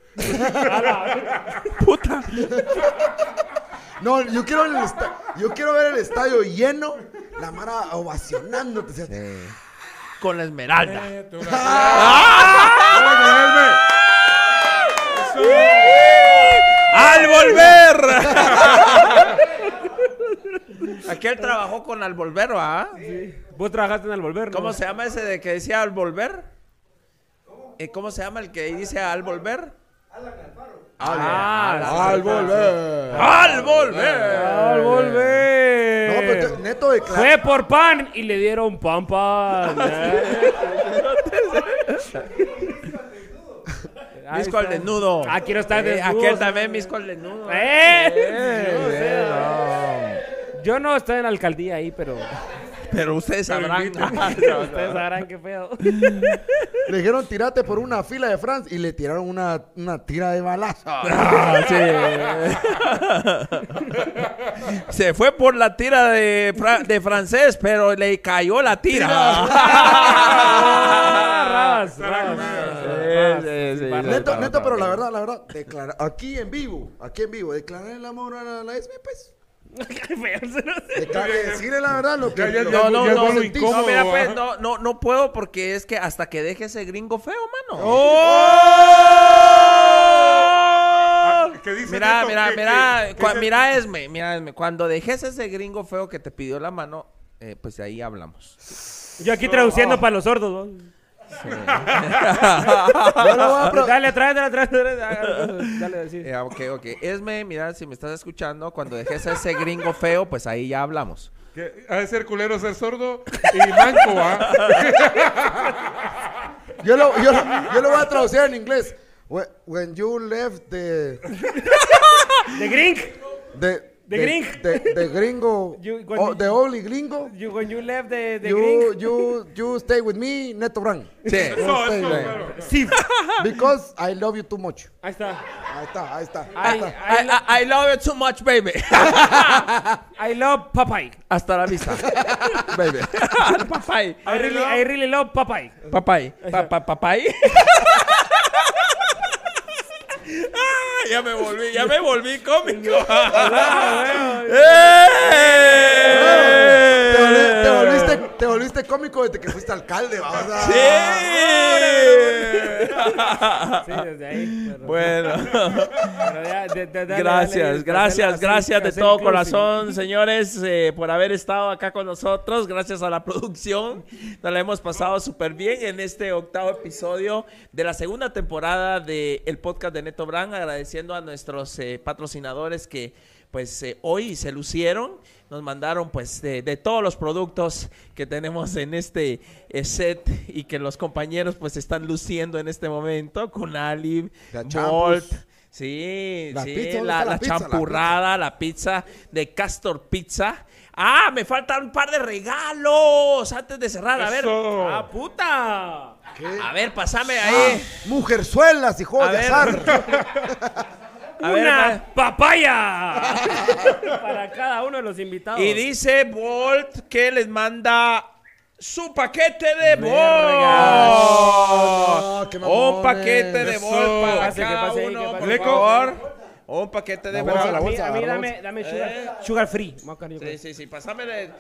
Puta. No, yo quiero, el yo quiero ver el estadio lleno, la mara ovacionándote. Sí con la esmeralda. ¡Al volver! Aquel trabajó con Al volver, ¿va? Sí. Vos trabajaste en Al volver, ¿Cómo se llama ese de que decía Al volver? ¿Cómo se llama el que dice Al volver? Alan Alfaro. Ah, al, volver. Al volver. Al volver. No, pero neto de Fue por pan y le dieron pan pan. Misco al desnudo. Ah, quiero estar eh, desnudo. Aquel también misco al desnudo. ¡Eh! eh Yo no estoy en la alcaldía ahí, pero... Pero ustedes sabrán. ustedes sabrán qué pedo. Le dijeron tirate por una fila de France y le tiraron una, una tira de balazo. Ah, Se fue por la tira de, de francés, pero le cayó la tira. Neto, neto, pero la verdad, la verdad, declara, aquí en vivo, aquí en vivo, declarar el amor a la, la pues Decirle la verdad lo que no, no, no, no, mira, pues, no, no, no puedo porque es que hasta que deje ese gringo feo, mano. ¡Oh! Mira, mira, mira, mira, Esme, mira, Esme, cuando dejes ese gringo feo que te pidió la mano, eh, pues ahí hablamos. Yo aquí traduciendo para los sordos, ¿no? Dale, atrás, dale, atrás. Dale, sí. Eh, ok, ok. Esme, mira, si me estás escuchando, cuando dejes a ese gringo feo, pues ahí ya hablamos. Que ha de ser culero ser sordo y manco, ¿ah? yo, lo, yo, yo lo voy a traducir en inglés. When, you left the... ¿The gring? The, The Gring. The, the Gringo. You- oh, you- the only Gringo. You, when you left the, the you, Gring. you, you stay with me, Neto Brand. Sí. Eso, eso, claro. Steve. Because I love you too much. Ahí está. Ahí está, ahí está. I, Ahí está. I, I, I love you too much, baby. I love Popeye. Hasta la vista. Baby. Papay. I really, I really love Popeye. Papay. Pa- pa- Papay. Ah, ya me volví, ya me volví cómico. Te, te volviste cómico desde que fuiste alcalde, vamos a... Sí. Sí, desde ahí. pero- Bueno. pero ya, de- de- dale, Gracias, dale, gracias, gracias de todo corazón, señores, eh, por haber estado acá con nosotros. Gracias a la producción. Nos la hemos pasado súper bien en este octavo episodio de la segunda temporada del podcast de Neto Brand. Agradeciendo a nuestros eh, patrocinadores que pues eh, hoy se lucieron. Nos mandaron pues de, de todos los productos que tenemos en este eh, set y que los compañeros pues están luciendo en este momento con Alib, La Bolt. Sí, La sí, pizza, ¿dónde la, la la pizza? La champurrada, la pizza de Castor Pizza. Ah, me faltan un par de regalos antes de cerrar. A ver, Eso. ¡Ah, puta! a ver, pasame Ah, ahí. mujerzuelas y juegos A de ver. azar. A ver, ¡Una papaya! Para cada uno de los invitados. Y dice Bolt que les manda su paquete de. Bolt. Qué un paquete de. Bolt para cada uno, por Leco. Favor. Un paquete de bolsa, Bolt. la a mí, bolsa, a mí dame, bolsa. dame sugar, sugar free. Más cariño. Sí, sí, sí, pásamele.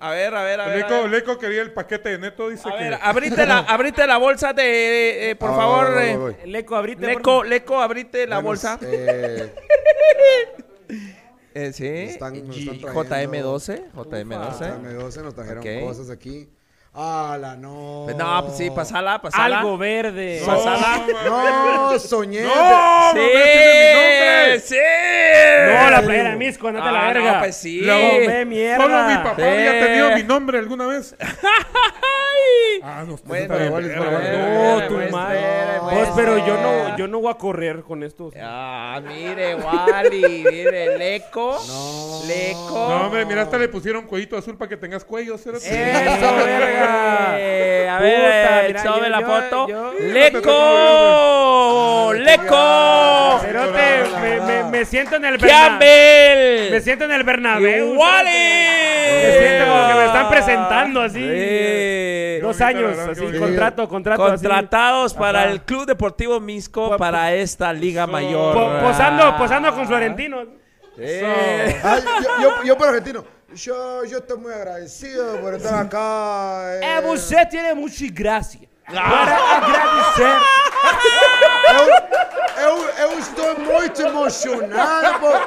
A ver, a ver, a ver. a Leco, ver. Leco quería el paquete de neto, dice A que... ver, abrite la, abrite la bolsa de, eh, por Ah, favor. voy, eh, voy, voy. Leco, abrite. Leco, por- Leco, abrite la Bueno, bolsa. eh, Eh, sí. están- nos G- están trayendo- JM12. JM12. M12 nos trajeron Ok. cosas aquí. Ah, la no. No, pues sí, pasala, pasala. Algo verde. No, Pasala. No, soñé. ¡No! Sí, ¡No tiene mi nombre! sí. No, la playera de Misco, andate a la Ah, verga. no, pues sí. Mierda. Solo mi papá Sí. había tenido mi nombre alguna vez. Ah, no, Bueno. No, tu pues, madre. bueno, Pues, pero yo no, yo no voy a correr con esto. Ah, mire, Wally, mire, Leco. No. Leco. No, hombre, mira, hasta le pusieron cuellito azul para que tengas cuello. cerote. Eso, verga. Eh, a Puta, ver, yo- la foto. yo- ¡Leco! ¡Leco! Cerote, me, me, me siento en el Bernabéu. Me siento en el Bernabéu. ¡Wally! Me siento como que me están presentando así. Sí. Dos años, verdad, así, contrato, contrato. así. Contratados para Ajá. el Club Deportivo Misco Po- para esta Liga Eso. Mayor. Po- posando, posando con Florentino. Sí. Ay, yo, yo, yo por argentino. Yo, yo estoy muy agradecido por estar acá. eh. É, você tem muita graça. Para agradecer. Eu, eu, eu estou muito emocionado por,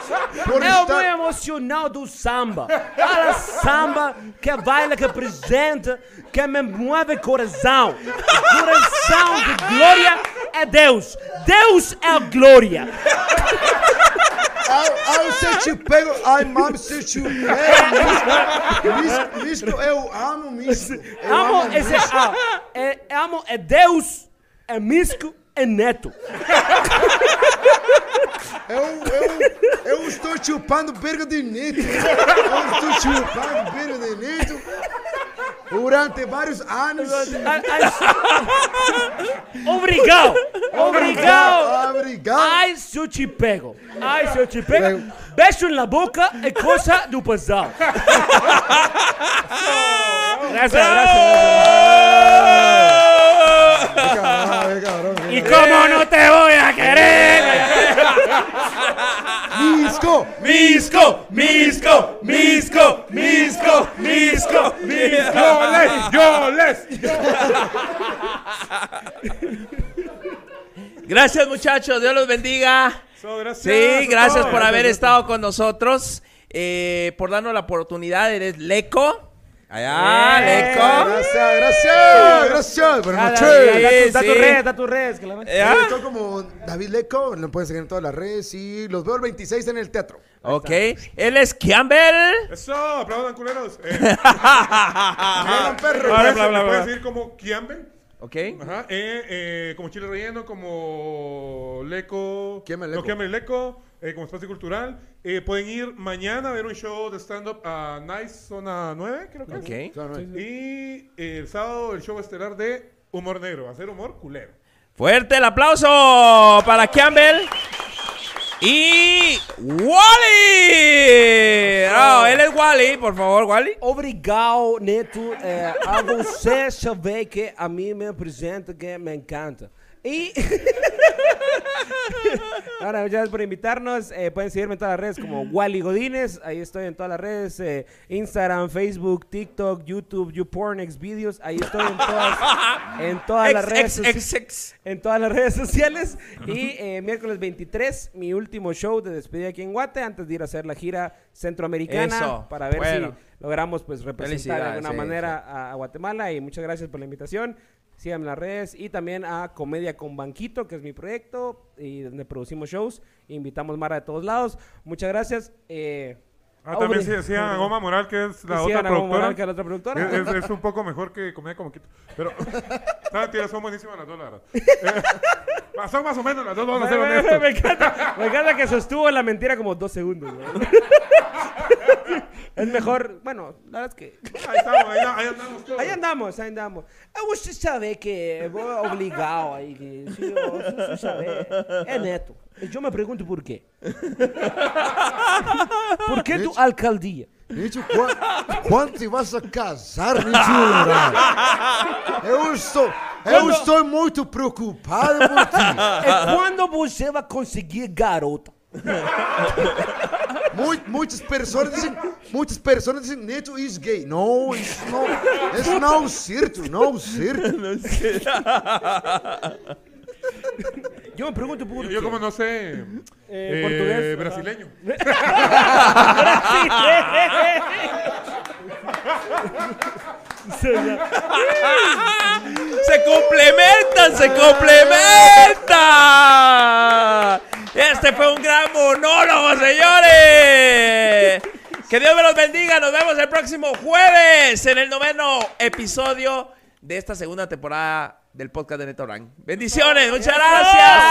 por É estar. muito emocional do samba. Para samba que baila, que apresenta, que me move coração. Coração de glória é Deus. Deus é a glória. Ai, se te pego. Ai, mami, se te pego. Misco, misco, eu amo misco. Eu Amo esse. Ah, é, amo é Deus, é Misco, é Neto. Eu, eu, eu estou chupando berga de nito. Eu estou chupando berga de nito durante vários anos. Obrigado. Obrigado. Obrigado. Ai, se eu te pego. Ai, se eu te pego. Beijo na boca é coisa do passado. Cabrón, cabrón. Y como no te voy a querer. Misco. Misco, Misco, Misco, Misco, Misco, Misco. ¡Yo les! ¡Yo les! Gracias muchachos, Dios los bendiga. So, gracias Sí, gracias por haber estado con nosotros, eh, por darnos la oportunidad. Eres Leco. Allá, Eh, Leco. Gracias, gracias, gracias. Buenas noches. Da tu red, da tu red. que la-. Estoy como David Leco, lo pueden seguir en todas las redes y los veo el 26 en el teatro. Ok, él es Campbell. Eso, aplaudan culeros. Eh, Aplaudan, perro. puedes- bla, bla, me puedes bla. seguir como Kiamben. Ok. Ajá, eh, eh, como chile relleno, como Leco. No, Leco. Eh, como espacio cultural. Eh, pueden ir mañana a ver un show de stand-up a Nice Zona 9, creo que es. Y el sábado el show estelar de Humor Negro, hacer humor culero. Fuerte el aplauso para Campbell. Y Wally. Oh, él es Wally, por favor, Wally. Obrigado, Neto. É, a você saber que a mim me apresenta que me encanta. Y. Ahora, muchas gracias por invitarnos. Eh, pueden seguirme en todas las redes como Wally Godínez. Ahí estoy en todas las redes: eh, Instagram, Facebook, TikTok, YouTube, YouPorn, Xvideos. Ahí estoy en todas, en todas las redes En todas las redes sociales. Y eh, miércoles 23, mi último show de despedida aquí en Guate, antes de ir a hacer la gira centroamericana. Para ver si logramos pues representar de alguna manera A, Guatemala. Y muchas gracias por la invitación. Síganme en las redes y también a Comedia con Banquito, que es mi proyecto y donde producimos shows. Invitamos Mara de todos lados. Muchas gracias. Eh, ah, también sí, decían a Goma Moral, que es la otra productora. que es la otra productora. Es, un poco mejor que Comedia con Banquito. Pero, no, son buenísimas las dos, la verdad. Eh, son más o menos las dos, vamos a ser honestos. Me encanta, me encanta que sostuvo la mentira como dos segundos. Es mejor, bueno, la verdad es que. Ahí estamos, ahí, ahí andamos todos. Ahí andamos, ahí andamos. Ah, sabe que vou obligar aí, que se sabe, é neto. Eu me pergunto por quê. por que do alcaldia? Gente, quando, quando te vas a casar, mentira? Eu estou, eu estou muito preocupado por ti. É quando você vai conseguir garota. muitas pessoas dizem, muitas pessoas dizem, Neto is gay. Não, isso não, isso não é certo, não é certo. Não Yo me pregunto por Yo, yo como no sé eh, eh, portugués, brasileño. se complementan, se complementan. Este fue un gran monólogo, señores. Que Dios me los bendiga. Nos vemos el próximo jueves en el noveno episodio de esta segunda temporada del podcast de Neto Bendiciones, muchas gracias.